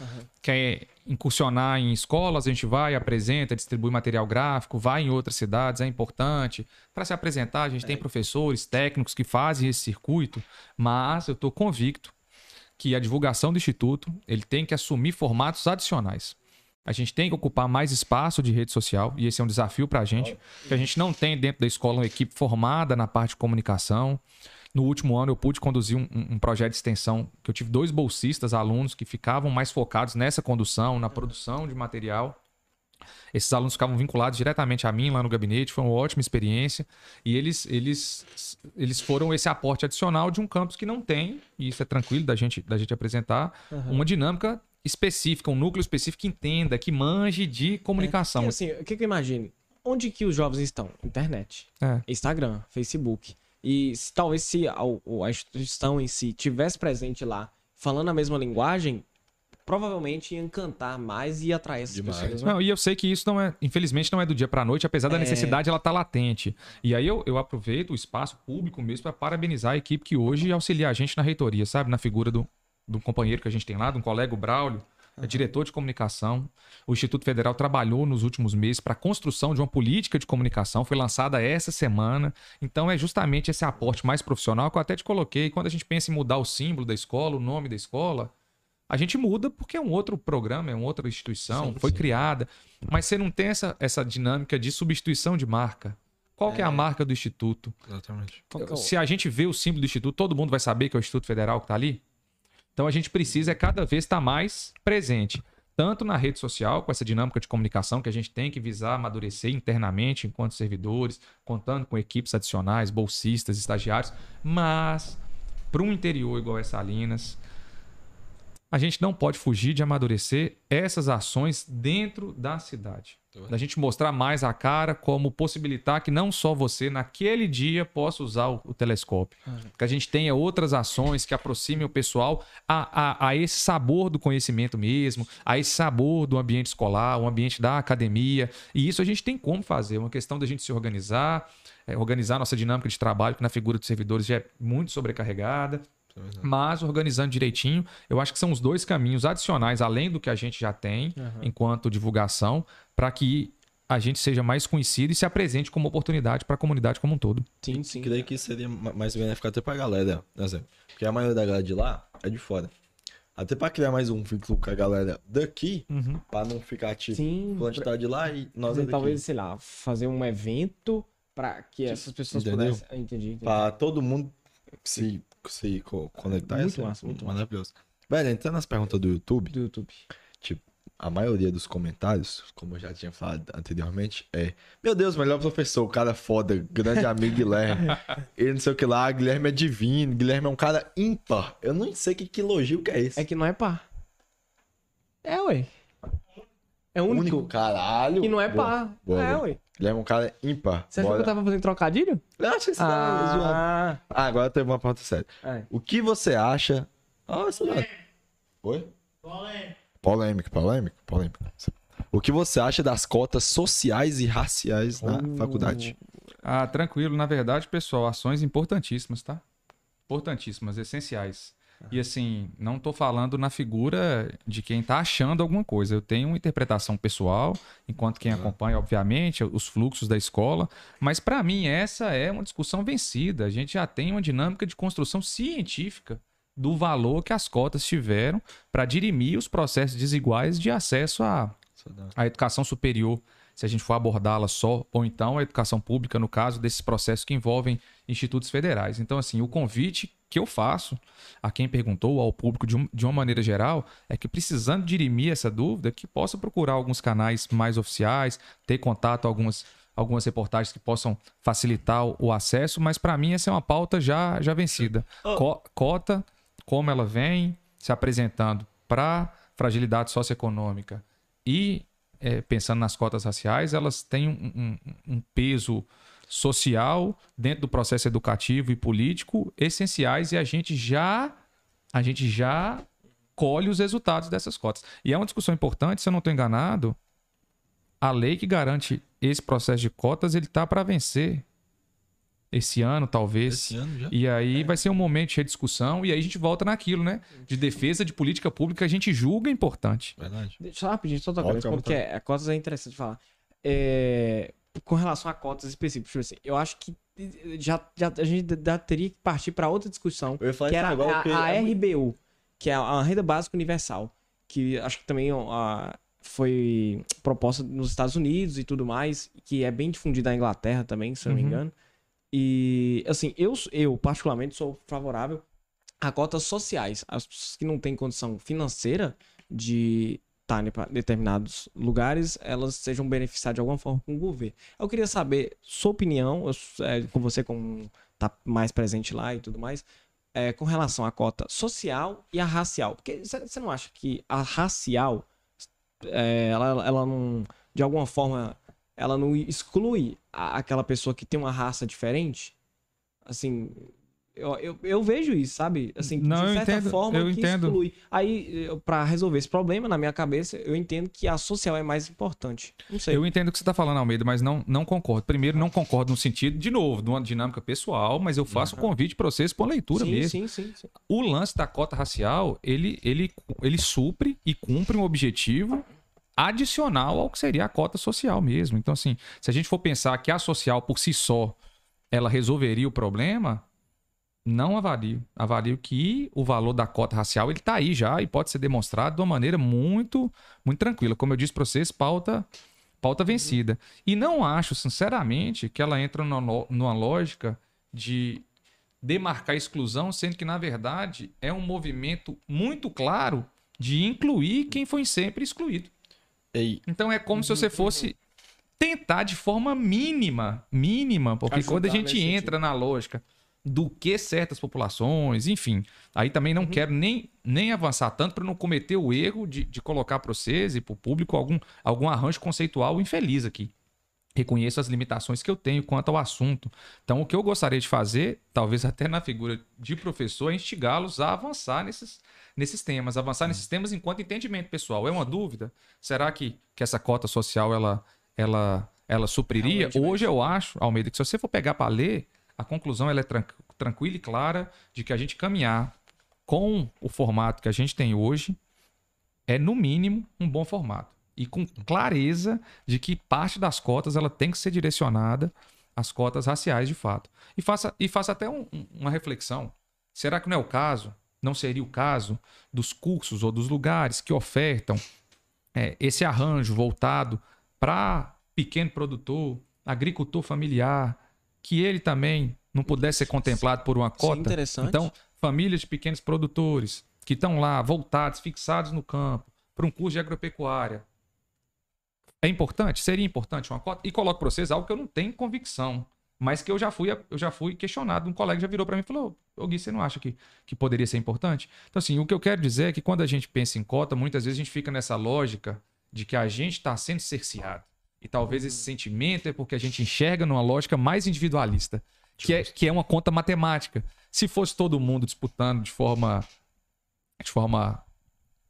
Que é incursionar em escolas, a gente vai, apresenta, distribui material gráfico, vai em outras cidades, é importante. Para se apresentar, a gente tem professores, técnicos que fazem esse circuito, mas eu estou convicto que a divulgação do Instituto ele tem que assumir formatos adicionais. A gente tem que ocupar mais espaço de rede social, e esse é um desafio para a gente, que a gente não tem dentro da escola uma equipe formada na parte de comunicação. No último ano, eu pude conduzir um, um- projeto de extensão que eu tive dois bolsistas, alunos, que ficavam mais focados nessa condução, na produção de material. Esses alunos ficavam vinculados diretamente a mim lá no gabinete, foi uma ótima experiência. E eles, eles, eles foram esse aporte adicional de um campus que não tem, e isso é tranquilo da gente, da gente apresentar, uma dinâmica específica, um núcleo específico que entenda, que manje de comunicação. Porque, assim, o que, que eu imagino? Onde que os jovens estão? Internet, É. Instagram, Facebook. E se, talvez se a, a instituição em si tivesse presente lá, falando a mesma linguagem, provavelmente ia encantar mais e atrair essas Demais. pessoas. né? Não, e eu sei que isso não é, infelizmente, não é do dia para noite, apesar da É. necessidade, ela tá latente. E aí eu, eu aproveito o espaço público mesmo para parabenizar a equipe que hoje auxilia a gente na reitoria, sabe? Na figura do, do companheiro que a gente tem lá, de um colega, o Braulio, é diretor de comunicação. O Instituto Federal trabalhou nos últimos meses para a construção de uma política de comunicação, foi lançada essa semana. Então é justamente esse aporte mais profissional que eu até te coloquei. Quando a gente pensa em mudar o símbolo da escola, o nome da escola, a gente muda porque é um outro programa, é uma outra instituição, Sim, foi sim. criada. Mas você não tem essa, essa dinâmica de substituição de marca. Qual que é a marca do Instituto? Exatamente. Qual que é o- Se a gente vê o símbolo do Instituto, todo mundo vai saber que é o Instituto Federal que está ali? Então a gente precisa é cada vez estar mais presente. Tanto na rede social, com essa dinâmica de comunicação que a gente tem que visar amadurecer internamente enquanto servidores, contando com equipes adicionais, bolsistas, estagiários, mas para um interior igual essa Salinas, a gente não pode fugir de amadurecer essas ações dentro da cidade. Da gente mostrar mais a cara, como possibilitar que não só você, naquele dia, possa usar o, o telescópio. Que a gente tenha outras ações que aproximem o pessoal a, a, a esse sabor do conhecimento mesmo, a esse sabor do ambiente escolar, o ambiente da academia. E isso a gente tem como fazer. É uma questão da gente se organizar, é, organizar nossa dinâmica de trabalho, que na figura dos servidores já é muito sobrecarregada mas organizando direitinho, eu acho que são os dois caminhos adicionais, além do que a gente já tem enquanto divulgação, para que a gente seja mais conhecido e se apresente como oportunidade para a comunidade como um todo. Sim, sim. Creio que seria ma- mais benéfico até pra galera, por exemplo. Porque a maioria da galera de lá é de fora. Até pra criar mais um vínculo com a galera daqui, pra não ficar tipo, Sim, fulano pra- tá de lá e nós é talvez, sei lá, fazer um evento pra que essas pessoas Entendeu? pudessem. Ah, Entendi, entendi. Pra todo mundo se, se co- conectar. Muito ia ser massa, muito maravilhoso. Velho, entrando nas perguntas do YouTube, Do YouTube. tipo, a maioria dos comentários, como eu já tinha falado anteriormente, é: Meu Deus, melhor professor, cara foda, grande amigo Guilherme. Ele não sei o que lá, Guilherme é divino, Guilherme é um cara ímpar. Eu não sei que, que elogio que é esse. É que não é par. É, ué. É único. único, caralho. E não é Boa, par. boa, é, boa. ué. Guilherme é um cara ímpar. Você achou Bora. que eu tava fazendo trocadilho? Eu acho que você tá zoando. Ah, Ah, agora teve uma pergunta séria. é. O que você acha. Ah, lá. Oi? Polêmica. Polêmico, polêmico, polêmico. O que você acha das cotas sociais e raciais na Uh. faculdade? Ah, tranquilo. Na verdade, pessoal, ações importantíssimas, tá? Importantíssimas, essenciais. E assim, não tô falando na figura de quem tá achando alguma coisa. Eu tenho uma interpretação pessoal, enquanto quem acompanha, obviamente, os fluxos da escola. Mas para mim, essa é uma discussão vencida. A gente já tem uma dinâmica de construção científica do valor que as cotas tiveram para dirimir os processos desiguais de acesso a, a educação superior, se a gente for abordá-la só, ou então a educação pública, no caso desses processos que envolvem institutos federais. Então, assim, o convite que eu faço a quem perguntou, ao público de, um- de uma maneira geral, é que precisando dirimir essa dúvida, que possa procurar alguns canais mais oficiais, ter contato algumas algumas reportagens que possam facilitar o, acesso, mas para mim essa é uma pauta já já vencida. Co- cota, como ela vem se apresentando para fragilidade socioeconômica e é, pensando nas cotas raciais, elas têm um, um- um peso social dentro do processo educativo e político essenciais e a gente já a gente já colhe os resultados dessas cotas. E é uma discussão importante, se eu não estou enganado, a lei que garante esse processo de cotas ele tá para vencer esse ano, talvez. Esse ano já? E aí vai ser um momento de rediscussão e aí a gente volta naquilo, né? De defesa de política pública que a gente julga importante. Verdade. Deixa eu rapidinho, só tocar porque a cotas é interessante falar. É, com relação a cotas específicas, assim, eu acho que já, já, a gente já teria que partir para outra discussão, Eu ia falar que era agora, a, a é muito- RBU, que é a Renda Básica Universal, que acho que também ó, foi proposta nos Estados Unidos e tudo mais, que é bem difundida na Inglaterra também, se eu não me Uhum. engano. E, assim, eu, eu particularmente sou favorável a cotas sociais. As pessoas que não têm condição financeira de estar em pa- determinados lugares, elas sejam beneficiadas de alguma forma com o governo. Eu queria saber sua opinião, eu- é, com você como tá mais presente lá e tudo mais, é, com relação à cota social e a racial. Porque você não acha que a racial, é, ela, ela não, de alguma forma, ela não exclui a- aquela pessoa que tem uma raça diferente? Assim, eu, eu, eu vejo isso, sabe? Assim, Não, de certa entendo, forma eu que entendo. exclui. Aí, pra resolver esse problema, na minha cabeça, eu entendo que a social é mais importante. Não sei. Eu entendo o que você está falando, Almeida, mas não, não concordo. Primeiro, não concordo no sentido, de novo, de uma dinâmica pessoal, mas eu faço o convite para vocês para leitura sim, mesmo. sim, sim, sim. O lance da cota racial, ele, ele, ele supre e cumpre um objetivo adicional ao que seria a cota social mesmo. Então, assim, se a gente for pensar que a social por si só ela resolveria o problema, não avalio. Avalio que o valor da cota racial ele está aí já e pode ser demonstrado de uma maneira muito, muito tranquila. Como eu disse para vocês, pauta, pauta vencida. E não acho, sinceramente, que ela entra numa, numa lógica de demarcar a exclusão, sendo que, na verdade, é um movimento muito claro de incluir quem foi sempre excluído. Ei, Então é como se você fosse tentar de forma mínima, mínima, porque Ajudar quando a gente entra na lógica do que certas populações, enfim, aí também Uhum. não quero nem, nem avançar tanto para não cometer o erro de, de colocar para vocês e para o público algum, algum arranjo conceitual infeliz aqui. Reconheço as limitações que eu tenho quanto ao assunto. Então, o que eu gostaria de fazer, talvez até na figura de professor, é instigá-los a avançar nesses, nesses temas, avançar nesses temas enquanto entendimento pessoal. É uma dúvida? Será que, que essa cota social ela, ela, ela supriria? Realmente, Hoje eu acho, Almeida, que se você for pegar para ler, a conclusão ela é tran- tranquila e clara de que a gente caminhar com o formato que a gente tem hoje, é no mínimo um bom formato. E com clareza de que parte das cotas ela tem que ser direcionada às cotas raciais de fato. E faça, e faça até um- um- uma reflexão. Será que não é o caso, não seria o caso, dos cursos ou dos lugares que ofertam é, esse arranjo voltado para pequeno produtor, agricultor familiar, que ele também não pudesse ser contemplado por uma Sim, cota? interessante. Então, famílias de pequenos produtores que estão lá voltados, fixados no campo, para um curso de agropecuária. É importante? Seria importante uma cota? E coloco para vocês algo que eu não tenho convicção, mas que eu já fui, eu já fui questionado. Um colega já virou para mim e falou: Ô Gui, você não acha que, que poderia ser importante? Então, assim, o que eu quero dizer é que quando a gente pensa em cota, muitas vezes a gente fica nessa lógica de que a gente está sendo cerceado. E talvez esse sentimento é porque a gente enxerga numa lógica mais individualista, que é, que é uma conta matemática. Se fosse todo mundo disputando de forma, de forma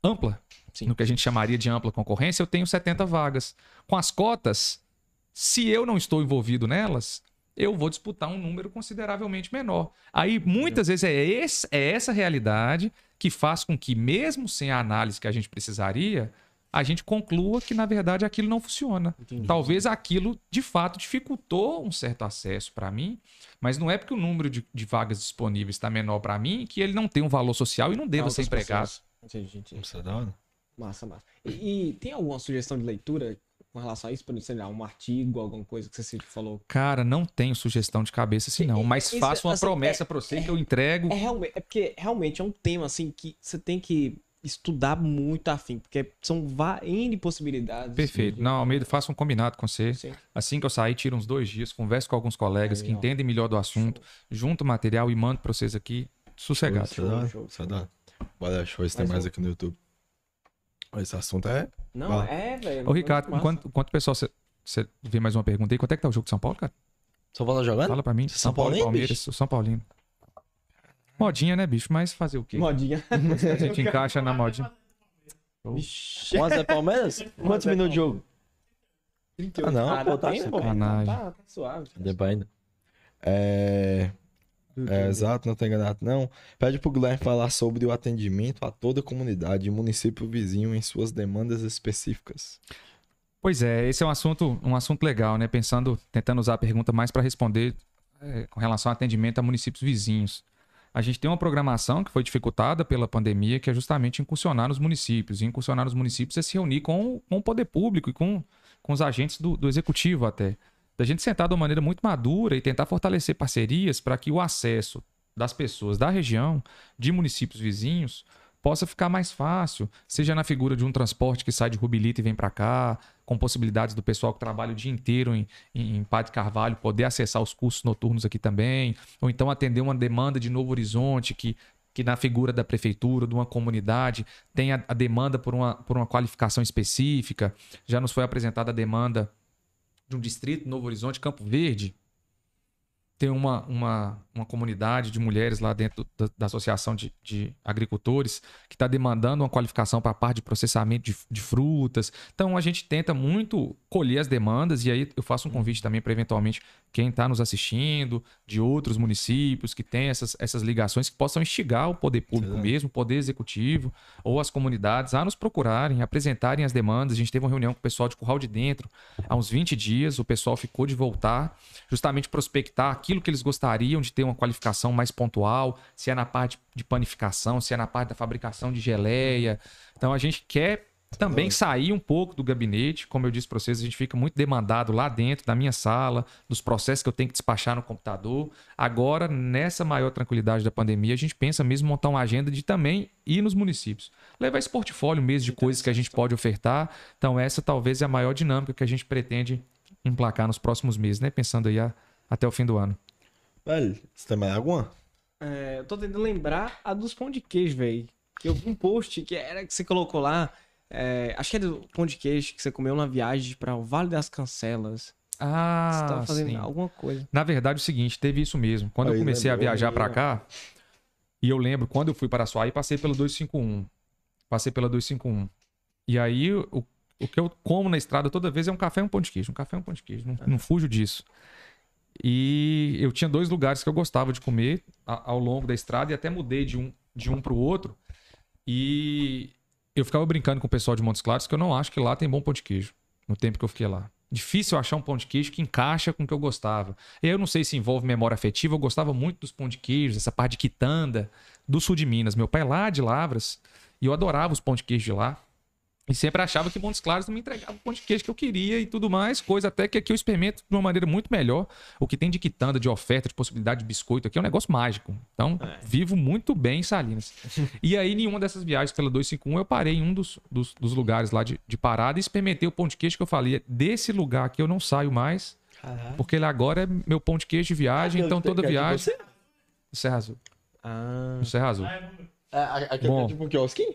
ampla, Sim. no que a gente chamaria de ampla concorrência, eu tenho 70 vagas. Com as cotas, se eu não estou envolvido nelas, eu vou disputar um número consideravelmente menor. Aí, muitas vezes, é, esse- é essa realidade que faz com que, mesmo sem a análise que a gente precisaria, a gente conclua que, na verdade, aquilo não funciona. Entendi. Talvez aquilo, de fato, dificultou um certo acesso para mim, mas não é porque o número de, de vagas disponíveis está menor para mim que ele não tem um valor social e não deva ser empregado. Entendi, entendi. Isso é da hora. Massa, massa. E, e tem alguma sugestão de leitura com relação a isso? Por sei lá, um artigo, alguma coisa que você sempre falou? Cara, não tenho sugestão de cabeça assim, não. Mas isso, faço uma assim, promessa pra você que eu entrego. É, realmente, é porque realmente é um tema assim que você tem que estudar muito afim, porque são N possibilidades. Perfeito. de- Não, Almeida, faço um combinado com você. Sim. Assim que eu sair, tiro uns dois dias, converso com alguns colegas Aí, que ó. entendem melhor do assunto, junto o material e mando pra vocês aqui, sossegado. É show, Isso é da hora. Bora, show, isso tem Mas mais eu- aqui no YouTube. Esse assunto é. Não, Vai. é, velho. Ô, Ricardo, enquanto, enquanto o pessoal. Você vê mais uma pergunta aí, quanto é que tá o jogo de São Paulo, cara? Só Paulo jogando? Fala pra mim. São São Paulo e Paulino, Palmeiras, São Paulino. Modinha, né, bicho? Mas fazer o quê? Modinha. A gente encaixa na modinha. Vixe. 1x0 Palmeiras? Quantos minutos de jogo? Ah, não, Ah, pô, tá tempo, sacanagem. Tá, tá suave. Ainda. É. É, exato, não tem enganado, não. Pede pro Guilherme falar sobre o atendimento a toda a comunidade e município vizinho em suas demandas específicas. Pois é, esse é um assunto, um assunto legal, né? Pensando, tentando usar a pergunta mais para responder é, com relação ao atendimento a municípios vizinhos. A gente tem uma programação que foi dificultada pela pandemia, que é justamente incursionar nos municípios. E incursionar nos municípios é se reunir com, com o poder público e com, com os agentes do, do executivo até. Da gente sentar de uma maneira muito madura e tentar fortalecer parcerias para que o acesso das pessoas da região, de municípios vizinhos, possa ficar mais fácil, seja na figura de um transporte que sai de Rubilita e vem para cá, com possibilidades do pessoal que trabalha o dia inteiro em, em Padre Carvalho poder acessar os cursos noturnos aqui também, ou então atender uma demanda de Novo Horizonte que que na figura da prefeitura, de uma comunidade, tem a, a demanda por uma, por uma qualificação específica. Já nos foi apresentada a demanda de um distrito, Novo Horizonte, Campo Verde, tem uma, uma, uma comunidade de mulheres lá dentro da, da Associação de, de Agricultores que está demandando uma qualificação para a parte de processamento de, de frutas. Então a gente tenta muito colher as demandas e aí eu faço um convite também para eventualmente quem está nos assistindo de outros municípios que tem essas, essas ligações que possam instigar o poder público Exato. mesmo, o poder executivo ou as comunidades a nos procurarem, apresentarem as demandas. A gente teve uma reunião com o pessoal de Curral de Dentro há uns 20 dias, o pessoal ficou de voltar justamente prospectar aquilo que eles gostariam de ter uma qualificação mais pontual, se é na parte de panificação, se é na parte da fabricação de geleia. Então a gente quer também sair um pouco do gabinete, como eu disse para vocês, a gente fica muito demandado lá dentro da minha sala, dos processos que eu tenho que despachar no computador. Agora, nessa maior tranquilidade da pandemia, a gente pensa mesmo montar uma agenda de também ir nos municípios. Levar esse portfólio mesmo de coisas que a gente pode ofertar. Então, essa talvez é a maior dinâmica que a gente pretende emplacar nos próximos meses, né? Pensando aí a- até o fim do ano. Velho, você tem mais alguma? É, eu tô tentando lembrar a dos pão de queijo, velho. Eu vi um post que era que você colocou lá. é, acho que era do pão de queijo que você comeu na viagem para o Vale das Cancelas. Ah, você tava fazendo sim. alguma coisa. Na verdade, é o seguinte, teve isso mesmo. Quando eu Aí, comecei a lembrou, viajar ó. cá, e eu lembro, quando eu fui para Açuaí, passei pelo 251. Passei pela 251. E aí, o, o que eu como na estrada toda vez é um café e um pão de queijo. Um café e um pão de queijo. Não, não fujo disso. E eu tinha dois lugares que eu gostava de comer ao longo da estrada e até mudei de um de um pro outro. E eu ficava brincando com o pessoal de Montes Claros que eu não acho que lá tem bom pão de queijo. No tempo que eu fiquei lá. Difícil achar um pão de queijo que encaixa com o que eu gostava. Eu não sei se envolve memória afetiva, eu gostava muito dos pão de queijo, essa parte de quitanda, do sul de Minas. Meu pai é lá de Lavras e eu adorava os pão de queijo de lá. E sempre achava que Montes Claros não me entregava o pão de queijo que eu queria e tudo mais, coisa até que aqui eu experimento de uma maneira muito melhor. O que tem de quitanda, de oferta, de possibilidade de biscoito aqui é um negócio mágico. Então, vivo muito bem em Salinas. e aí, em uma dessas viagens pela 251, eu parei em um dos, dos, dos lugares lá de, de parada e experimentei o pão de queijo que eu falei. Desse lugar aqui eu não saio mais, porque ele agora é meu pão de queijo de viagem, então toda viagem. Serra Azul. Ah, Serra Azul. Aqui Bom. é tipo um quiosquinho?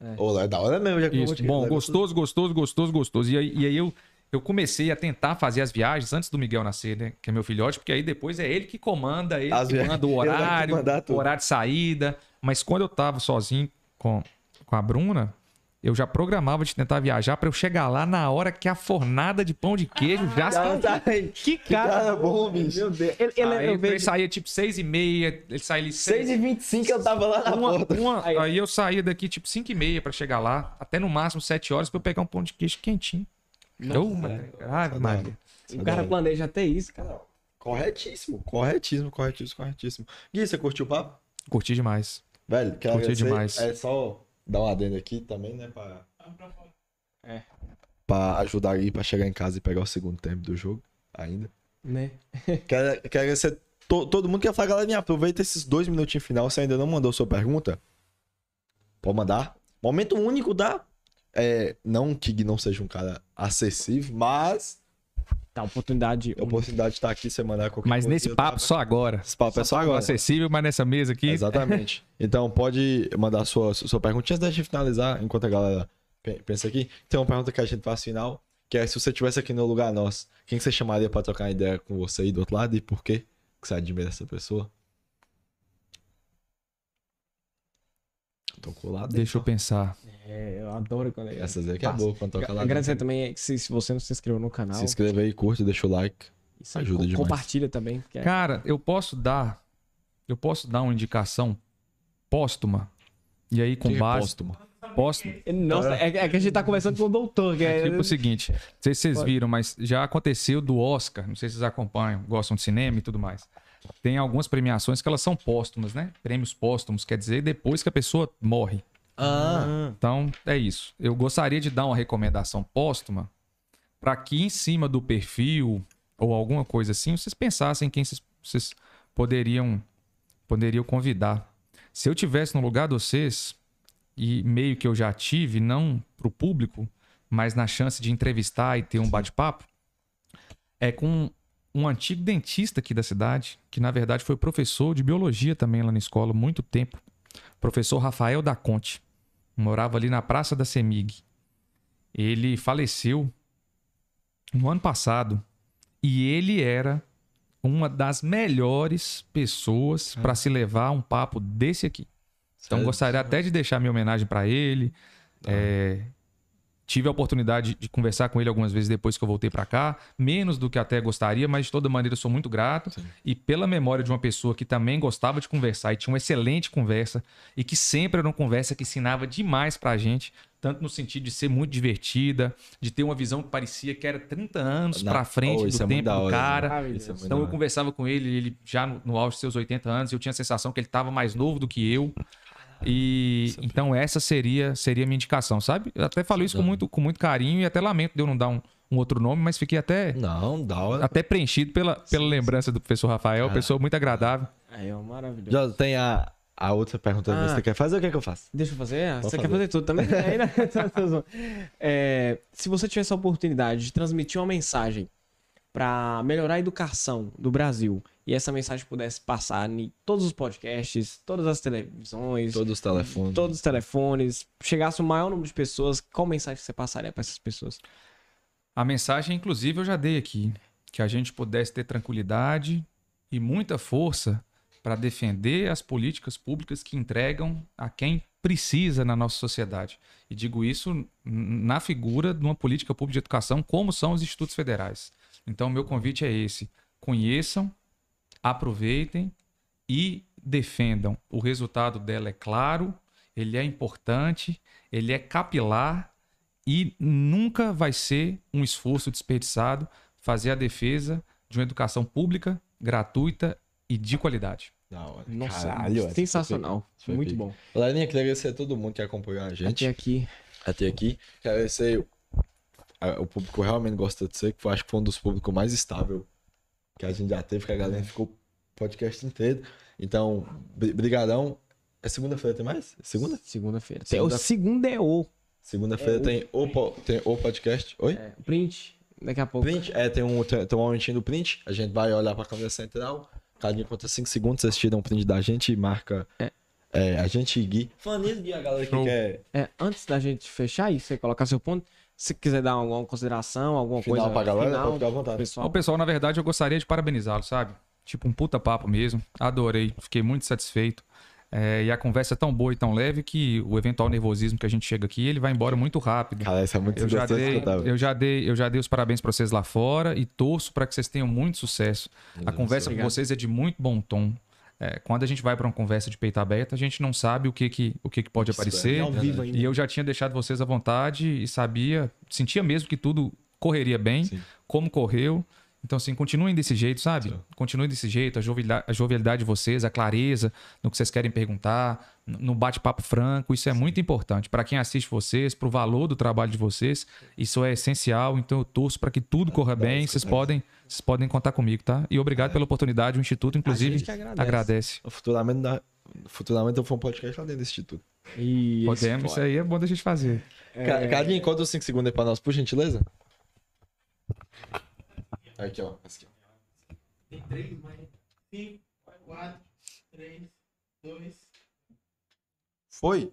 Lá é da hora mesmo, já Isso. Bom, é gostoso, gostoso, gostoso, gostoso. E aí, e aí eu, eu comecei a tentar fazer as viagens antes do Miguel nascer, né? Que é meu filhote, porque aí depois é ele que comanda, ele As que manda o horário, o horário de saída. Mas quando eu tava sozinho com, com a Bruna, eu já programava de tentar viajar pra eu chegar lá na hora que a fornada de pão de queijo já Cara, se tá aí. que cara bom, bicho. Meu Deus. Ele, ele, Aí eu ele vejo... saía tipo seis e meia, ele saía ali seis 6h25 eu tava lá na uma, porta. uma- aí eu saía daqui tipo 5 e meia pra chegar lá, até no máximo 7 horas pra eu pegar um pão de queijo quentinho. Maria. Ave Maria. O cara planeja até isso, cara. Corretíssimo, corretíssimo, corretíssimo, corretíssimo. Gui, você curtiu o papo? Curti demais. Velho, quero Curti demais. É só dar um adendo aqui também, né? Pra, É. pra ajudar aí pra chegar em casa e pegar o segundo tempo do jogo ainda. Né? Quero, quero agradecer to- todo mundo que ia falar, galera, aproveita esses dois minutinhos final. Se ainda não mandou sua pergunta, pode mandar. Momento único, dá. É, não que Gui não seja um cara acessível, mas Tá, oportunidade. a oportunidade de estar aqui, você mandar qualquer Mas nesse papo tava- só agora. Esse papo é só agora. Acessível, mas nessa mesa aqui. Exatamente. Então pode mandar sua, sua perguntinha antes da gente finalizar, enquanto a galera pe- pensa aqui. Tem uma pergunta que a gente faz final, que é se você estivesse aqui no lugar nosso, quem que você chamaria pra trocar uma ideia com você aí do outro lado e por quê que você admira essa pessoa? Tô colado. Deixa eu pensar. É, eu adoro quando é. Essas aí que é boa quando toca lá. Agradecer também que se, se você não se inscreveu no canal, Se inscreve aí, curte, deixa o like. isso ajuda co- demais. compartilha também. é- Cara, eu posso dar. Eu posso dar uma indicação póstuma. E aí, com Que base. póstumo. Póstuma. Nossa, é, é que a gente tá conversando com o doutor, que é. É tipo o seguinte, não sei se vocês viram, mas já aconteceu do Oscar, não sei se vocês acompanham, gostam de cinema e tudo mais. Tem algumas premiações que elas são póstumas, né? Prêmios póstumos, quer dizer, depois que a pessoa morre. Ah, Então, é isso. Eu gostaria de dar uma recomendação póstuma para que em cima do perfil ou alguma coisa assim, vocês pensassem quem vocês, vocês poderiam poderiam convidar. Se eu tivesse no lugar de vocês e meio que eu já tive, não para o público, mas na chance de entrevistar e ter um bate-papo, é com um antigo dentista aqui da cidade, que na verdade foi professor de biologia também lá na escola muito tempo, professor Rafael da Conte morava ali na Praça da Semig. Ele faleceu no ano passado e ele era uma das melhores pessoas para se levar um papo desse aqui. Então Sério? gostaria até de deixar minha homenagem para ele. É, tive a oportunidade de conversar com ele algumas vezes depois que eu voltei para cá, menos do que até gostaria, mas de toda maneira eu sou muito grato. E pela memória de uma pessoa que também gostava de conversar e tinha uma excelente conversa e que sempre era uma conversa que ensinava demais pra gente, tanto no sentido de ser muito divertida, de ter uma visão que parecia que era 30 anos pra frente Oh, do é tempo do hora, cara. né? É Então eu conversava com ele, ele já no, no auge dos seus 80 anos, eu tinha a sensação que ele estava mais novo do que eu. E então essa seria seria a minha indicação, sabe? Eu até falo isso com muito, com muito carinho e até lamento de eu não dar um, um outro nome, mas fiquei até, Não, da hora. até preenchido pela, pela lembrança do professor Rafael, pessoa muito agradável. Aí, ó, maravilhoso. Já tem a, a outra pergunta Ah. você quer fazer, o que é que eu faço? Deixa eu fazer? Ah, Pode Você quer fazer. fazer tudo também? Né? É, se você tivesse a oportunidade de transmitir uma mensagem para melhorar a educação do Brasil e essa mensagem pudesse passar em todos os podcasts, todas as televisões, Todos os telefones. todos os telefones, chegasse o maior número de pessoas, qual mensagem você passaria para essas pessoas? A mensagem, inclusive, eu já dei aqui. Que a gente pudesse ter tranquilidade e muita força para defender as políticas públicas que entregam a quem precisa na nossa sociedade. E digo isso na figura de uma política pública de educação, como são os institutos federais. Então, meu convite é esse: conheçam, aproveitem e defendam. O resultado dela é claro, ele é importante, ele é capilar e nunca vai ser um esforço desperdiçado fazer a defesa de uma educação pública, gratuita e de qualidade. Da hora. Nossa, Caralho, essa sensacional. foi. Muito bom. Galerinha, queria agradecer a todo mundo que acompanhou a gente Até aqui. até aqui. Quero agradecer o público realmente gosta de você, que foi, acho que foi um dos públicos mais estável que a gente já teve, que a galera ficou o podcast inteiro. Então, bri- brigadão. É segunda-feira, tem mais? Segunda? Segunda-feira. Segunda- O segundo é o. Segunda-feira É o- tem, o, po- tem o podcast. Oi? É, o print. Daqui a pouco. Print, é, tem um, tem, tem um momentinho do print. A gente vai olhar pra câmera central. Cada dia conta 5 segundos. Vocês tiram um print da gente e marca É. é, a gente e Gui. Falando nisso, Gui, a galera que quer É, antes da gente fechar isso, você colocar seu ponto. Se quiser dar alguma consideração, alguma final coisa. pra galera, final, pode ficar à vontade. Pessoal. pessoal, na verdade, eu gostaria de parabenizá-lo, sabe? Tipo, um puta papo mesmo. Adorei, fiquei muito satisfeito. É, e a conversa é tão boa e tão leve que o eventual nervosismo que a gente chega aqui, ele vai embora muito rápido. Cara, isso é muito Eu já, dei, eu, já dei, eu já dei os parabéns pra vocês lá fora e torço para que vocês tenham muito sucesso. A conversa com Obrigado. vocês é de muito bom tom. É, quando a gente vai pra uma conversa de peito aberto, a gente não sabe o que, que, o que, que pode aparecer. ao vivo ainda. E eu já tinha deixado vocês à vontade e sabia, sentia mesmo que tudo correria bem, Sim. como correu. Então, assim, continuem desse jeito, sabe? Sim. Continuem desse jeito, a jovialidade, a jovialidade de vocês, a clareza no que vocês querem perguntar, no bate-papo franco, isso é muito importante. Para quem assiste vocês, para o valor do trabalho de vocês, isso é essencial. Então, eu torço para que tudo corra bem. Vocês podem, vocês podem contar comigo, tá? E obrigado pela oportunidade. O Instituto, inclusive, gente que agradece. agradece. Futuramente, dá- futuramente eu for um podcast lá dentro desse instituto. E Podemos, isso aí é bom da gente fazer. É... Cadinho, conta os 5 segundos aí pra nós, por gentileza. Aqui, ó. Aqui, ó. Tem três, mas. Cinco, quatro, três, dois. Foi.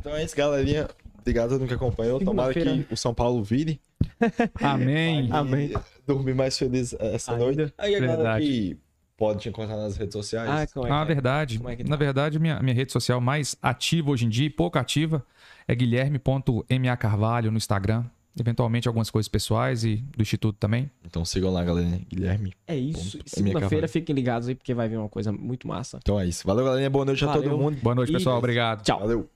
Então é isso, galerinha. Obrigado a todo mundo que acompanhou. Tomara que o São Paulo vire. Amém. Amém. Dormir mais feliz essa Ainda. noite. Aí a galera Verdade. que pode te encontrar nas redes sociais. Ah, como é que Ah, é? verdade. Como é que Na tá? verdade, minha, minha rede social mais ativa hoje em dia, e pouco ativa, é guilherme.ma Carvalho no Instagram. Eventualmente algumas coisas pessoais e do Instituto também. Então sigam lá, galerinha. Guilherme. É isso. Ponto. Segunda-feira fiquem ligados aí porque vai vir uma coisa muito massa. Então é isso. Valeu, galerinha. Boa noite a todo Valeu. mundo. Boa noite, E- pessoal. Obrigado. Tchau. Valeu.